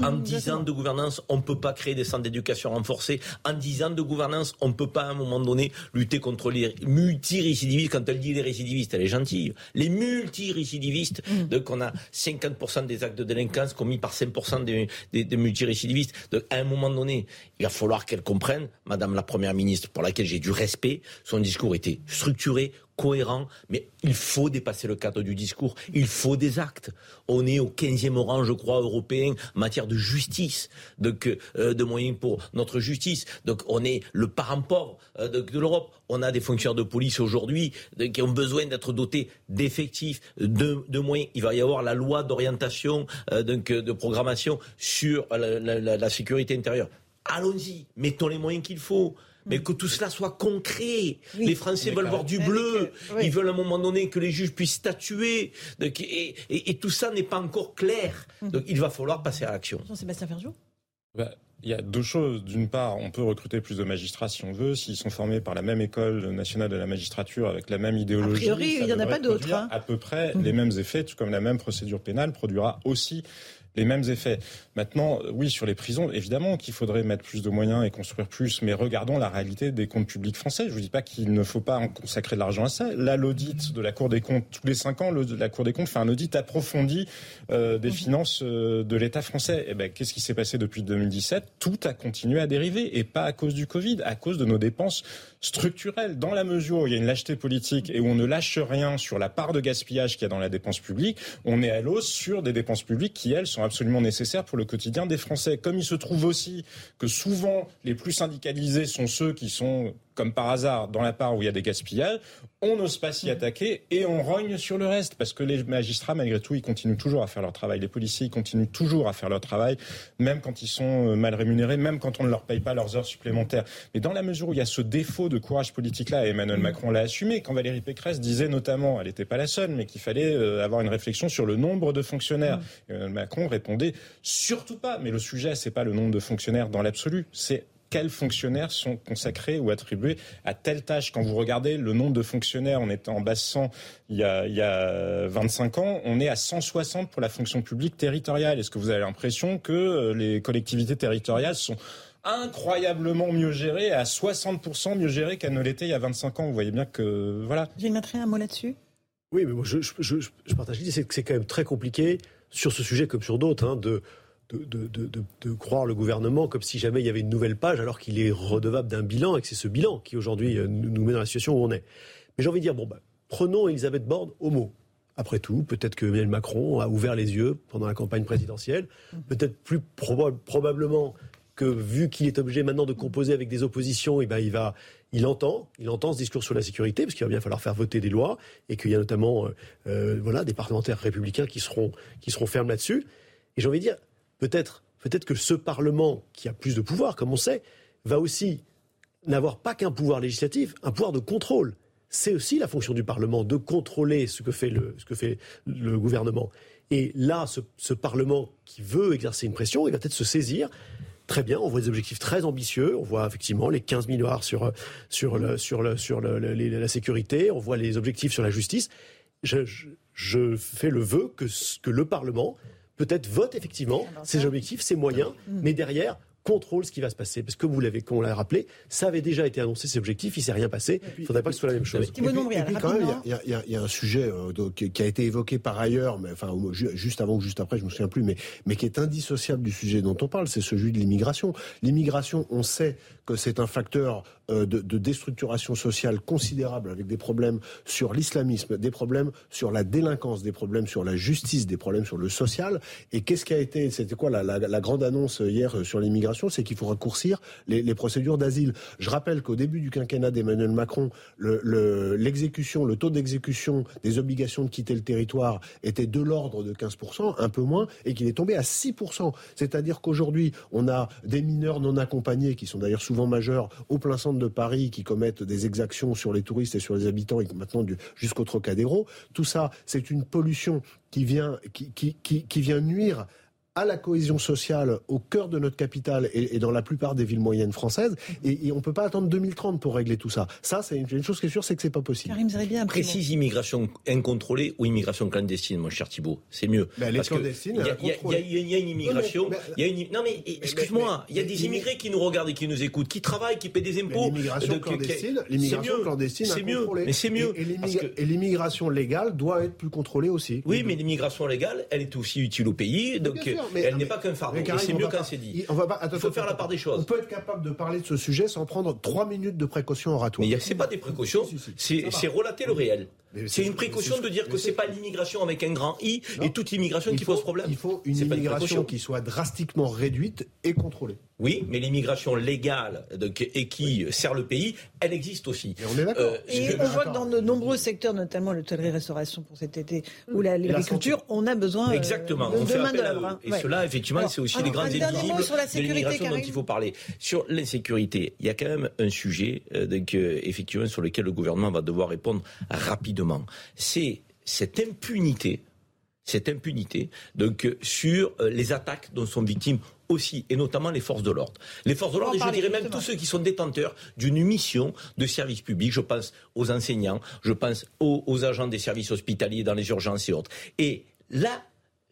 en 10 ans de gouvernance, on ne peut pas créer des centres d'éducation renforcés. En 10 ans de gouvernance, on ne peut pas à un moment donné lutter contre les multirécidivistes. Quand elle dit les récidivistes, elle est gentille. Les multirécidivistes, mm. donc on a 50% des actes de délinquance commis par 5% des, des, des multirécidivistes. Donc à un moment donné, il va falloir qu'elle comprenne, Madame la Première ministre, pour laquelle j'ai du respect. Son discours était structuré, cohérent, mais il faut dépasser le cadre du discours. Il faut des actes. On est au 15e rang, je crois, européen en matière de justice, donc, euh, de moyens pour notre justice. Donc on est le parent pauvre euh, de, l'Europe. On a des fonctionnaires de police aujourd'hui qui ont besoin d'être dotés d'effectifs, de, moyens. Il va y avoir la loi d'orientation, euh, de programmation sur la sécurité intérieure. Allons-y, mettons les moyens qu'il faut mais que tout cela soit concret. les Français veulent voir du bleu. Ils veulent à un moment donné que les juges puissent statuer. et, tout ça n'est pas encore clair. Hum. Donc il va falloir passer à l'action. Jean-Sébastien Ferjou bah, il y a deux choses. D'une part, on peut recruter plus de magistrats si on veut, s'ils sont formés par la même école nationale de la magistrature avec la même idéologie. A priori, il n'y en a pas d'autres. Hein. À peu près hum. les mêmes effets, tout comme la même procédure pénale produira aussi les mêmes effets. Maintenant, oui, sur les prisons, évidemment qu'il faudrait mettre plus de moyens et construire plus, mais regardons la réalité des comptes publics français. Je ne vous dis pas qu'il ne faut pas en consacrer de l'argent à ça. Là, l'audit de la Cour des comptes, tous les cinq ans, la Cour des comptes fait un audit approfondi euh, des mhm. finances euh, de l'État français. Eh ben, qu'est-ce qui s'est passé depuis 2017 Tout a continué à dériver, et pas à cause du Covid, à cause de nos dépenses structurelles. Dans la mesure où il y a une lâcheté politique et où on ne lâche rien sur la part de gaspillage qu'il y a dans la dépense publique, on est à l'os sur des dépenses publiques qui, elles, sont absolument nécessaire pour le quotidien des Français. Comme il se trouve aussi que souvent les plus syndicalisés sont ceux qui sont, comme par hasard, dans la part où il y a des gaspillages, on n'ose pas s'y attaquer et on rogne sur le reste parce que les magistrats, malgré tout, ils continuent toujours à faire leur travail. Les policiers, ils continuent toujours à faire leur travail, même quand ils sont euh, mal rémunérés, même quand on ne leur paye pas leurs heures supplémentaires. Mais dans la mesure où il y a ce défaut de courage politique-là, Emmanuel mm. Macron l'a assumé, quand Valérie Pécresse disait notamment, elle n'était pas la seule, mais qu'il fallait euh, avoir une réflexion sur le nombre de fonctionnaires. Mm. Emmanuel Macron répondait surtout pas. Mais le sujet, c'est pas le nombre de fonctionnaires dans l'absolu, c'est quels fonctionnaires sont consacrés ou attribués à telle tâche. Quand vous regardez le nombre de fonctionnaires, on était en basse 100 il y, a, il y a 25 ans, on est à 160 pour la fonction publique territoriale. Est-ce que vous avez l'impression que euh, les collectivités territoriales sont incroyablement mieux gérées, à 60% mieux gérées qu'elles ne l'étaient il y a 25 ans? Vous voyez bien que... Voilà. Je mettrai un mot là-dessus. Oui, mais moi, je, je, je partage l'idée, c'est que c'est quand même très compliqué sur ce sujet comme sur d'autres, hein, de, de, croire le gouvernement comme si jamais il y avait une nouvelle page alors qu'il est redevable d'un bilan et que c'est ce bilan qui aujourd'hui euh, nous met dans la situation où on est. Mais j'ai envie de dire, bon, bah, prenons Elisabeth Borne au mot. Après tout, peut-être que Emmanuel Macron a ouvert les yeux pendant la campagne présidentielle. Peut-être plus probablement que vu qu'il est obligé maintenant de composer avec des oppositions, et eh ben il entend, il entend ce discours sur la sécurité, parce qu'il va bien falloir faire voter des lois, et qu'il y a notamment, euh, euh, voilà, des parlementaires républicains qui seront, qui seront fermes là-dessus. Et j'ai envie de dire, peut-être, que ce Parlement, qui a plus de pouvoir, comme on sait, va aussi n'avoir pas qu'un pouvoir législatif, un pouvoir de contrôle. C'est aussi la fonction du Parlement de contrôler ce que fait le, gouvernement. Et là, ce, Parlement qui veut exercer une pression, il va peut-être se saisir très bien. On voit des objectifs très ambitieux. On voit effectivement les 15 milliards sur, la sécurité. On voit les objectifs sur la justice. Je, fais le vœu que le Parlement peut-être vote effectivement ces objectifs, ces moyens, mm. mais derrière, contrôle ce qui va se passer. Parce que vous l'avez, comme on l'a rappelé, ça avait déjà été annoncé, ces objectifs, il ne s'est rien passé. Il ne faudrait pas que ce soit la même chose. Et puis, quand même, il y, a un sujet euh, qui a été évoqué par ailleurs, mais enfin juste avant ou juste après, je me souviens plus, mais, mais qui est indissociable du sujet dont on parle, c'est celui de l'immigration. L'immigration, on sait que c'est un facteur euh, de, de, déstructuration sociale considérable, avec des problèmes sur l'islamisme, des problèmes sur la délinquance, des problèmes sur la justice, des problèmes sur le social. Et qu'est-ce qui a été, c'était quoi la, la, la grande annonce hier sur l'immigration? C'est qu'il faut raccourcir les, procédures d'asile. Je rappelle qu'au début du quinquennat d'Emmanuel Macron, l'exécution, le, taux d'exécution des obligations de quitter le territoire était de l'ordre de 15%, un peu moins, et qu'il est tombé à 6%. C'est-à-dire qu'aujourd'hui, on a des mineurs non accompagnés, qui sont d'ailleurs souvent majeurs, au plein centre de Paris, qui commettent des exactions sur les touristes et sur les habitants, et maintenant jusqu'au Trocadéro. Tout ça, c'est une pollution qui vient, qui vient nuire à la cohésion sociale au cœur de notre capitale et, dans la plupart des villes moyennes françaises. Et, on ne peut pas attendre 2030 pour régler tout ça. Ça, c'est une, chose qui est sûre, c'est que c'est pas possible. Karim bien Précise immigration incontrôlée ou immigration clandestine, mon cher Thibault. C'est mieux. Ben, les clandestines, il y, a une immigration. Non, mais, excuse-moi, il y a des immigrés qui nous regardent et qui nous écoutent, qui travaillent, qui paient des impôts. L'immigration clandestine, l'immigration clandestine, c'est mieux. Mais c'est mieux. Et l'immigration légale doit être plus contrôlée aussi. Oui, mais l'immigration légale, elle est aussi utile au pays. Donc elle n'est pas qu'un fardeau. c'est mieux quand c'est dit. On va pas, il faut faire la part des choses. On peut être capable de parler de ce sujet sans prendre trois minutes de précaution oratoire. Mais c'est pas des précautions, c'est relater le réel. C'est une précaution de dire que c'est pas l'immigration avec un grand I et toute immigration qui pose problème. Il faut une immigration qui soit drastiquement réduite et contrôlée. Oui, mais l'immigration légale et qui sert le pays, elle existe aussi. Et on est d'accord. Euh, et on voit que dans de nombreux secteurs, notamment l'hôtellerie-restauration pour cet été ou l'agriculture, on a besoin euh, Exactement, de, on fait main d'œuvre. Hein. Et cela, effectivement, c'est aussi les grands indivisibles de l'immigration dont il faut parler. Sur l'insécurité, il y a quand même un sujet euh, effectivement sur lequel le gouvernement va devoir répondre rapidement. C'est cette impunité cette impunité donc sur les attaques dont sont victimes aussi, et notamment les forces de l'ordre. Les forces de l'ordre, je dirais même tous ceux qui sont détenteurs d'une mission de service public. Je pense aux enseignants, je pense aux, agents des services hospitaliers dans les urgences et autres. Et là,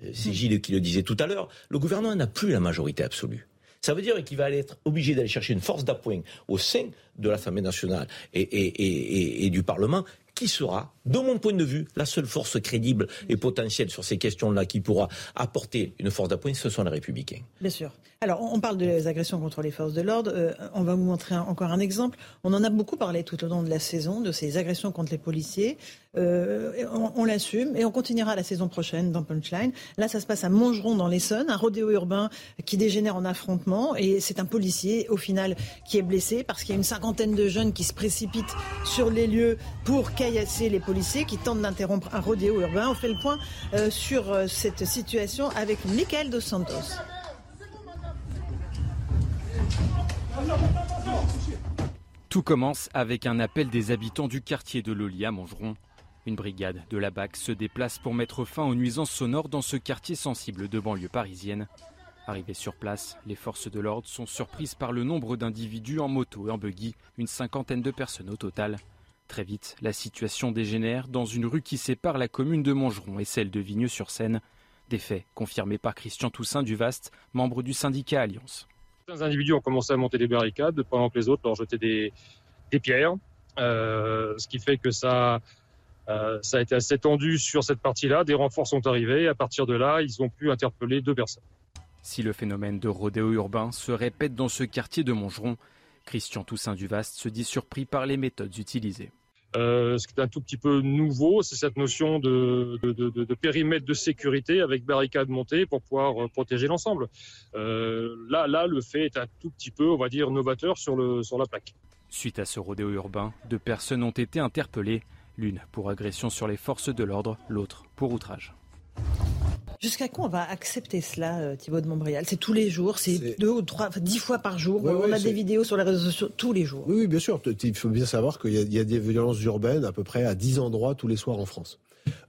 euh, c'est Gilles qui le disait tout à l'heure, le gouvernement n'a plus la majorité absolue. Ça veut dire qu'il va être obligé d'aller chercher une force d'appoint au sein de l'Assemblée nationale et, et, du Parlement qui sera, de mon point de vue, la seule force crédible et potentielle sur ces questions-là qui pourra apporter une force d'appoint, ce sont les républicains. Bien sûr. Alors, on parle des agressions contre les forces de l'ordre. Euh, on va vous montrer encore un exemple. On en a beaucoup parlé tout au long de la saison, de ces agressions contre les policiers. Euh, on, l'assume et on continuera la saison prochaine dans Punchline. Là, ça se passe à Montgeron dans l'Essonne, un rodéo urbain qui dégénère en affrontement. Et c'est un policier, au final, qui est blessé parce qu'il y a une cinquantaine de jeunes qui se précipitent sur les lieux pour caillasser les policiers qui tentent d'interrompre un rodéo urbain. On fait le point euh, sur euh, cette situation avec Michael Dos Santos. Tout commence avec un appel des habitants du quartier de Loli à Montgeron. Une brigade de la BAC se déplace pour mettre fin aux nuisances sonores dans ce quartier sensible de banlieue parisienne. Arrivés sur place, les forces de l'ordre sont surprises par le nombre d'individus en moto et en buggy, une cinquantaine de personnes au total. Très vite, la situation dégénère dans une rue qui sépare la commune de Montgeron et celle de Vigneux-sur-Seine. Des faits confirmés par Christian Toussaint du Vaste, membre du syndicat Alliance. Certains individus ont commencé à monter des barricades pendant que les autres leur jetaient des, pierres, euh, ce qui fait que ça, euh, ça a été assez tendu sur cette partie-là. Des renforts sont arrivés. À partir de là, ils ont pu interpeller deux personnes. Si le phénomène de rodéo urbain se répète dans ce quartier de Montgeron, Christian Toussaint du Vaste se dit surpris par les méthodes utilisées. Euh, ce qui est un tout petit peu nouveau, c'est cette notion de, périmètre de sécurité avec barricades montées pour pouvoir euh, protéger l'ensemble. Euh, là, là, le fait est un tout petit peu, on va dire, novateur sur, le, sur la plaque. Suite à ce rodéo urbain, deux personnes ont été interpellées, l'une pour agression sur les forces de l'ordre, l'autre pour outrage. Jusqu'à quand on va accepter cela, euh, Thibaut de Montbrial? C'est tous les jours, c'est deux ou trois, dix fois par jour. On a des vidéos sur les réseaux sociaux tous les jours. Oui, oui, bien sûr. Il faut bien savoir qu'il y, a- il y a des violences urbaines à peu près à 10 endroits tous les soirs en France.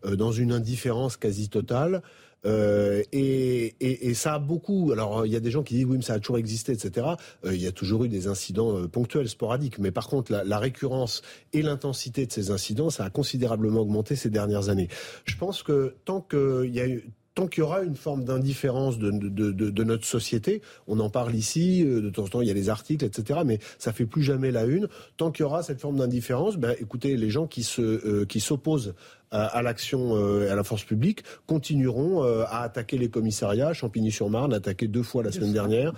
Euh, dans une indifférence quasi totale. Euh, et, et, et ça a beaucoup. Alors, il y a des gens qui disent oui, mais ça a toujours existé, etc. Euh, il y a toujours eu des incidents euh, ponctuels, sporadiques. Mais par contre, la, la récurrence et l'intensité de ces incidents, ça a considérablement augmenté ces dernières années. Je pense que tant qu'il y a eu tant qu'il y aura une forme d'indifférence de, notre société, on en parle ici, euh, de temps en temps il y a les articles, etc., mais ça fait plus jamais la une. Tant qu'il y aura cette forme d'indifférence, ben, écoutez, les gens qui se euh, qui s'opposent à, à l'action euh, et à la force publique continueront euh, à attaquer les commissariats, Champigny-sur-Marne, attaqué deux fois la semaine dernière,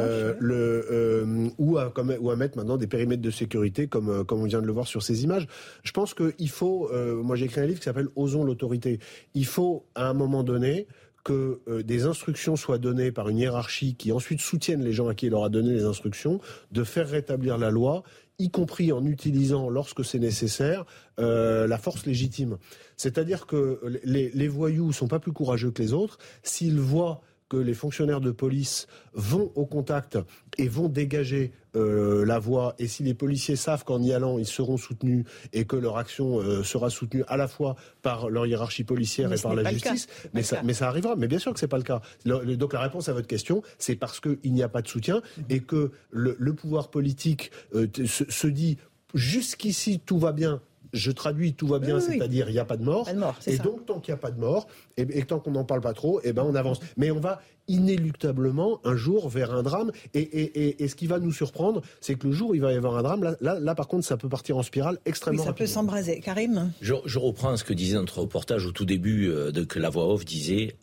euh, le, euh, ou, à, comme- ou à mettre maintenant des périmètres de sécurité comme, euh, comme on vient de le voir sur ces images. Je pense qu'il faut, euh, moi j'ai écrit un livre qui s'appelle Osons l'autorité. Il faut à un moment donné que euh, des instructions soient données par une hiérarchie qui ensuite soutienne les gens à qui il leur a donné les instructions, de faire rétablir la loi, y compris en utilisant, lorsque c'est nécessaire, euh, la force légitime. C'est-à-dire que les, les voyous sont pas plus courageux que les autres. S'ils voient que les fonctionnaires de police vont au contact et vont dégager euh, la voie, et si les policiers savent qu'en y allant, ils seront soutenus et que leur action euh, sera soutenue à la fois par leur hiérarchie policière Mais et par la justice, mais ça, cas. mais ça arrivera. Mais bien sûr que c'est pas le cas. Le- le- donc la réponse à votre question, c'est parce qu'il n'y a pas de soutien et que le, le pouvoir politique euh, se dit jusqu'ici tout va bien. Je traduis tout va bien, Oui, oui, oui. c'est-à-dire il n'y a pas de mort. Pas de mort, c'est et ça. donc tant qu'il n'y a pas de mort, et, et tant qu'on n'en parle pas trop, et ben on avance. Mais on va inéluctablement un jour vers un drame. Et, et- et- et ce qui va nous surprendre, c'est que le jour où il va y avoir un drame, là, là, là, par contre, ça peut partir en spirale Oui, extrêmement ça peut s'embraser. Karim Je, je reprends ce que disait notre reportage au tout début, euh, de, que la voix off disait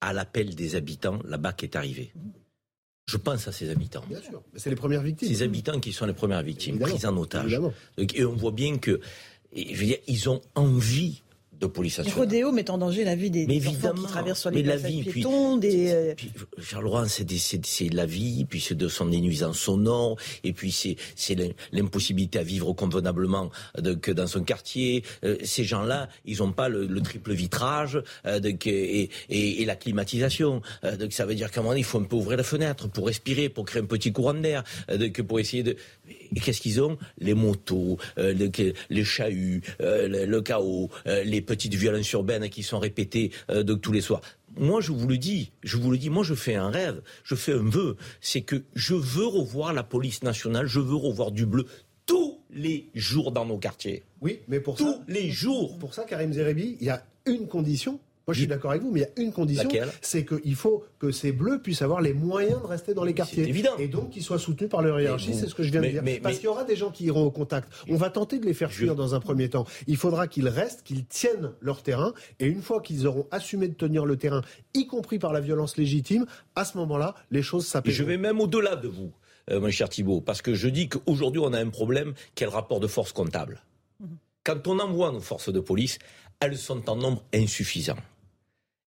à l'appel des habitants, la BAC est arrivée. Je pense à ces habitants. Bien sûr, Mais c'est les premières victimes. Ces habitants qui sont les premières victimes, Évidemment. prises en otage. Évidemment. Et on voit bien que, et je veux dire, ils ont envie de police nationale. rodéos mettent en danger la vie des, Mais enfants qui traversent sur les Mais la passages vie, puis- piétons, des, euh, Puis, Charles c'est la vie, puis c'est de son nuisances sonores, et puis c'est c'est l'im- l'impossibilité à vivre convenablement de, que dans son quartier. Euh, ces gens-là, ils n'ont pas le, le triple vitrage euh, de, et, et, et la climatisation. Euh, donc ça veut dire qu'à un moment donné, il faut un peu ouvrir la fenêtre pour respirer, pour créer un petit courant d'air, euh, pour essayer de. Et qu'est-ce qu'ils ont? Les motos, euh, le- que- les chahuts, euh, le, le chaos, euh, les petites violences urbaines qui sont répétées de tous les soirs. Moi, je vous le dis, je vous le dis, moi, je fais un rêve, je fais un vœu, c'est que je veux revoir la police nationale, je veux revoir du bleu tous les jours dans nos quartiers. Oui, mais pour Tous ça, les jours. pour ça, Karim Zerebi, il y a une condition. Moi, je suis d'accord avec vous, mais il y a une condition, c'est qu'il faut que ces bleus puissent avoir les moyens de rester dans les quartiers. évident. Et donc qu'ils soient soutenus par leur hiérarchie, c'est ce que je viens mais- de dire. mais- Parce mais- qu'il y aura des gens qui iront au contact. On va tenter de les faire fuir dans un premier temps. Il faudra qu'ils restent, qu'ils tiennent leur terrain, et une fois qu'ils auront assumé de tenir le terrain, y compris par la violence légitime, à ce moment-là, les choses s'apaisent. je vais même au-delà de vous, euh, mon cher Thibault, parce que je dis qu'aujourd'hui, on a un problème qui est le rapport de force comptable? Quand on envoie nos forces de police, elles sont en nombre insuffisant.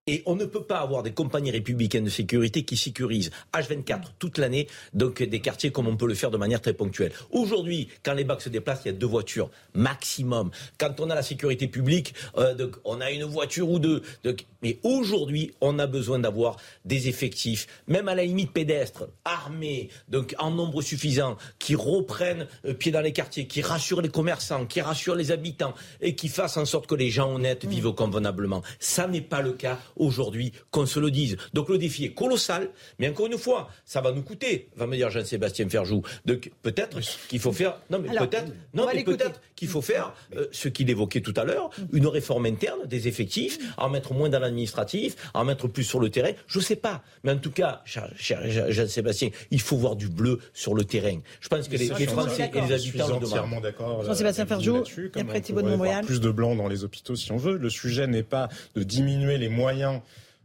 Et on ne peut pas avoir des compagnies républicaines de sécurité qui sécurisent H24 toute l'année, donc des quartiers comme on peut le faire de manière très ponctuelle. Aujourd'hui, quand les bacs se déplacent, il y a deux voitures maximum. Quand on a la sécurité publique, euh, donc on a une voiture ou deux. Donc, mais aujourd'hui, on a besoin d'avoir des effectifs, même à la limite pédestres, armés, donc en nombre suffisant, qui reprennent euh, pied dans les quartiers, qui rassurent les commerçants, qui rassurent les habitants et qui fassent en sorte que les gens honnêtes vivent convenablement. Ça n'est pas le cas aujourd'hui, qu'on se le dise. Donc le défi est colossal, mais encore une fois, ça va nous coûter, va me dire Jean-Sébastien Ferjou. Donc peut-être qu'il faut faire, non mais peut-être, on non mais peut-être qu'il faut faire euh, ce qu'il évoquait tout à l'heure, une réforme interne des effectifs, en mettre moins dans l'administratif, en mettre plus sur le terrain. Je sais pas, mais en tout cas, cher, cher Jean-Sébastien, il faut voir du bleu sur le terrain. Je pense que les, Français et les habitants le entièrement d'accord. Jean-Sébastien avec vous Ferjou, et comme après Thibault de Montbrial. Plus de blanc dans les hôpitaux si on veut. Le sujet n'est pas de diminuer les moyens Orient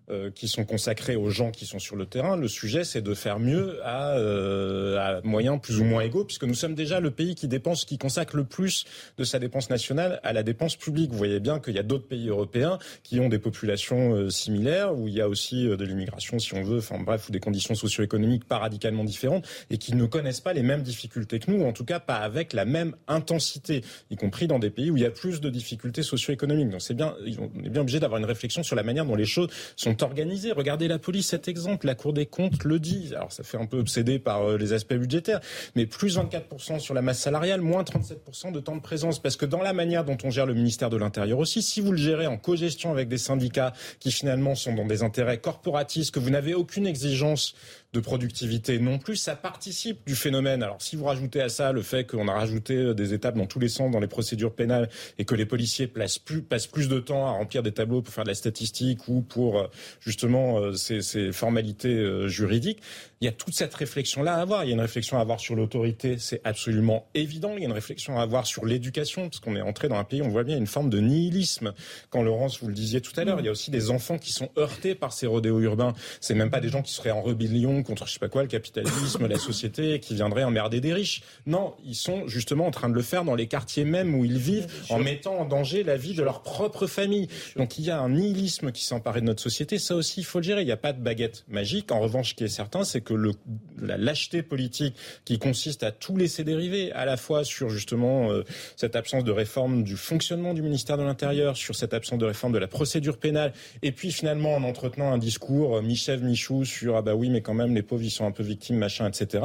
euh, qui sont consacrés aux gens qui sont sur le terrain. Le sujet, c'est de faire mieux à, euh, à moyens plus ou moins égaux, puisque nous sommes déjà le pays qui dépense, qui consacre le plus de sa dépense nationale à la dépense publique. Vous voyez bien qu'il y a d'autres pays européens qui ont des populations euh, similaires, où il y a aussi de l'immigration, si on veut, enfin bref, ou des conditions socio-économiques pas radicalement différentes, et qui ne connaissent pas les mêmes difficultés que nous, ou en tout cas pas avec la même intensité, y compris dans des pays où il y a plus de difficultés socio-économiques. Donc c'est bien, on est bien obligé d'avoir une réflexion sur la manière dont les choses sont organisés. Regardez la police, cet exemple, la Cour des comptes le dit. Alors ça fait un peu obsédé par euh, les aspects budgétaires, mais plus 24% sur la masse salariale, moins 37% de temps de présence. Parce que dans la manière dont on gère le ministère de l'Intérieur aussi, si vous le gérez en co-gestion avec des syndicats qui finalement sont dans des intérêts corporatistes, que vous n'avez aucune exigence de productivité non plus, ça participe du phénomène. Alors si vous rajoutez à ça le fait qu'on a rajouté euh, des étapes dans tous les sens dans les procédures pénales et que les policiers plus, passent plus de temps à remplir des tableaux pour faire de la statistique ou pour euh, justement euh, ces, ces, formalités juridiques, il y a toute cette réflexion-là à avoir. Il y a une réflexion à avoir sur l'autorité, c'est absolument évident. Il y a une réflexion à avoir sur l'éducation, parce qu'on est entré dans un pays, on voit bien une forme de nihilisme. Quand Laurence, vous le disiez tout à l'heure, il y a aussi des enfants qui sont heurtés par ces rodéos urbains. C'est même pas des gens qui seraient en rébellion contre je sais pas quoi, le capitalisme, la société, qui viendraient emmerder des riches. Non, ils sont justement en train de le faire dans les quartiers même où ils vivent, en mettant en danger la vie de leur propre famille. Donc il y a un nihilisme qui s'est emparé de notre société. Ça aussi, il faut le gérer. Il n'y a pas de baguette magique. En revanche, ce qui est certain, c'est que la lâcheté politique qui consiste à tout laisser dériver, à la fois sur justement euh, cette absence de réforme du fonctionnement du ministère de l'Intérieur, sur cette absence de réforme de la procédure pénale, et puis finalement en entretenant un discours euh, mi-chèvre, mi-chou sur ah bah oui, mais quand même les pauvres ils sont un peu victimes, machin, etc.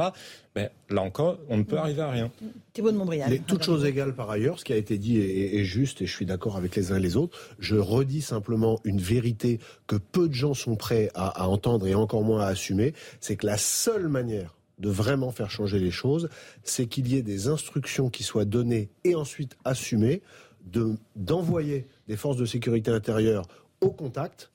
Ben, là encore, on ne peut arriver à rien. Thibault de Montbrial. Les, toutes choses égales par ailleurs, ce qui a été dit est, est juste et je suis d'accord avec les uns et les autres. Je redis simplement une vérité que peu de gens sont prêts à, à entendre et encore moins à assumer, c'est que la seule manière de vraiment faire changer les choses, c'est qu'il y ait des instructions qui soient données et ensuite assumées, de, d'envoyer des forces de sécurité intérieure au contact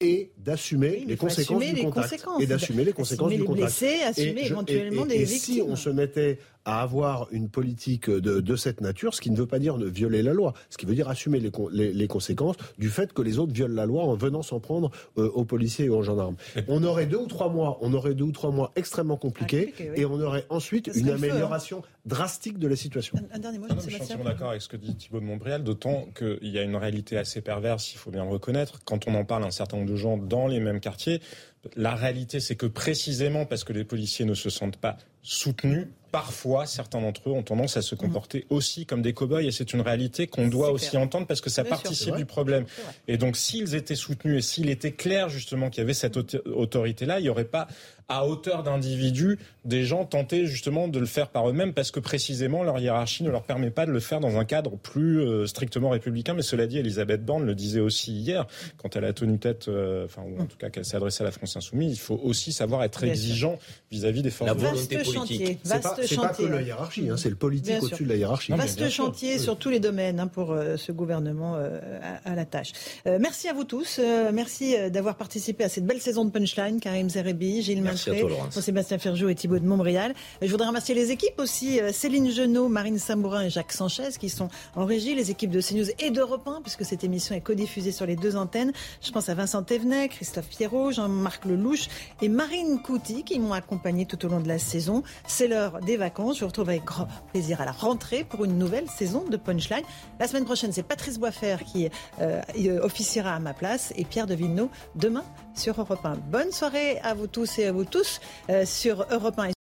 et d'assumer les conséquences du contact et d'assumer les conséquences assumer du les contact. blessés, assumer Et je- éventuellement et- des et victimes. si on se mettait à avoir une politique de, de cette nature, ce qui ne veut pas dire ne violer la loi, ce qui veut dire assumer les, con- les, les conséquences du fait que les autres violent la loi en venant s'en prendre euh, aux policiers et aux gendarmes. On aurait deux ou trois mois, on aurait deux ou trois mois extrêmement compliqués, Compliqué, oui. et on aurait ensuite une feu, hein. amélioration drastique de la situation. Un dernier mot, Ah non, je suis entièrement d'accord avec ce que dit Thibault de Montbrial, d'autant qu'il y a une réalité assez perverse, il faut bien le reconnaître. Quand on en parle à un certain nombre de gens dans les mêmes quartiers, la réalité c'est que précisément parce que les policiers ne se sentent pas soutenus, parfois certains d'entre eux ont tendance à se comporter aussi comme des cow-boys et c'est une réalité qu'on doit aussi entendre parce que ça Bien participe du problème. Et donc s'ils étaient soutenus et s'il était clair justement qu'il y avait cette auto- autorité-là, il n'y aurait pas à hauteur d'individus des gens tentés justement de le faire par eux-mêmes parce que précisément leur hiérarchie ne leur permet pas de le faire dans un cadre plus euh, strictement républicain. Mais cela dit, Elisabeth Borne le disait aussi hier quand elle a tenu tête, euh, enfin ou en tout cas qu'elle s'est adressée à la France Insoumise, il faut aussi savoir être exigeant vis-à-vis des forces La de Vaste volonté politique. chantier, C'est pas, vaste c'est pas que chantier. la hiérarchie, hein, c'est le politique au-dessus de la hiérarchie. Non, Vaste chantier sur tous les domaines hein, pour euh, ce gouvernement euh, à, à la tâche. Euh, merci à vous tous. Euh, merci d'avoir participé à cette belle saison de Punchline. Karim Zerebi, Gilles Merci à Malfray, toi, Laurence. Jean-Sébastien Ferjou et Thibault de Montbrial. Je voudrais remercier les équipes aussi, euh, Céline Genot, Marine Sabourin et Jacques Sanchez qui sont en régie, les équipes de CNews et d'Europe 1, puisque cette émission est codiffusée sur les deux antennes. Je pense à Vincent Thévenet, Christophe Pierrot, Jean-Marc Lelouch et Marine Couty qui m'ont accompagné tout au long de la saison. C'est l'heure des vacances. Je vous retrouve avec grand plaisir à la rentrée pour une nouvelle saison de Punchline. La semaine prochaine, c'est Patrice Boisfer qui euh, officiera à ma place et Pierre de Villeneuve demain sur Europe 1. Bonne soirée à vous tous et à vous tous euh, sur Europe 1.